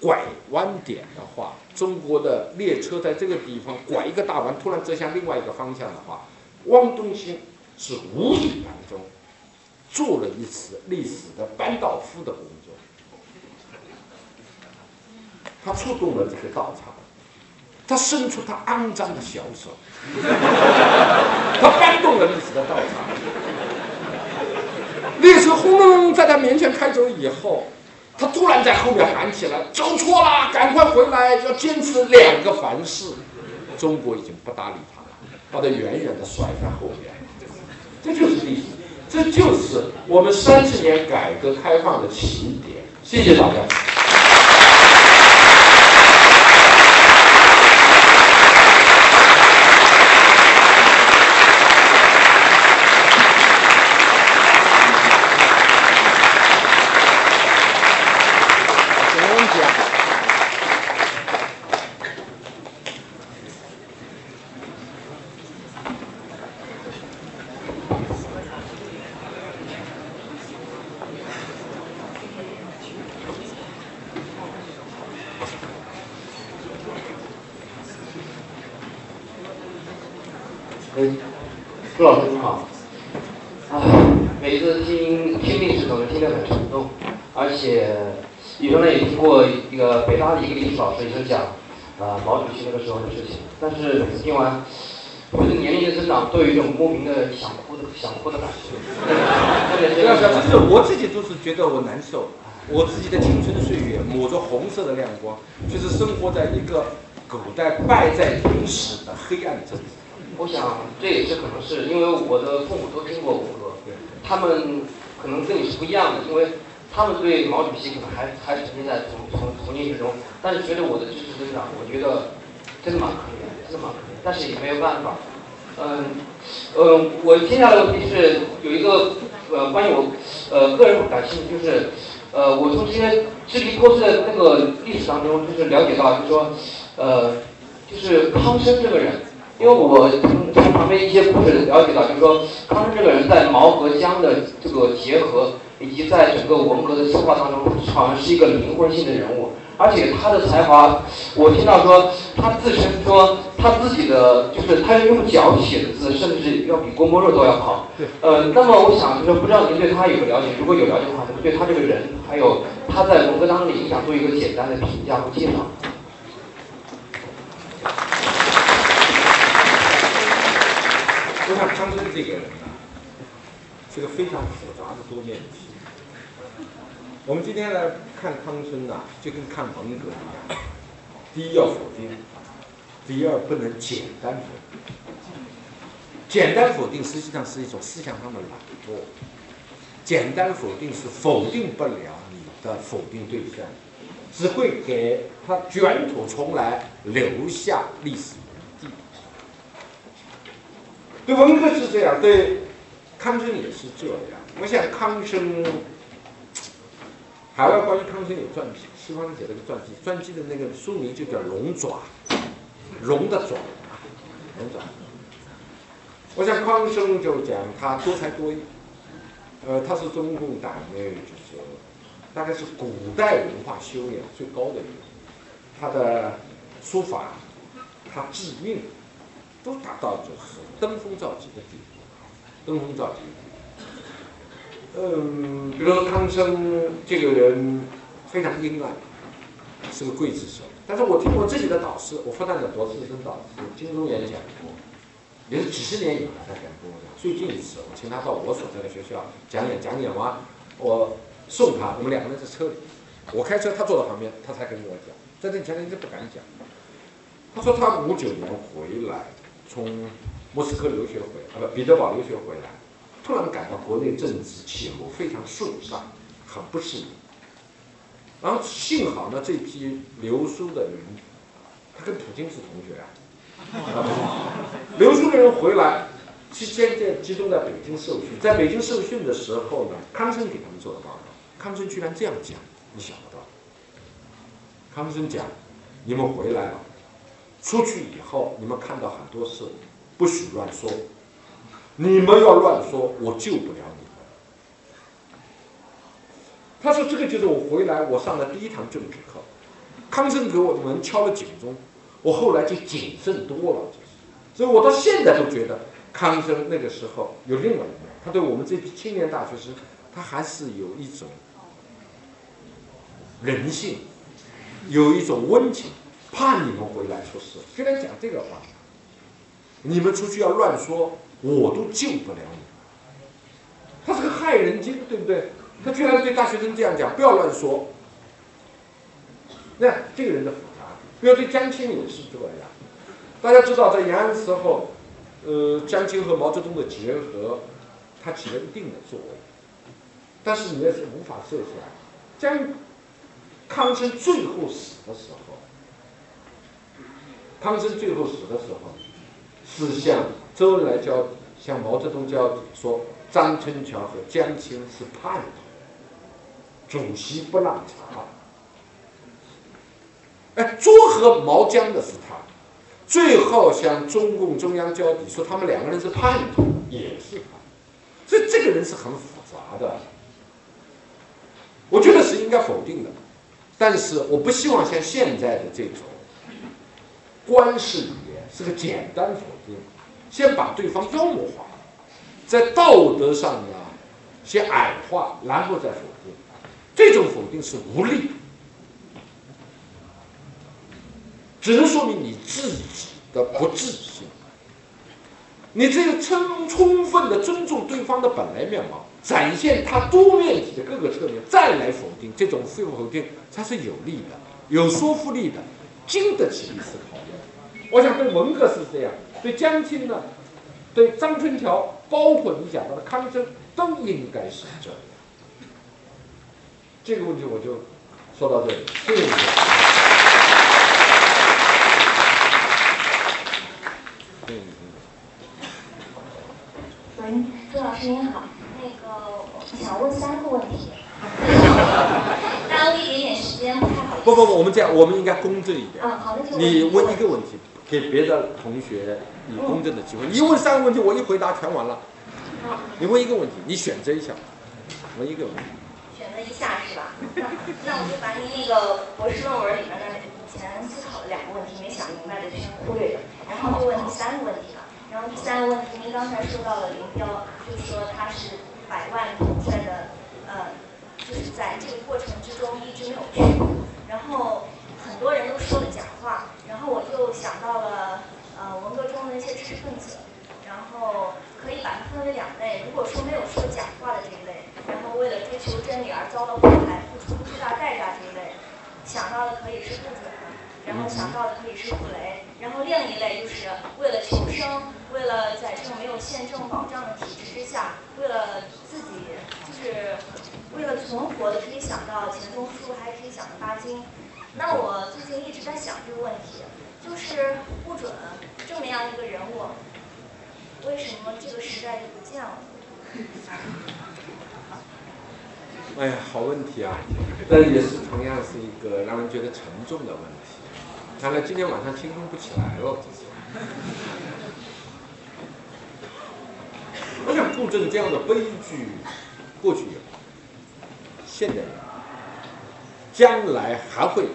拐弯点的话，中国的列车在这个地方拐一个大弯，突然折向另外一个方向的话，汪东兴是无意当中做了一次历史的扳道夫的工作。他触动了这个道场，他伸出他肮脏的小手，他搬动了历史的道场。列车轰隆隆在他面前开走以后，他突然在后面喊起来：“走错了，赶快回来，要坚持两个凡是。”中国已经不搭理他了，把他远远的甩在后面。这就是历史，这就是我们三十年改革开放的起点。谢谢大家。朱老师你好，啊，每次听听历史总是听得很沉重，而且以前呢也听过一个北大的一个历史老师也是讲，啊毛主席那个时候的事情，但是听完，随着年龄的增长，都有一种莫名的想哭的想哭的感觉。不要这是我自己就是觉得我难受，我自己的青春岁月抹着红色的亮光，就是生活在一个古代败在历史的黑暗中。我想这也是可能是因为我的父母都听过我歌，他们可能跟你是不一样的，因为他们对毛主席可能还还沉浸在从从从进之中，但是随着我的知识增长，我觉得真的蛮可怜，真的蛮可怜，但是也没有办法。嗯，呃，我接下来的问题是有一个呃关于我呃个人感兴趣，就是呃我从这些支离破碎的那个历史当中，就是了解到，就是说呃就是康生这个人。因为我从从旁边一些故事了解到，就是说康生这个人在毛和江的这个结合，以及在整个文革的策划当中，好像是一个灵魂性的人物。而且他的才华，我听到说他自称说他自己的就是他用脚写的字，甚至要比郭沫若都要好。呃，那么我想就是不知道您对他有个了解，如果有了解的话，能对他这个人，还有他在文革当中的影响做一个简单的评价和介绍。就像康生这个人呢，是个非常复杂的多面体。我们今天来看康生啊，就跟看文革一样，第一要否定，第二不能简单否定。简单否定实际上是一种思想上的懒惰，简单否定是否定不了你的否定对象，只会给他卷土重来，留下历史。对文革是这样，对康生也是这样。我想康生，海外关于康生有传记，西方人写了个传记，传记的那个书名就叫《龙爪》，龙的爪，龙爪。我想康生就讲他多才多艺，呃，他是中共党内就是大概是古代文化修养最高的一个，他的书法，他制韵。都达到就是登峰造极的地步，登峰造极。嗯，比如说康生这个人非常阴暗，是个刽子手。但是我听我自己的导师，我复旦的博士生导师金钟演讲过，也是几十年以来他讲过的。最近一次我请他到我所在的学校讲演，讲演完我送他，我们两个人在车里，我开车他坐在旁边，他才跟我讲，在这前他一直不敢讲。他说他五九年回来。从莫斯科留学回啊不彼得堡留学回来，突然感到国内政治气候非常顺畅，很不适应。然后幸好呢，这批留苏的人，他跟普京是同学啊。留苏的人回来，期间在集中在北京受训，在北京受训的时候呢，康生给他们做的报告，康生居然这样讲，你想不到。康生讲，你们回来了。出去以后，你们看到很多事，不许乱说。你们要乱说，我救不了你们。他说：“这个就是我回来我上的第一堂政治课。”康生给我们敲了警钟，我后来就谨慎多了。所以，我到现在都觉得康生那个时候有另外一面。他对我们这批青年大学生，他还是有一种人性，有一种温情。怕你们回来出事。虽然讲这个话，你们出去要乱说，我都救不了你。他是个害人精，对不对？他居然对大学生这样讲，不要乱说。那这个人的复杂，比如对江青也是这样。大家知道，在延安时候，呃，江青和毛泽东的结合，他起了一定的作用。但是你也是无法设想，江康生最后死的时候，康生最后死的时候，是向周恩来交底，向毛泽东交底说，张春桥和江青是叛徒，主席不让查。哎，撮合毛江的是他，最后向中共中央交底，说他们两个人是叛徒，也是他，所以这个人是很复杂的。我觉得是应该否定的，但是我不希望像现在的这种官式语言是个简单否定，先把对方妖魔化，在道德上呢先矮化，然后再否定，这种否定是无力。只能说明你自己的不自信。你这个充充分的尊重对方的本来面貌，展现他多面体的各个侧面，再来否定，这种非否定才是有利的、有说服力的、经得起历史考验。我想对文革是这样，对江青呢，对张春桥，包括你讲到的康生，都应该是这样。这个问题我就说到这里，谢谢。喂，周老师您好，那个想问三个问题，耽误一点点时间不太好。不不不，我们这样，我们应该公正一点。嗯，好的，就你问一个问题，给别的同学以公正的机会。你问三个问题，我一回答全完了。你问一个问题，你选择一下，问一个问题。选择一下是吧？那 那我就把您那个博士论文里面的以前思考的两个问题没想明白的就先忽略了，然后就问第三个问题了。然后第三个问题，您刚才说到了林彪，就是说他是百万统帅的，呃，就是在这个过程之中一直没有去。然后很很多人都说了假话，然后我就想到了，呃，文革中的那些知识分子，然后可以把它分为两类。如果说没有说假话的这一类，然后为了追求真理而遭到迫害、付出巨大代价这一类，想到的可以是杜准，然后想到的可以是傅雷，然后另一类就是为了求生。为了在这种没有宪政保障的体制之下，为了自己，就是为了存活的，可以想到钱钟书，还可以想到巴金。那我最近一直在想这个问题，就是不准这么样一个人物，为什么这个时代就不见了？哎呀，好问题啊！这也是同样是一个让人觉得沉重的问题。看来今天晚上轻松不起来了，这是。我想，顾正这样的悲剧，过去有，现在有，将来还会。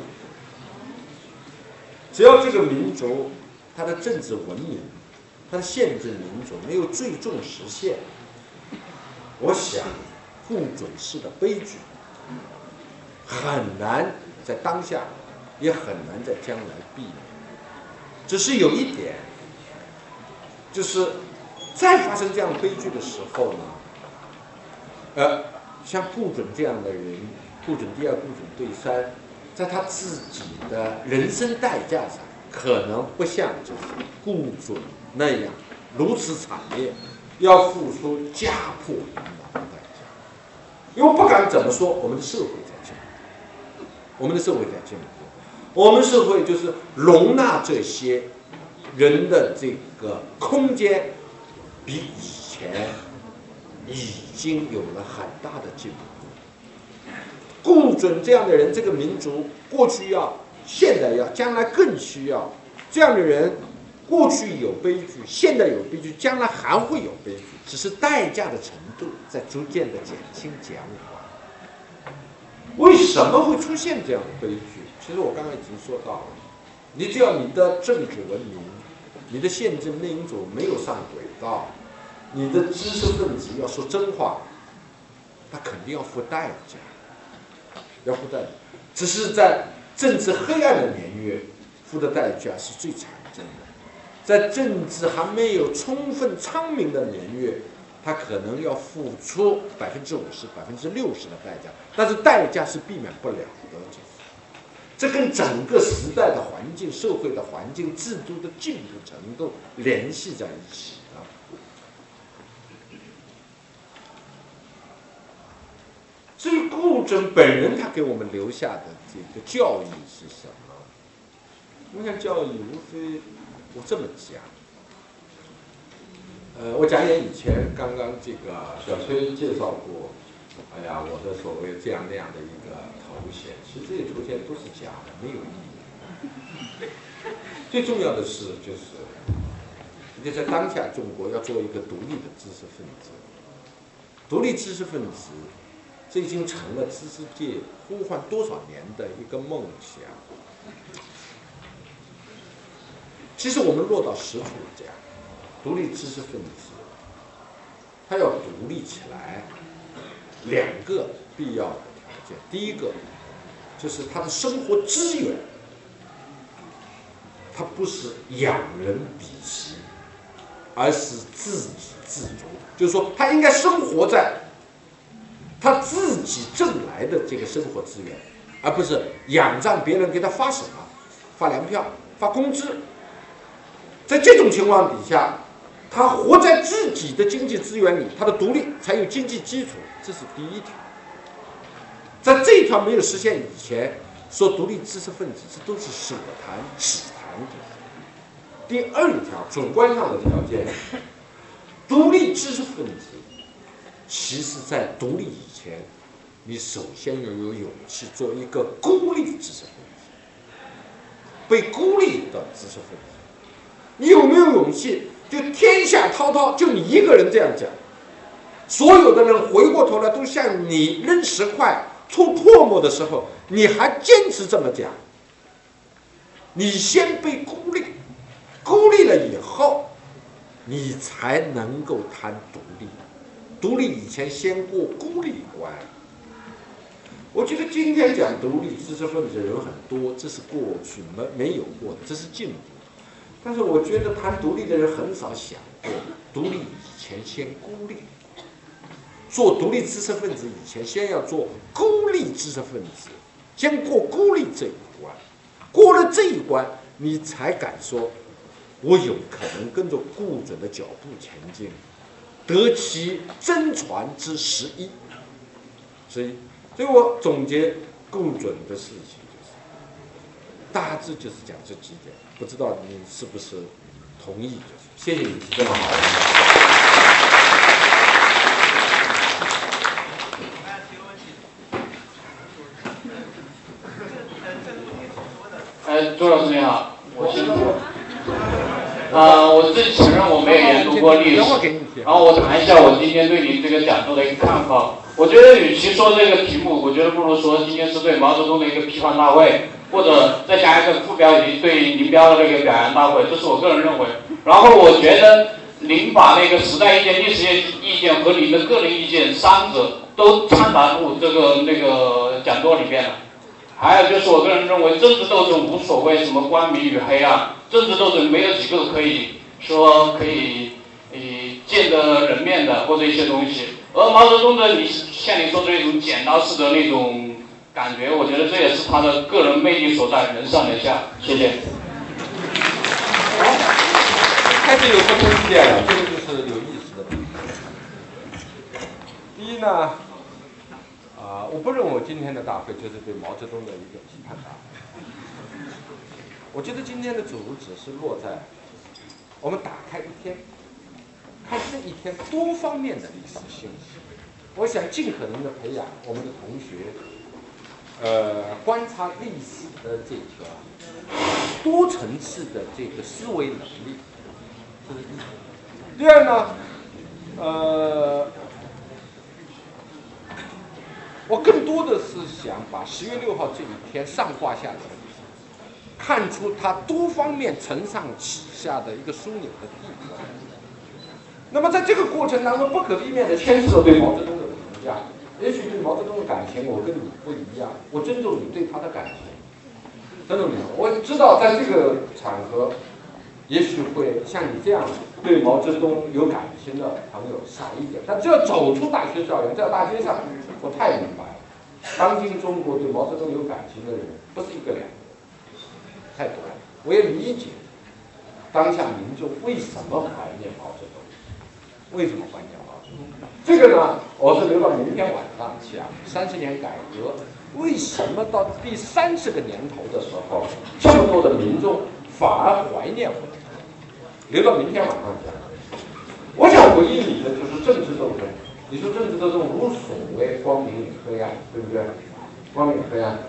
只要这个民族，它的政治文明，它的宪政民主没有最终实现，我想，顾准式的悲剧，很难在当下，也很难在将来避免。只是有一点，就是。再发生这样悲剧的时候呢，呃，像顾准这样的人，顾准第二、顾准对三，在他自己的人生代价上，可能不像就是顾准那样如此惨烈，要付出家破人亡的代价。因为不管怎么说，我们的社会在进步，我们的社会在进步，我们社会就是容纳这些人的这个空间。比以前已经有了很大的进步。顾准这样的人，这个民族过去要，现在要，将来更需要这样的人。过去有悲剧，现在有悲剧，将来还会有悲剧，只是代价的程度在逐渐的减轻减缓。为什么会出现这样的悲剧？其实我刚刚已经说到了，你只要你的政治文明。你的宪政民主没有上轨道，你的知识分子要说真话，他肯定要付代价，要付代价。只是在政治黑暗的年月，付的代价是最惨重的。在政治还没有充分昌明的年月，他可能要付出百分之五十、百分之六十的代价，但是代价是避免不了的。这跟整个时代的环境、社会的环境、制度的进步程度联系在一起至于顾准本人，他给我们留下的这个教育是什么？我想教育无非。我这么讲，呃，我讲点以前刚刚这个小崔介绍过，哎呀，我的所谓这样那样的一个头衔，其实这些头衔都是假的，没有意义。最重要的是，就是你在当下中国要做一个独立的知识分子，独立知识分子，这已经成了知识界呼唤多少年的一个梦想。其实我们落到实处讲，独立知识分子，他要独立起来，两个必要的条件。第一个，就是他的生活资源，他不是仰人鼻息，而是自给自足。就是说，他应该生活在他自己挣来的这个生活资源，而不是仰仗别人给他发什么，发粮票、发工资。在这种情况底下，他活在自己的经济资源里，他的独立才有经济基础，这是第一条。在这一条没有实现以前，说独立知识分子，这都是舍谈、只谈的。第二条，主观上的条件，独立知识分子，其实在独立以前，你首先要有勇气做一个孤立知识分子，被孤立的知识分子。你有没有勇气？就天下滔滔，就你一个人这样讲，所有的人回过头来都向你扔石块、戳破沫的时候，你还坚持这么讲？你先被孤立，孤立了以后，你才能够谈独立。独立以前先过孤立关。我觉得今天讲独立知识分子的人很多，这是过去没没有过的，这是进步。但是我觉得谈独立的人很少想过，独立以前先孤立。做独立知识分子以前，先要做孤立知识分子，先过孤立这一关。过了这一关，你才敢说，我有可能跟着顾准的脚步前进，得其真传之十一。所以，所以我总结共准的事情就是。大致就是讲这几点，不知道你是不是同意？谢谢你提这么好。哎，朱老师你好，我是。啊，我自己承认我没有研读过历史，然后我谈一下我今天对您这个讲座的一个看法。我觉得与其说这个题目，我觉得不如说今天是对毛泽东的一个批判大会。或者再加一个副标题，对林彪的那个表扬大会，这是我个人认为。然后我觉得您把那个时代意见、历史意见和您的个人意见三者都掺杂入这个那个讲座里面了。还有就是我个人认为，政治斗争无所谓什么光明与黑暗，政治斗争没有几个可以说可以呃见得人面的或者一些东西。而毛泽东的你像你说的那种剪刀式的那种。感觉，我觉得这也是他的个人魅力所在，人上人下。谢谢。开始有什么意见了？这个就是有意思的。第一呢，啊，我不认为今天的大会就是对毛泽东的一个批判大会。我觉得今天的主旨是落在我们打开一天，看这一天多方面的历史信息。我想尽可能的培养我们的同学。呃，观察历史的这个多层次的这个思维能力，这是一。第二呢，呃，我更多的是想把十月六号这一天上画下来，看出它多方面承上启下的一个枢纽的地方。那么在这个过程当中，不可避免的牵涉对毛泽东的评价。也许对毛泽东的感情，我跟你不一样。我尊重你对他的感情，尊重你。我知道在这个场合，也许会像你这样对毛泽东有感情的朋友少一点，但只要走出大学校园，在大街上，我太明白了。当今中国对毛泽东有感情的人不是一个两，太多了。我也理解当下民众为什么怀念毛泽东，为什么怀念毛泽东？这个呢，我是留到明天晚上讲三十年改革，为什么到第三十个年头的时候，这么多的民众反而怀念我？留到明天晚上讲。我想回应你的就是政治斗争。你说政治斗争无所谓光明与黑暗，对不对？光明与黑暗，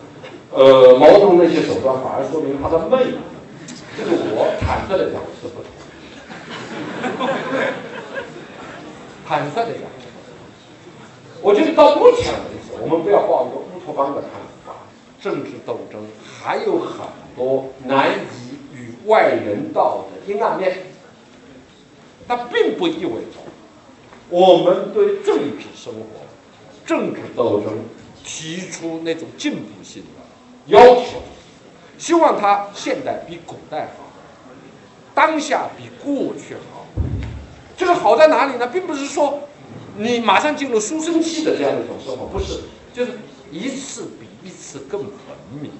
呃，毛泽东那些手段反而说明他的魅力。这个我坦率的讲是不同。坦率的讲，我觉得到目前为止，我们不要抱一个乌托邦的看法，政治斗争还有很多难以与外人道的阴暗面。那并不意味着。我们对政治生活、政治斗争提出那种进步性要求，希望它现代比古代好，当下比过去好。这个好在哪里呢？并不是说你马上进入书生期的这样一种生活，不是，就是一次比一次更文明，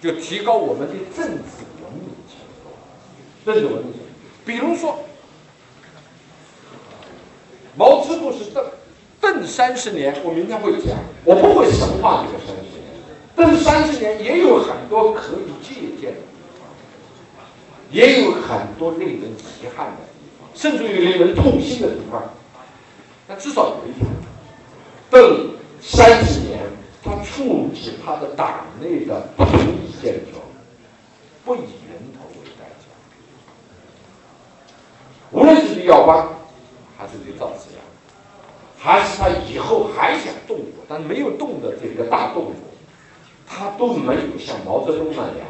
就提高我们的政治文明程度。政治文明，比如说。毛之不是邓，邓三十年，我明天会讲，我不会神话这个三十年。邓三十年也有很多可以借鉴的地方，也有很多令人遗憾的地方，甚至于令人痛心的地方。但至少有一点，邓三十年，他促使他的党内的不同意见者不以人头为代价，无论是李耀邦。还是对赵子阳，还是他以后还想动作，但没有动的这个大动作，他都没有像毛泽东那样，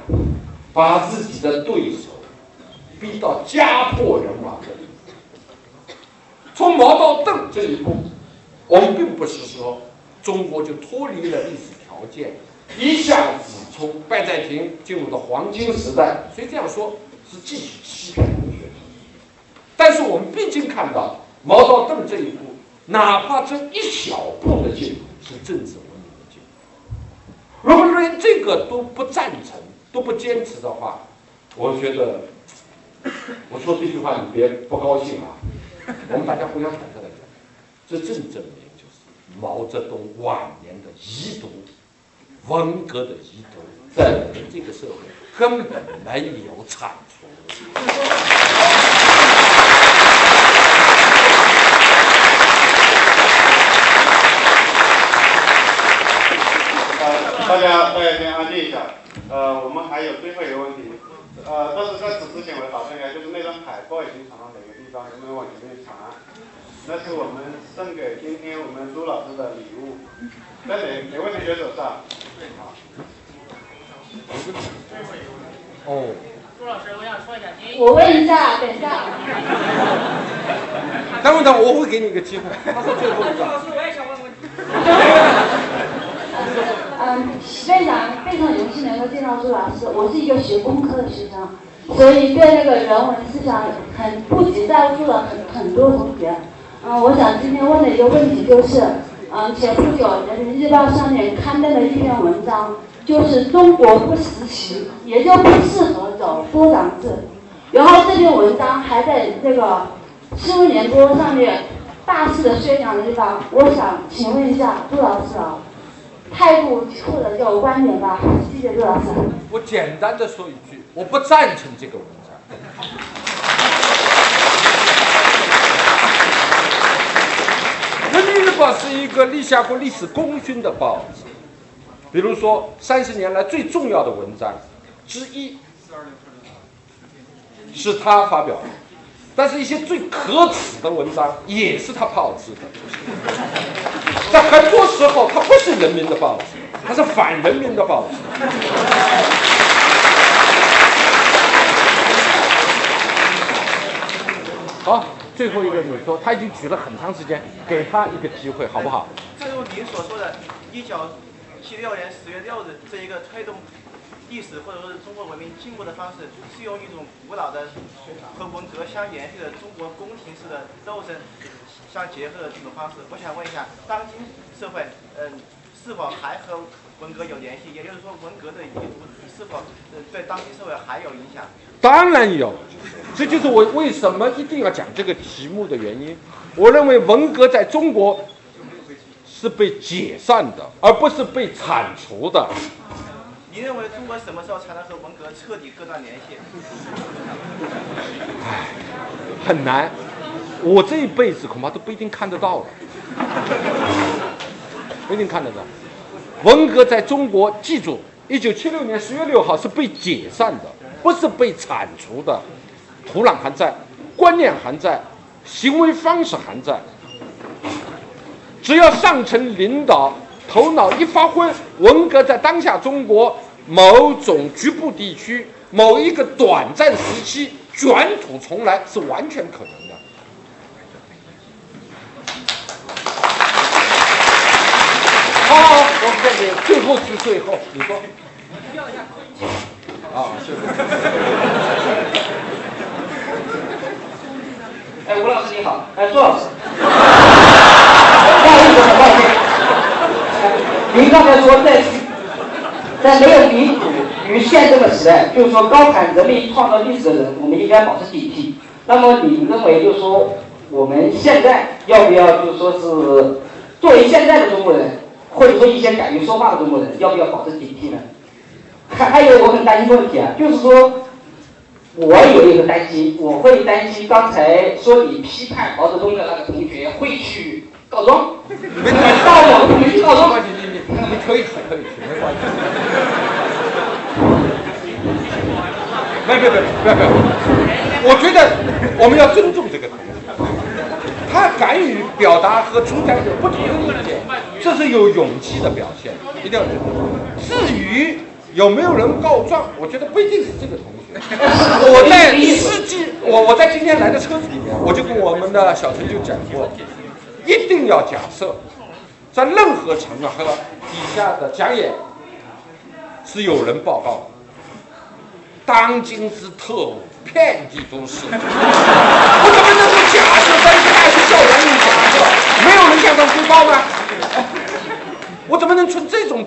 把自己的对手逼到家破人亡的地步。从毛到邓这一步，我们并不是说中国就脱离了历史条件，一下子从拜占庭进入到黄金时代，所以这样说是继续欺骗同学。但是我们毕竟看到。毛到邓这一步，哪怕这一小步的进步是政治。如果连这个都不赞成、都不坚持的话，我觉得，我说这句话你别不高兴啊。我们大家互相坦率的讲，这正证明就是毛泽东晚年的遗毒，文革的遗毒，在我们这个社会根本没有铲除。大家大家先安静一下，呃，我们还有最后一个问题，呃，但是在此之前我打算一下，就是那张海报已经传到哪个地方，有没有往前面传？那是我们送给今天我们朱老师的礼物，在哪哪位同学手上？哦。朱老师，我想说一下，您我问一下，等一下。等会等，我会给你一个机会。他说最后一个。朱老师，我也想问问题。嗯，非常非常荣幸能够见到朱老师。我是一个学工科的学生，所以对那个人文思想很不及在乎的很很多同学。嗯，我想今天问的一个问题就是，嗯，前不久《人民日报》上面刊登了一篇文章，就是中国不实习，也就不适合走多党制。然后这篇文章还在这个新闻联播上面大肆的宣扬的地方，我想请问一下朱老师啊。态度或者叫观点吧，谢谢朱老师。我简单的说一句，我不赞成这个文章。人民日报是一个立下过历史功勋的报纸，比如说三十年来最重要的文章之一，是他发表的。但是，一些最可耻的文章也是他炮制的。在很多时候，它不是人民的报纸，它是反人民的报纸。好，最后一个，你说他已经举了很长时间，给他一个机会，好不好？正如您所说的，一九七六年十月六日这一个推动历史或者说是中国文明进步的方式，是用一种古老的和文革相延续的中国宫廷式的斗争相结合的这种方式。我想问一下，当今社会，嗯，是否还和文革有联系？也就是说，文革的遗毒是否呃对当今社会还有影响？当然有，这就是我为什么一定要讲这个题目的原因。我认为文革在中国是被解散的，而不是被铲除的。你认为中国什么时候才能和文革彻底割断联系？唉，很难，我这一辈子恐怕都不一定看得到了，不一定看得到。文革在中国，记住，一九七六年十月六号是被解散的，不是被铲除的。土壤还在，观念还在，行为方式还在。只要上层领导头脑一发昏，文革在当下中国某种局部地区、某一个短暂时期卷土重来是完全可能。好，好，我们这里最后是最后，你说。啊，谢谢。哎，吴老师你好，哎，朱老师，不好意思，很抱歉。您刚才说在在没有民主与宪政的时代，就是说高谈人民创造历史的人，我们应该保持警惕。那么你认为，就是说我们现在要不要，就是说是作为现在的中国人，或者说一些敢于说话的中国人，要不要保持警惕呢？还还有我很担心的问题啊，就是说。我有一个担心，我会担心刚才说你批判毛泽东的那个同学会去告状，到某个同学去告状。你你你你可以可以没关系。没没没不要不要，我觉得我们要尊重这个同学，他敢于表达和出台不同的意见，这是有勇气的表现，一定要。至于有没有人告状，我觉得不一定是这个同学。我在司机，我我在今天来的车子里面，我就跟我们的小陈就讲过，一定要假设，在任何场合底下的讲演是有人报告的，当今之特务遍地都是，我怎么能够假设在没有人向上汇报吗？我怎么能存这种？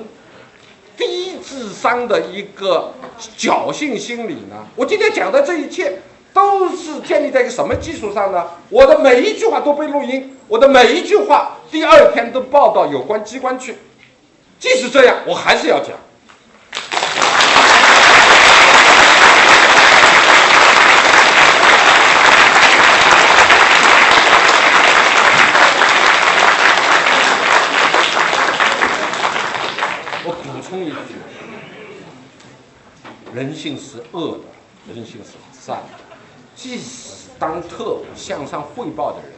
低智商的一个侥幸心理呢？我今天讲的这一切都是建立在一个什么基础上呢？我的每一句话都被录音，我的每一句话第二天都报到有关机关去。即使这样，我还是要讲。一句，人性是恶的，人性是善的。即使当特务向上汇报的人，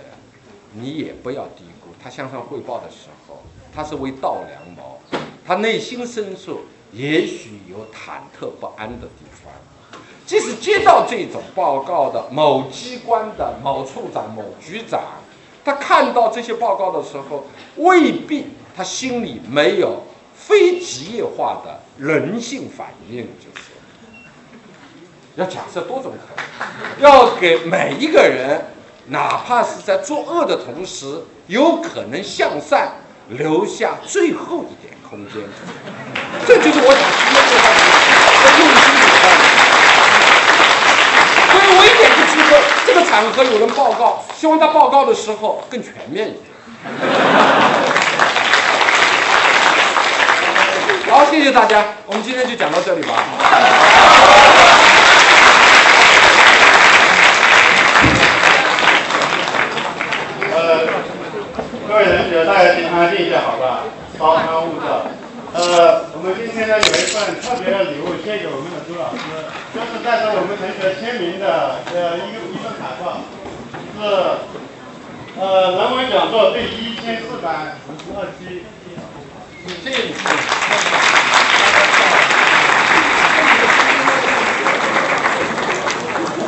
你也不要低估他向上汇报的时候，他是为道良谋，他内心深处也许有忐忑不安的地方。即使接到这种报告的某机关的某处长、某局长，他看到这些报告的时候，未必他心里没有。非职业化的人性反应，就是要假设多种可能，要给每一个人，哪怕是在作恶的同时，有可能向善，留下最后一点空间。这就是我想今天这话的用心的。所以我一点不区分，这个场合有人报告，希望他报告的时候更全面一点。好，谢谢大家，我们今天就讲到这里吧。呃，各位同学，大家平安静一下，好吧？稍安勿躁。呃，我们今天呢有一份特别的礼物献给我们的朱老师，就是带着我们同学签名的呃一一份海报，是呃人文讲座第一千四百五十二期。Sim.